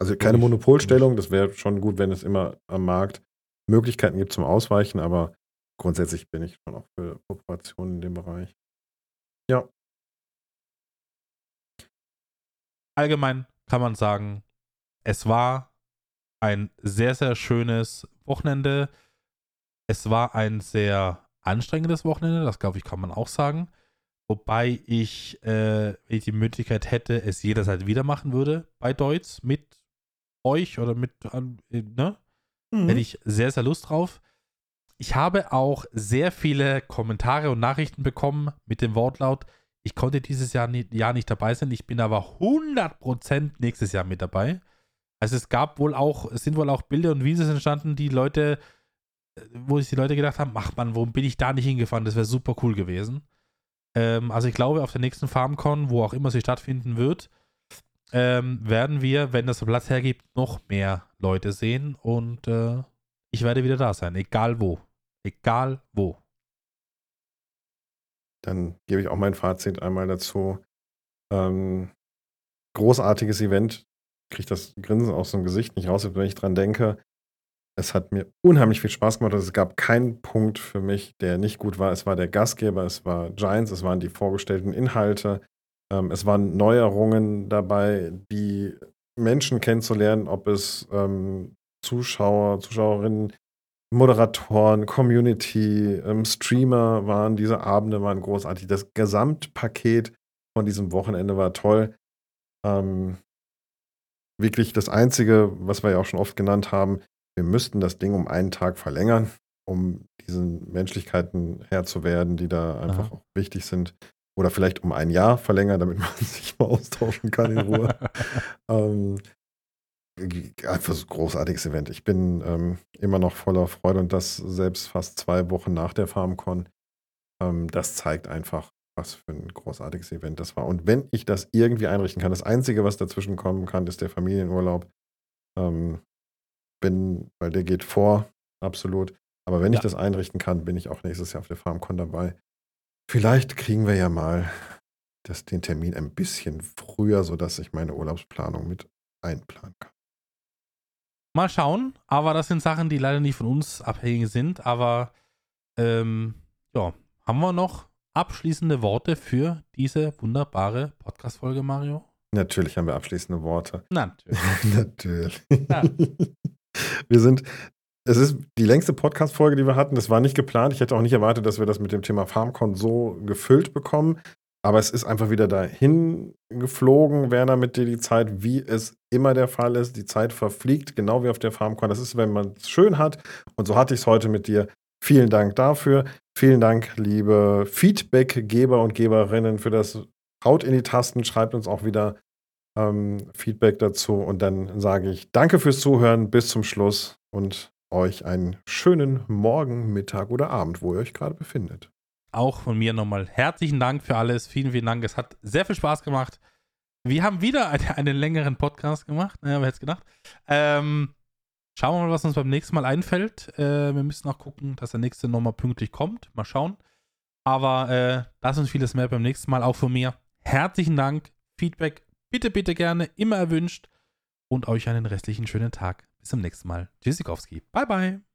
Also keine Monopolstellung, das wäre schon gut, wenn es immer am Markt Möglichkeiten gibt zum Ausweichen, aber grundsätzlich bin ich schon auch für Kooperationen in dem Bereich. Ja, Allgemein kann man sagen, es war ein sehr, sehr schönes Wochenende. Es war ein sehr anstrengendes Wochenende, das glaube ich, kann man auch sagen. Wobei ich, äh, wenn ich die Möglichkeit hätte, es jederzeit wieder machen würde bei Deutz mit euch oder mit, äh, ne? Hätte ich sehr, sehr Lust drauf. Ich habe auch sehr viele Kommentare und Nachrichten bekommen mit dem Wortlaut, ich konnte dieses Jahr nicht, Jahr nicht dabei sein, ich bin aber 100% nächstes Jahr mit dabei. Also es gab wohl auch, es sind wohl auch Bilder und Videos entstanden, die Leute, äh, wo sich die Leute gedacht haben, ach man, warum bin ich da nicht hingefahren? Das wäre super cool gewesen. Ähm, also ich glaube, auf der nächsten FarmCon, wo auch immer sie stattfinden wird, ähm, werden wir, wenn das Platz hergibt, noch mehr Leute sehen und äh, ich werde wieder da sein, egal wo. Egal wo. Dann gebe ich auch mein Fazit einmal dazu. Ähm, großartiges Event. Kriege das Grinsen aus dem Gesicht nicht raus, wenn ich dran denke. Es hat mir unheimlich viel Spaß gemacht. Es gab keinen Punkt für mich, der nicht gut war. Es war der Gastgeber, es war Giants, es waren die vorgestellten Inhalte. Ähm, es waren Neuerungen dabei, die Menschen kennenzulernen, ob es ähm, Zuschauer, Zuschauerinnen, Moderatoren, Community, ähm, Streamer waren. Diese Abende waren großartig. Das Gesamtpaket von diesem Wochenende war toll. Ähm, wirklich das Einzige, was wir ja auch schon oft genannt haben, wir müssten das Ding um einen Tag verlängern, um diesen Menschlichkeiten Herr zu werden, die da einfach Aha. auch wichtig sind. Oder vielleicht um ein Jahr verlängern, damit man sich mal austauschen kann in Ruhe. ähm, einfach so ein großartiges Event. Ich bin ähm, immer noch voller Freude und das selbst fast zwei Wochen nach der FarmCon. Ähm, das zeigt einfach, was für ein großartiges Event das war. Und wenn ich das irgendwie einrichten kann, das Einzige, was dazwischen kommen kann, ist der Familienurlaub. Ähm, bin, weil der geht vor, absolut. Aber wenn ja. ich das einrichten kann, bin ich auch nächstes Jahr auf der FarmCon dabei. Vielleicht kriegen wir ja mal das, den Termin ein bisschen früher, sodass ich meine Urlaubsplanung mit einplanen kann. Mal schauen, aber das sind Sachen, die leider nicht von uns abhängig sind. Aber ähm, ja, haben wir noch abschließende Worte für diese wunderbare Podcast-Folge, Mario? Natürlich haben wir abschließende Worte. Natürlich. Natürlich. Ja. Wir sind, es ist die längste Podcast-Folge, die wir hatten. Das war nicht geplant. Ich hätte auch nicht erwartet, dass wir das mit dem Thema FarmCon so gefüllt bekommen. Aber es ist einfach wieder dahin geflogen, Werner, mit dir die Zeit, wie es immer der Fall ist. Die Zeit verfliegt, genau wie auf der FarmCon. Das ist, wenn man es schön hat. Und so hatte ich es heute mit dir. Vielen Dank dafür. Vielen Dank, liebe Feedbackgeber und Geberinnen, für das Haut in die Tasten. Schreibt uns auch wieder ähm, Feedback dazu. Und dann sage ich Danke fürs Zuhören. Bis zum Schluss und euch einen schönen Morgen, Mittag oder Abend, wo ihr euch gerade befindet auch von mir nochmal herzlichen Dank für alles. Vielen, vielen Dank. Es hat sehr viel Spaß gemacht. Wir haben wieder eine, einen längeren Podcast gemacht. Ja, wer hätte es gedacht? Ähm, schauen wir mal, was uns beim nächsten Mal einfällt. Äh, wir müssen auch gucken, dass der nächste nochmal pünktlich kommt. Mal schauen. Aber äh, das und vieles mehr beim nächsten Mal auch von mir. Herzlichen Dank. Feedback bitte, bitte gerne. Immer erwünscht. Und euch einen restlichen schönen Tag. Bis zum nächsten Mal. Tschüssikowski. Bye, bye.